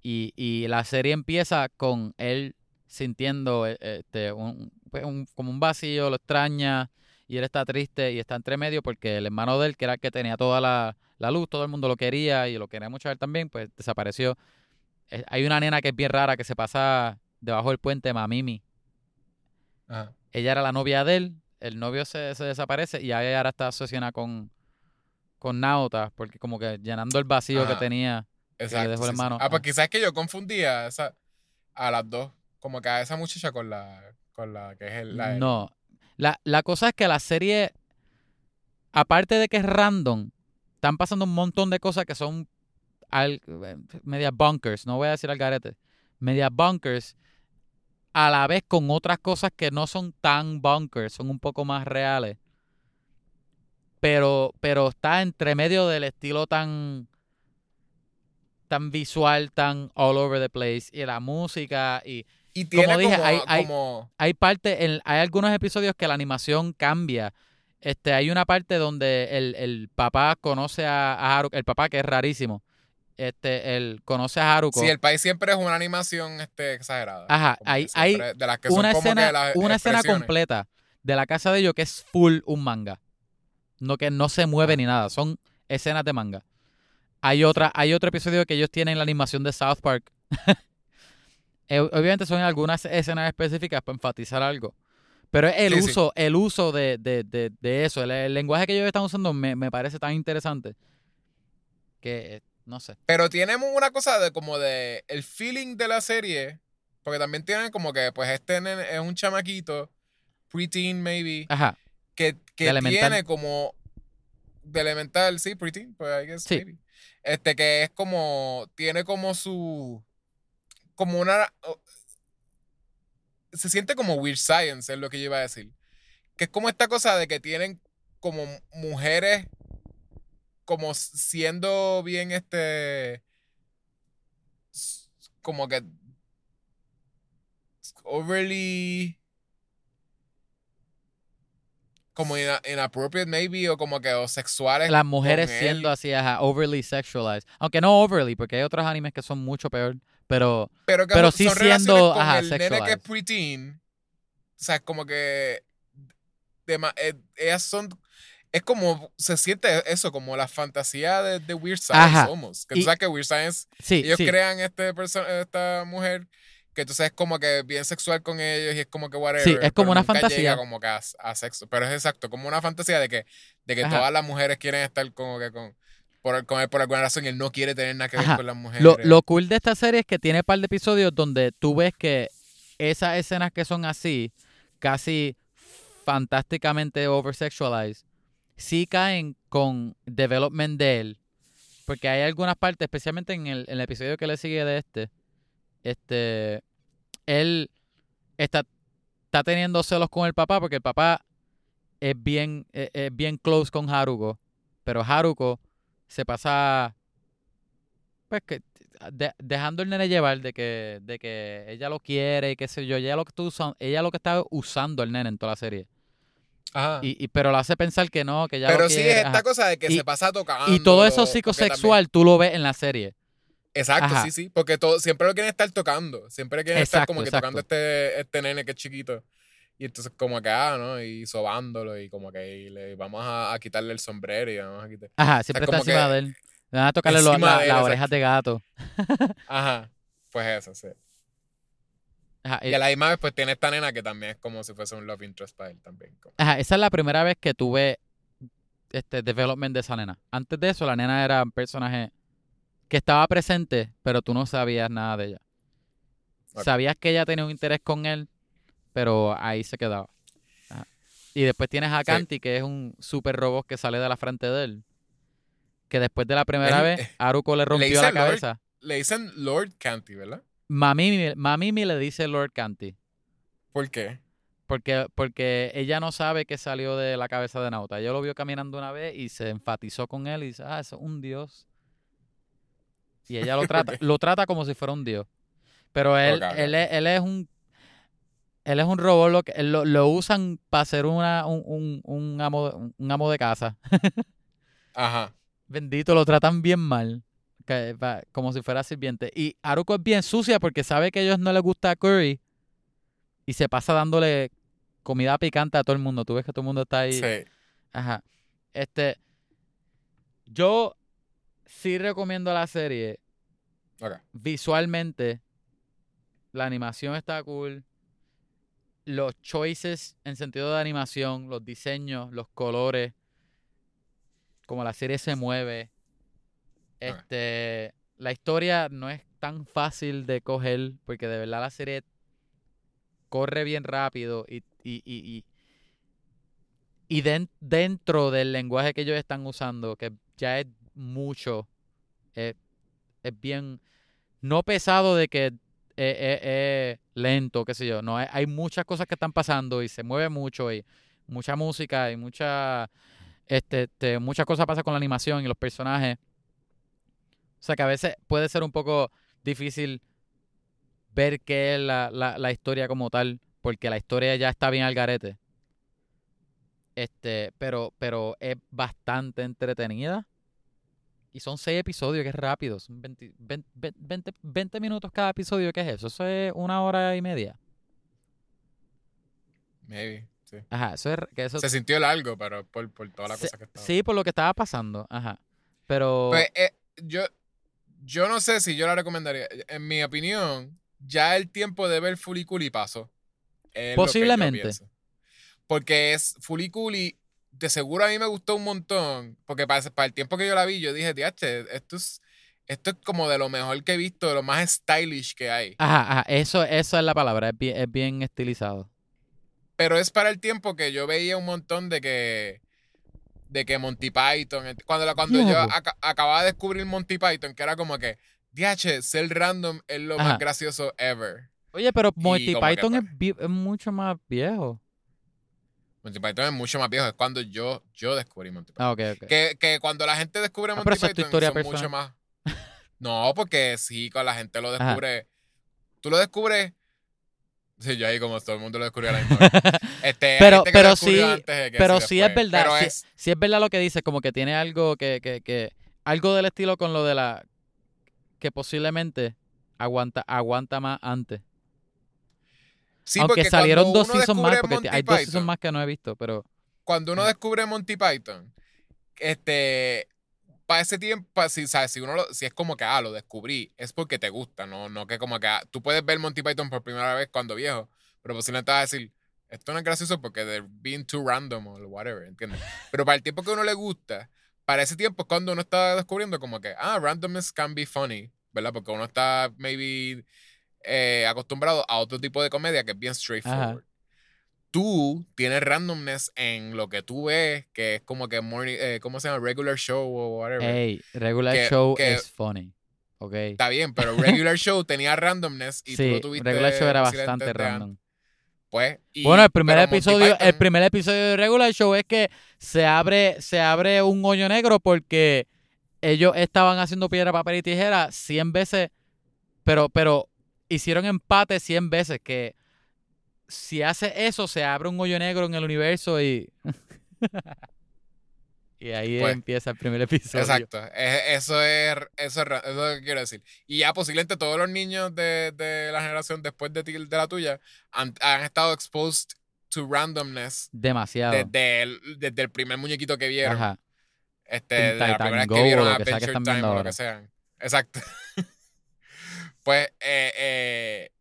Y, y la serie empieza con él sintiendo eh, este, un, pues, un- como un vacío, lo extraña. Y él está triste y está entre medio porque el hermano de él, que era el que tenía toda la, la luz, todo el mundo lo quería y lo quería mucho a él también, pues desapareció. Eh, Hay una nena que es bien rara que se pasa debajo del puente, Mamimi. Ajá. Ella era la novia de él, el novio se, se desaparece y ella ahora está asociada con, con Nauta, porque como que llenando el vacío que tenía. Exacto. dejó el hermano. Ah, pues Ah. quizás que yo confundía a, esa, a las dos. Como que a esa muchacha con la, con la que es el, la No. La, la cosa es que la serie, aparte de que es random, están pasando un montón de cosas que son al, media bunkers, no voy a decir al garete, media bunkers, a la vez con otras cosas que no son tan bunkers, son un poco más reales. Pero, pero está entre medio del estilo tan tan visual, tan all over the place, y la música, y Y tiene dije, como, hay- hay- como- hay parte, en- hay algunos episodios que la animación cambia. Este, hay una parte donde el, el papá conoce a, a Haruko, el papá que es rarísimo. Este, él conoce a Haruko. Sí, el país siempre es una animación este, exagerada. Ajá, Como hay- siempre- de las que son una como que escena, las una escena completa de la casa de ellos que es full un manga. No que no se mueve ni nada, son escenas de manga. Hay otra, hay otro episodio que ellos tienen la animación de South Park. Eh, Obviamente son algunas escenas específicas para enfatizar algo. Pero es el Sí, sí. uso, el uso de, de- de- de eso, el, el lenguaje que ellos están usando me, me parece tan interesante. Que, eh, no sé. Pero tenemos una cosa de como de el feeling de la serie. Porque también tienen como que, pues, este es un chamaquito, preteen maybe, Ajá. que, que tiene como. De elemental, sí, preteen, pues I guess Sí. maybe. Este que es como. Tiene como su. Como una. Se siente como weird science, es lo que yo iba a decir. Que es como esta cosa de que tienen como mujeres. Como siendo bien este. Como que. Overly como ina- inappropriate maybe o como que o sexuales Las mujeres siendo así, ajá, overly sexualized. Aunque no overly, porque hay otros animes que son mucho peor. Pero pero, que pero sí siendo, con ajá, el nene que es preteen o sea como que dema- eh, ellas son es como se siente eso como la fantasía de, de Weird Science Ajá. almost que Y- tú sabes que Weird Science sí, ellos sí. crean este esta mujer que entonces es como que bien sexual con ellos y es como que whatever. Sí, es como una fantasía. llega como que a, a sexo. Pero es exacto, como una fantasía de que, de que Ajá. todas las mujeres quieren estar como que con, por, con él por alguna razón él no quiere tener nada que ver Ajá. con las mujeres. Lo, lo cool de esta serie es que tiene un par de episodios donde tú ves que esas escenas que son así, casi fantásticamente oversexualized, sí caen con development de él. Porque hay algunas partes, especialmente en el, en el episodio que le sigue de este, este, él está, está teniendo celos con el papá porque el papá es bien, es, es bien close con Haruko, pero Haruko se pasa pues que de- dejando el nene llevar de que, de que ella lo quiere y qué sé yo, ella lo que usando, ella lo que está usando el nene en toda la serie. Ajá. Y, y- pero lo hace pensar que no, que ya pero lo sí quiere. es esta ajá. cosa de que Y- se pasa tocando. Y todo eso psicosexual tú lo ves en la serie. exacto, Ajá. sí, sí. Porque todo, siempre lo quieren estar tocando. Siempre quieren estar como que exacto. tocando este, este nene que es chiquito. Y entonces como que, ah, ¿no? Y sobándolo y como que y le vamos a, a quitarle el sombrero y vamos a quitar. Ajá, siempre está encima que de él. Le van a tocarle la- las orejas de gato. Ajá. Pues eso, sí. Ajá, Y a la misma vez, pues tiene esta nena que también es como si fuese un love interest para él también. como- Ajá, esa es la primera vez que tuve este development de esa nena. Antes de eso, la nena era un personaje que estaba presente, pero tú no sabías nada de ella. Sabías que ella tenía un interés con él, pero ahí se quedaba. Ajá. Y después tienes a Sí. Kanti, que es un super robot que sale de la frente de él. Que después de la primera Es- vez, eh, Aruko le rompió la Lord. cabeza. Le dicen Lord Canty, ¿verdad? Mamimi, Mamimi le dice Lord Kanti. ¿Por qué? Porque, porque ella no sabe que salió de la cabeza de Nauta. Ella lo vio caminando una vez y se enfatizó con él y dice, ah, eso es un dios. Y ella lo trata, lo trata como si fuera un dios. Pero él, es, él es un él es un robot, lo, que, lo, usan para ser una, un, un, un amo, de- un amo de casa. Ajá. Bendito, lo tratan bien mal. que como si fuera sirviente. Y Haruko es bien sucia porque sabe que a ellos no les gusta curry. Y se pasa dándole comida picante a todo el mundo. Tú ves que todo el mundo está ahí. Sí. Ajá. Este. Yo sí recomiendo la serie. Visualmente, la animación está cool. Los choices en sentido de animación, los diseños, los colores, como la serie se mueve. Este, la historia no es tan fácil de coger porque de verdad la serie corre bien rápido y, y, y, y, y den- dentro del lenguaje que ellos están usando, que ya es mucho, es, es bien, no pesado de que es, es- es lento, qué sé yo, no, hay, hay muchas cosas que están pasando y se mueve mucho y mucha música y mucha, este, este, muchas cosas pasan con la animación y los personajes. O sea que a veces puede ser un poco difícil ver qué es la, la, la historia como tal, porque la historia ya está bien al garete. Este, pero, pero es bastante entretenida. Y son seis episodios, que es rápido. Son 20, 20, 20 20 minutos cada episodio, ¿qué es eso? Eso es una hora y media. Maybe. Sí. Ajá, eso es... Que eso, Se sintió largo, pero por, por toda la se- cosa que estaba. sí, por lo que estaba pasando. Ajá. Pero... Pues, eh, yo, yo no sé si yo la recomendaría. En mi opinión, ya el tiempo de ver Fuliculi pasó. Posiblemente. Porque es Fuliculi, de seguro a mí me gustó un montón. Porque para, para el tiempo que yo la vi, yo dije, esto es, esto es como de lo mejor que he visto, de lo más stylish que hay. Ajá, ajá, eso, eso es la palabra, es bien, es bien estilizado. Pero es para el tiempo que yo veía un montón de que. De que Monty Python. Cuando, la- cuando yo acababa de descubrir Monty Python, que era como que. DH, ser random es lo Ajá. más gracioso ever. Oye, pero Monty Python es, es mucho más viejo. Monty Python es mucho más viejo. Es cuando yo, yo descubrí Monty Python. Ah. Que, que cuando la gente descubre Ah, Monty eso es tu Python historia son mucho más. No, porque sí, cuando la gente lo Ajá. descubre. Tú lo descubres. Sí, yo ahí como todo el mundo lo descubrió a la misma. Este, Pero- pero sí- antes de que Pero sí es verdad, Pero sí, es, sí es verdad lo que dice, como que tiene algo que, que, que, algo del estilo con lo de la, que posiblemente aguanta, aguanta más antes. Sí, Aunque salieron dos seasons más, porque Monty hay dos Python, seasons más que no he visto, pero cuando uno descubre Monty Python, este, para ese tiempo, si, ¿sabes? si uno lo- si es como que, ah, lo descubrí, es porque te gusta, no, no que como que, ah, tú puedes ver Monty Python por primera vez cuando viejo, pero posiblemente vas a decir, esto no es gracioso porque they're being too random o whatever, ¿entiendes? Pero para el tiempo que uno le gusta, para ese tiempo es cuando uno está descubriendo como que, ah, randomness can be funny, ¿verdad? Porque uno está maybe eh, acostumbrado a otro tipo de comedia que es bien straightforward. Tú tienes randomness en lo que tú ves, que es como que morning, eh, ¿cómo se llama? Regular show o whatever. hey, regular Que- show es funny. Ok. Está bien, pero regular show tenía randomness y tú lo tuviste. regular show era bastante random. Pues, y- Bueno, el primer episodio, el primer episodio de Regular Show es que se abre, se abre un hoyo negro porque ellos estaban haciendo piedra, papel y tijera 100 veces, pero, pero hicieron empate 100 veces, que si hace eso se abre un hoyo negro en el universo y... y ahí Pues, empieza el primer episodio. Exacto. Es- eso, es, eso, es, eso es lo que quiero decir. Y ya posiblemente todos los niños de, de la generación después de ti, de la tuya, han, han estado exposed to randomness Demasiado. desde el, desde el primer muñequito que vieron. Ajá. Este, de la primera vez que vieron Adventure Time o lo que sea. Exacto. pues, eh, eh,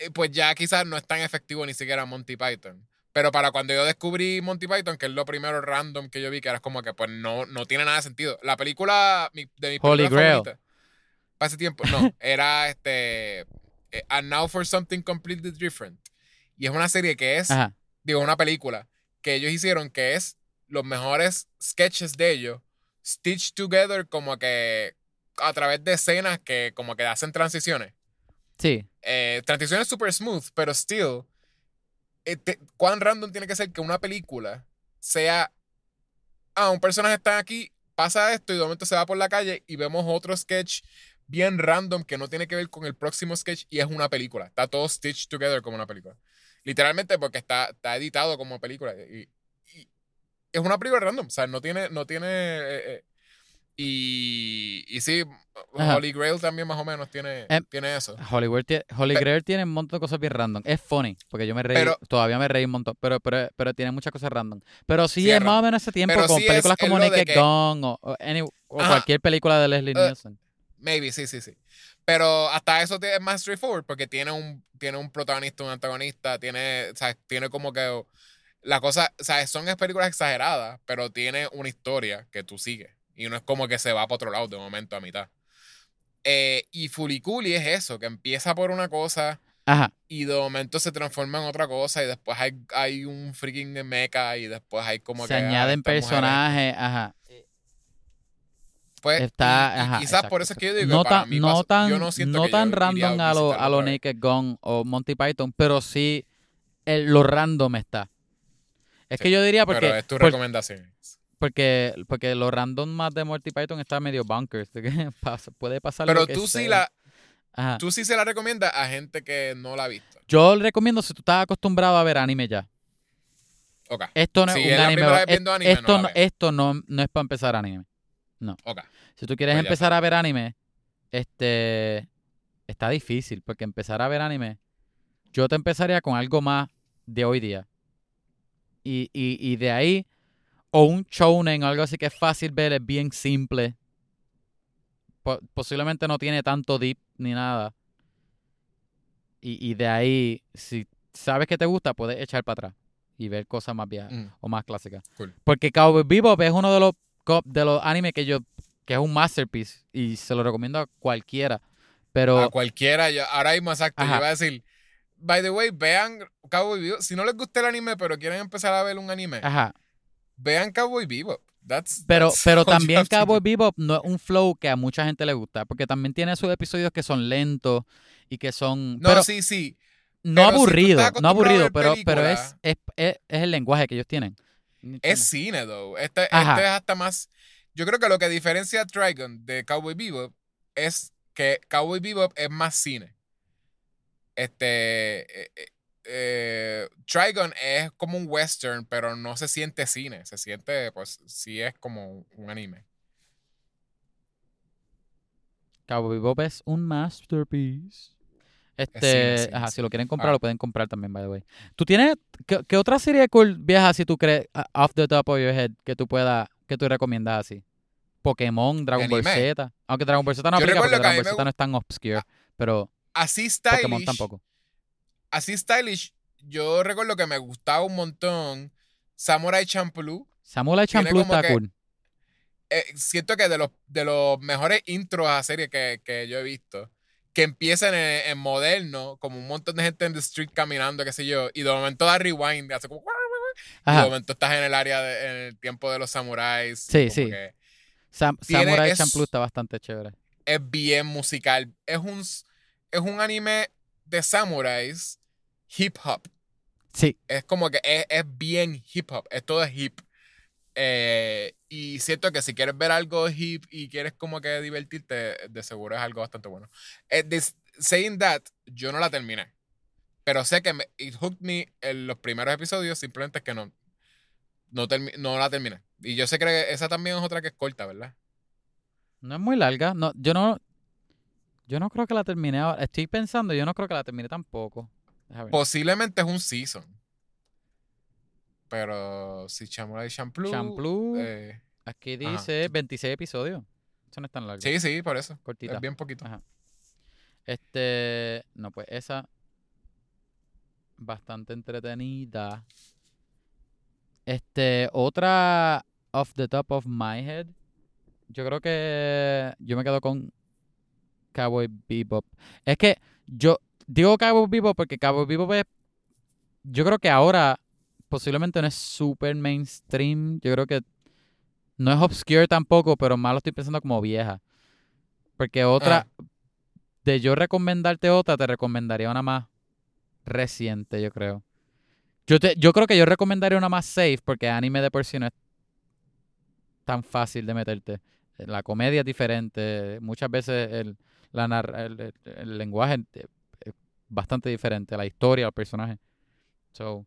eh, pues ya quizás no es tan efectivo ni siquiera Monty Python. Pero para cuando yo descubrí Monty Python, que es lo primero random que yo vi, que era como que pues no, no tiene nada de sentido. La película mi- de mis Holy Grail. para ese tiempo, no, era este eh, And Now for Something Completely Different. Y es una serie que es Ajá. digo, una película que ellos hicieron que es los mejores sketches de ellos stitched together como que a través de escenas que como que hacen transiciones. Sí. Eh, transiciones super smooth, pero still, eh, te- ¿cuán random tiene que ser que una película sea, ah, un personaje está aquí, pasa esto y de momento se va por la calle y vemos otro sketch bien random que no tiene que ver con el próximo sketch y es una película. Está todo stitched together como una película. Literalmente porque está, está editado como película. Y, y es una película random. O sea, no tiene, no tiene eh, eh, y, y sí, Ajá. Holy Grail también más o menos tiene, Em, tiene eso. Holy Pe- Grail tiene un montón de cosas bien random. Es funny, porque yo me reí, Pero- todavía me reí un montón, pero, pero, pero tiene muchas cosas random. Pero sí, Sí, es más o menos ese tiempo con sí películas es como Naked que- Gun o, o any- o cualquier película de Leslie Eh, Nielsen. Maybe, sí, sí, sí. Pero hasta eso es más straightforward porque tiene un, tiene un protagonista, un antagonista, tiene, o sea, tiene como que la cosa, o sea, son películas exageradas, pero tiene una historia que tú sigues. Y no es como que se va para otro lado de momento a mitad. Eh, y Fuliculi es eso, que empieza por una cosa Ajá. y de momento se transforma en otra cosa y después hay, hay un freaking mecha y después hay como Se que... ah, añaden personajes, ajá. Pues, Está, y- y ajá, quizás exacto, por eso es que yo digo no que para tan, mí no tan, yo no siento no que tan yo random a lo, visitarlo a lo vez. Naked Gun o Monty Python, pero sí el, lo random está. Es Sí, que yo diría Pero porque, es tu por- recomendación. Porque, porque lo random más de Monty Python está medio bunkers. puede pasar lo Pero que tú sí, sea. la, Ajá. tú sí se la recomiendas a gente que no la ha visto. Yo le recomiendo si tú estás acostumbrado a ver anime ya. Ok, Esto no Si es un la anime. es- anime, esto, no la no, esto no, no es para empezar anime. ok. Si tú quieres Pues empezar a ver anime, este está difícil, porque empezar a ver anime, yo te empezaría con algo más de hoy día. Y, y, y de ahí, o un shounen o algo así que es fácil ver, es bien simple. Po- posiblemente no tiene tanto deep ni nada. Y, y de ahí, si sabes que te gusta, puedes echar para atrás y ver cosas más viejas Mm, o más clásicas. Cool. Porque Cowboy Bebop es uno de los de los animes que yo que es un masterpiece y se lo recomiendo a cualquiera. Pero A cualquiera, yo, ahora mismo exacto, yo Ajá. iba a decir, by the way, vean Cowboy Bebop. Si no les gusta el anime, pero quieren empezar a ver un anime, ajá, vean Cowboy Bebop. That's, pero that's pero también Cowboy. Bebop no es un flow que a mucha gente le gusta, porque también tiene sus episodios que son lentos y que son No, pero sí, sí. no pero aburrido, no aburrido, pero pero es, es, es, es el lenguaje que ellos tienen. Es cine, though. Este, este es hasta más. Yo creo que lo que diferencia a Trigon de Cowboy Bebop es que Cowboy Bebop es más cine. Este. Eh, Trigon es como un western, pero no se siente cine. Se siente, pues, sí es como un anime. Cowboy Bebop es un masterpiece. Este, ajá, si lo quieren comprar, Ah. lo pueden comprar también, by the way. ¿Tú tienes qué, qué otra serie cool vieja si tú crees off the top of your head que tú puedas que tú recomiendas así? Pokémon, Dragon Ball? Z. Aunque Dragon Ball Z no Yo aplica porque Dragon Ball me Z no es tan obscure, pero Así Pokémon stylish. tampoco. Así stylish. Yo recuerdo que me gustaba un montón Samurai Champloo. Samurai Champloo está que- cool. eh, siento que de los, de los mejores intros a serie que, que yo he visto, que empiezan en, en moderno, como un montón de gente en the street caminando, qué sé yo, y de momento da rewind, hace como... Y de momento estás en el área, de- en el tiempo de los samuráis. Sí, sí. que Sam- tiene- Samurai es- Champloo está bastante chévere. es bien musical. Es un, es un anime de samuráis hip hop. Sí, Es como que es, es bien hip hop, es todo hip. Eh, y siento que si quieres ver algo hip y quieres como que divertirte, de seguro es algo bastante bueno. Eh, this- saying that, yo no la terminé. Pero sé que me, it hooked me en los primeros episodios, simplemente es que no, no, termi- no la terminé. Y yo sé que esa también es otra que es corta, ¿verdad? no es muy larga. No, yo no yo no creo que la terminé ahora. Estoy pensando, yo no creo que la terminé tampoco. Posiblemente es un season. Pero si Samurai Champloo. Champloo, eh, aquí ajá. dice 26 episodios. Eso no es tan largo. sí, sí, por eso. cortita. Es bien poquito. Ajá. Este, no, pues esa bastante entretenida. Este, otra off the top of my head. Yo creo que yo me quedo con Cowboy Bebop. Es que yo digo Cowboy Bebop porque Cowboy Bebop es yo creo que ahora posiblemente no es super mainstream. Yo creo que no es obscure tampoco, pero más lo estoy pensando como vieja. Porque otra, de yo recomendarte otra, te recomendaría una más reciente, yo creo. Yo, te, yo creo que yo recomendaría una más safe porque anime de por sí no es tan fácil de meterte. La comedia es diferente. Muchas veces el, la el, el- el lenguaje bastante diferente. La historia, el personaje. So,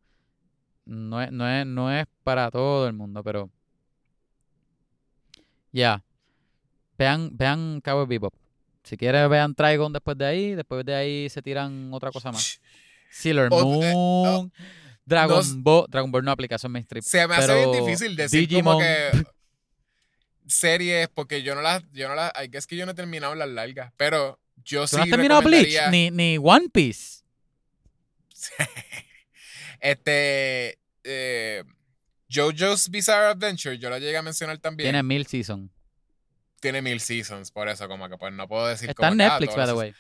no es, no es, no es para todo el mundo, pero. Ya. Vean, vean Cowboy Bebop. Si quieres, vean Trigon después de ahí. Después de ahí se tiran otra cosa más. Sailor Moon. Dragon Ball. Dragon Ball no aplicación mainstream. Se me hace bien difícil decir Digimon- como que. series, porque yo no las, yo no las, guess que yo no he terminado las largas, pero yo ¿Tú sí no has terminado Bleach? Ni, ni One Piece. este, eh, JoJo's Bizarre Adventure, yo la llegué a mencionar también. Tiene mil seasons. Tiene mil seasons, por eso como que pues no puedo decir Está en ah, Netflix, by the way.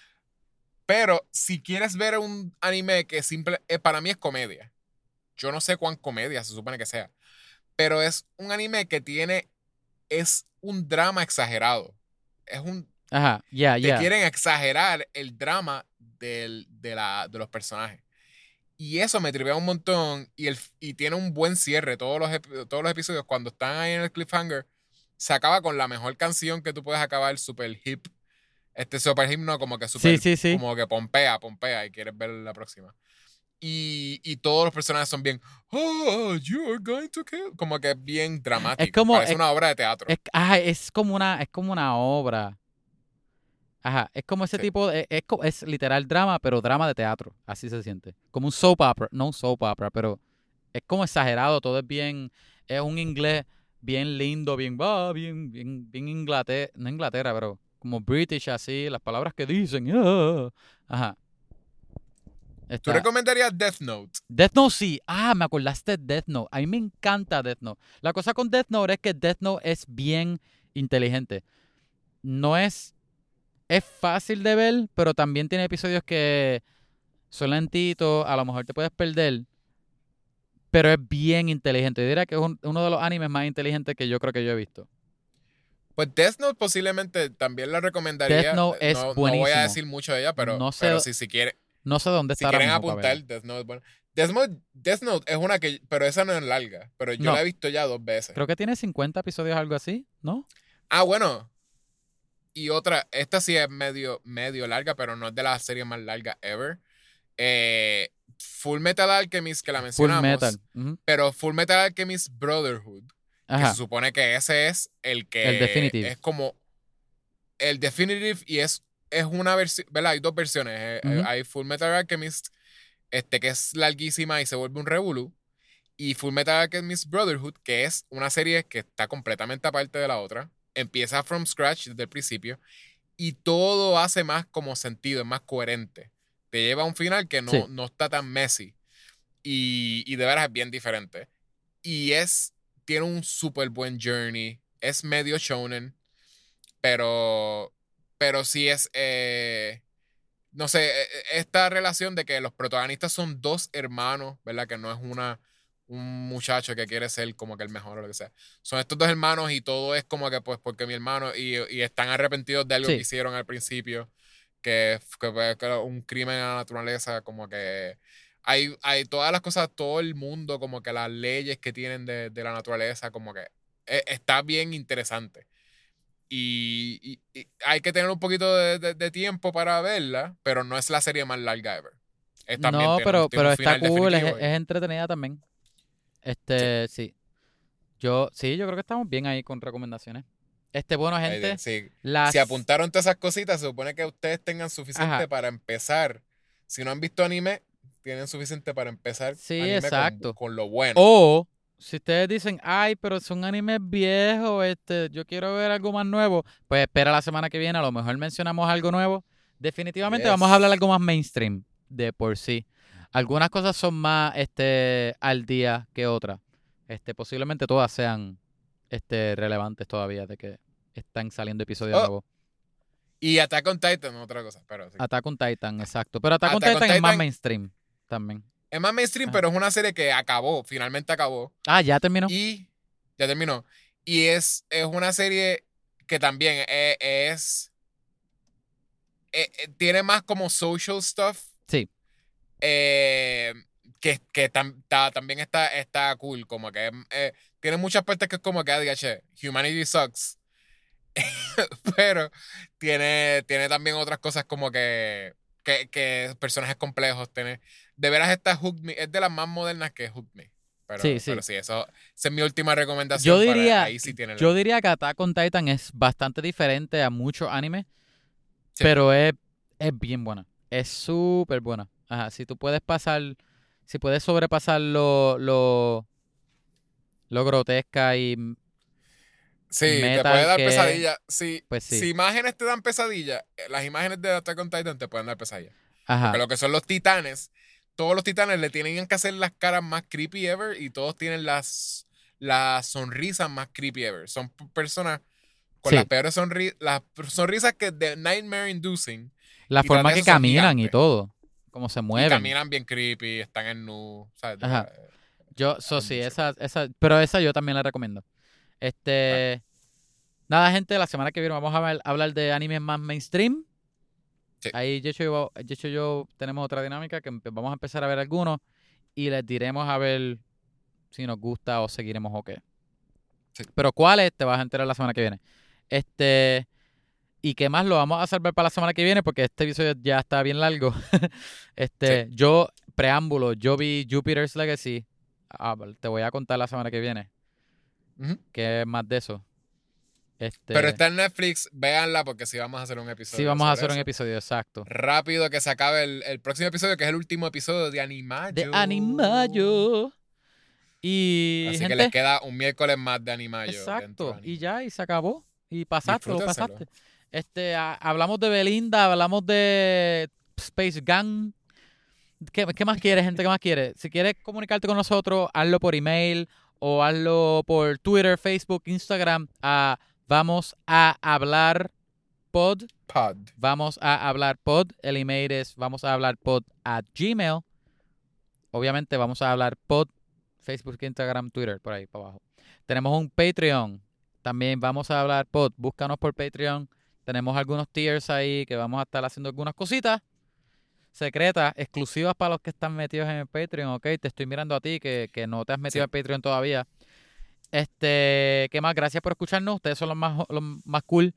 Pero si quieres ver un anime que simple, eh, para mí es comedia. Yo no sé cuán comedia se supone que sea. Pero es un anime que tiene, es un drama exagerado. Es un, Ajá, ya, te ya. quieren exagerar el drama del- de, la, de los personajes. Y eso me tripea un montón y, el, y tiene un buen cierre. Todos los, todos los episodios, cuando están ahí en el cliffhanger, se acaba con la mejor canción que tú puedes acabar, super hip. Este super himno como que super, Sí, sí, sí. como que pompea, pompea y quieres ver la próxima. Y, y todos los personajes son bien, oh, you're going to kill. Como que bien dramático. como- Parece es- una obra de teatro. Es, ajá, es como una, es como una obra. Ajá, es como ese Sí. tipo, de, es, es literal drama, pero drama de teatro. Así se siente. Como un soap opera, no un soap opera, pero es como exagerado, todo es bien, es un inglés bien lindo, bien, ah, bien, bien, bien Inglaterra, no Inglaterra, pero como British así, las palabras que dicen. ah, Ajá. ¿Tú Está- recomendarías Death Note? Death Note sí. Ah, me acordaste de Death Note. A mí me encanta Death Note. La cosa con Death Note es que Death Note es bien inteligente. No es... Es fácil de ver, pero también tiene episodios que son lentitos, a lo mejor te puedes perder, pero es bien inteligente. Yo diría que es un- uno de los animes más inteligentes que yo creo que yo he visto. Pues Death Note posiblemente también la recomendaría. Death Note es no, no voy buenísimo. a decir mucho de ella, pero, No sé- pero si, si, quiere- No sé dónde si está ahora quieren mismo apuntar. Death Note es bueno. Death Note, Death Note es una que, pero esa no es larga, pero yo No. la he visto ya dos veces. Creo que tiene 50 episodios, algo así, ¿no? Ah, bueno. Y otra, esta sí es medio, medio larga, pero no es de las series más largas ever. Eh, Full Metal Alchemist, que la Full mencionamos. Metal. Ujú. Pero Full Metal Alchemist Brotherhood. que se supone que ese es el que El definitive. es como el definitive y es, es una versión, ¿verdad? Hay dos versiones. eh. Hay Full Metal Alchemist, este que es larguísima y se vuelve un revolú. Y Full Metal Alchemist Brotherhood, que es una serie que está completamente aparte de la otra. Empieza from scratch desde el principio. Y todo hace más como sentido, es más coherente. Te lleva a un final que no, Sí. no está tan messy. Y, y de veras es bien diferente. Y es tiene un súper buen journey. Es medio shonen. Pero. Pero sí es. eh, no sé, eh, eh, esta relación de que los protagonistas son dos hermanos, ¿verdad? Que no es una. Un muchacho que quiere ser como que el mejor o lo que sea. Son estos dos hermanos y todo es como que, pues, porque mi hermano. Y, y están arrepentidos de algo Sí. que hicieron al principio. Que, que fue que un crimen a la naturaleza, como que hay, hay todas las cosas, todo el mundo, como que las leyes que tienen de, de la naturaleza, como que eh, está bien interesante. Y, y- y hay que tener un poquito de, de- de tiempo para verla, pero no es la serie más larga ever. No, pero, tiene pero está cool, es, es entretenida también. Este, sí. Yo, sí, yo creo que estamos bien ahí con recomendaciones. Este, bueno, gente, sí. las... Si apuntaron todas esas cositas, se supone que ustedes tengan suficiente Ajá. para empezar. Si no han visto anime, tienen suficiente para empezar Sí, anime exacto. Con, lo bueno. O, si ustedes dicen, ay, pero son animes viejos, este, yo quiero ver algo más nuevo, pues espera la semana que viene, a lo mejor mencionamos algo nuevo. Definitivamente vamos a hablar algo más mainstream de por sí. Algunas cosas son más este, al día que otras. Este, posiblemente todas sean este, relevantes todavía de que están saliendo episodios Oh, nuevos. Y Attack on Titan, otra cosa. Pero sí. Attack on Titan, exacto. Pero Attack on Attack Titan es más mainstream también. Es más mainstream, Ajá. pero es una serie que acabó, finalmente acabó. Ah, ya terminó. Y ya terminó. Y es, es una serie que también e- es. eh, eh, tiene más como social stuff. Sí. Eh, que, que tam- ta- también está, está cool. Como que eh, tiene muchas partes que es como que, ah, che, Humanity sucks. Pero tiene, tiene también otras cosas como que, que, que personajes complejos. Tiene, de veras esta Hook Me, es de las más modernas que Hook Me. Pero Sí, sí, pero sí, eso, esa es mi última recomendación. Yo para- diría, ahí sí tiene yo diría que Attack on Titan es bastante diferente a muchos animes, Sí. pero es, es bien buena. Es súper buena. Ajá, si tú puedes pasar, si puedes sobrepasar lo, lo, lo grotesca y Sí, te puede dar que- pesadilla. Si, Pues sí. si imágenes te dan pesadilla, eh, las imágenes de Attack on Titan te pueden dar pesadilla. Ajá. Porque lo que son los titanes, todos los titanes le tienen que hacer las caras más creepy ever y todos tienen las, las sonrisas más creepy ever. Son personas con Sí. las peores sonrisas, las sonrisas que de nightmare inducing La forma que caminan y todo. Cómo se y mueven. caminan bien creepy, están en nu, ¿sabes? Ajá. Yo, so sí, esa, esa, pero esa yo también la recomiendo. Este, nada, gente, la semana que viene vamos a hablar, de animes más mainstream. Sí. Ahí Yecho y yo, Yecho y yo tenemos otra dinámica que vamos a empezar a ver algunos y les diremos a ver si nos gusta o seguiremos o qué. Sí. Pero cuáles te vas a enterar la semana que viene. Este, y qué más lo vamos a salvar para la semana que viene porque este episodio ya está bien largo. este, yo, preámbulo, yo vi Jupiter's Legacy. Ah, te voy a contar la semana que viene. ujú. ¿Qué es más de eso? Este, Pero está en Netflix, véanla porque sí vamos a hacer un episodio. sí, vamos a hacer un episodio exacto. Rápido que se acabe el, el próximo episodio, que es el último episodio de Animayo. De Animayo. Y Así gente, que les queda un miércoles más de Animayo. de exacto. Y ya, y se acabó. Y pasaste, lo pasaste. Este, a- hablamos de Belinda, hablamos de Space Gang. ¿Qué, qué más quieres, gente? ¿Qué más quieres? Si quieres comunicarte con nosotros, hazlo por email o hazlo por Twitter, Facebook, Instagram. A vamos a hablar pod. Pod. Vamos a hablar pod. El email es vamos a hablar pod a Gmail. Obviamente vamos a hablar pod. Facebook, Instagram, Twitter, por ahí para abajo. Tenemos un Patreon. También vamos a hablar pod. Búscanos por Patreon. Tenemos algunos tiers ahí que vamos a estar haciendo algunas cositas secretas, exclusivas para los que están metidos en el Patreon, ¿ok? Te estoy mirando a ti que, que no te has metido Sí. al Patreon todavía. Este, ¿qué más? Gracias por escucharnos. Ustedes son los más, los más cool.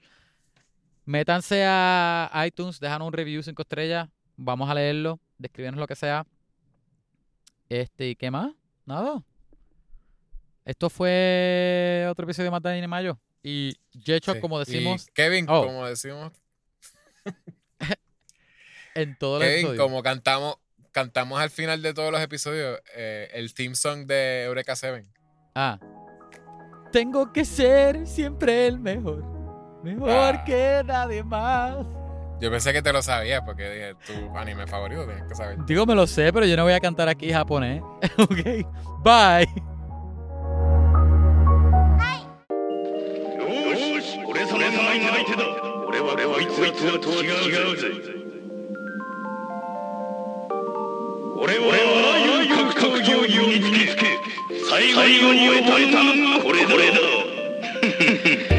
Métanse a iTunes, dejan un review 5 estrellas. Vamos a leerlo, describirnos lo que sea. Este, ¿y qué más? Nada. Esto fue otro episodio de Anime Mayo. Y Jecho, Sí. como Y decimos Kevin, Oh. como decimos. en todo el Kevin, episodio. como cantamos, cantamos al final de todos los episodios eh, el theme song de Eureka 7. Ah. Tengo que ser siempre el mejor. Mejor Ah. que nadie más. Yo pensé que te lo sabías porque dije, tu anime favorito, tienes que saber. Digo, me lo sé, pero yo no voy a cantar aquí japonés. ok. Bye. れはこいつらとは違うぜ。俺はあらゆる格闘技を身につけ最後に終えたのがこれだ。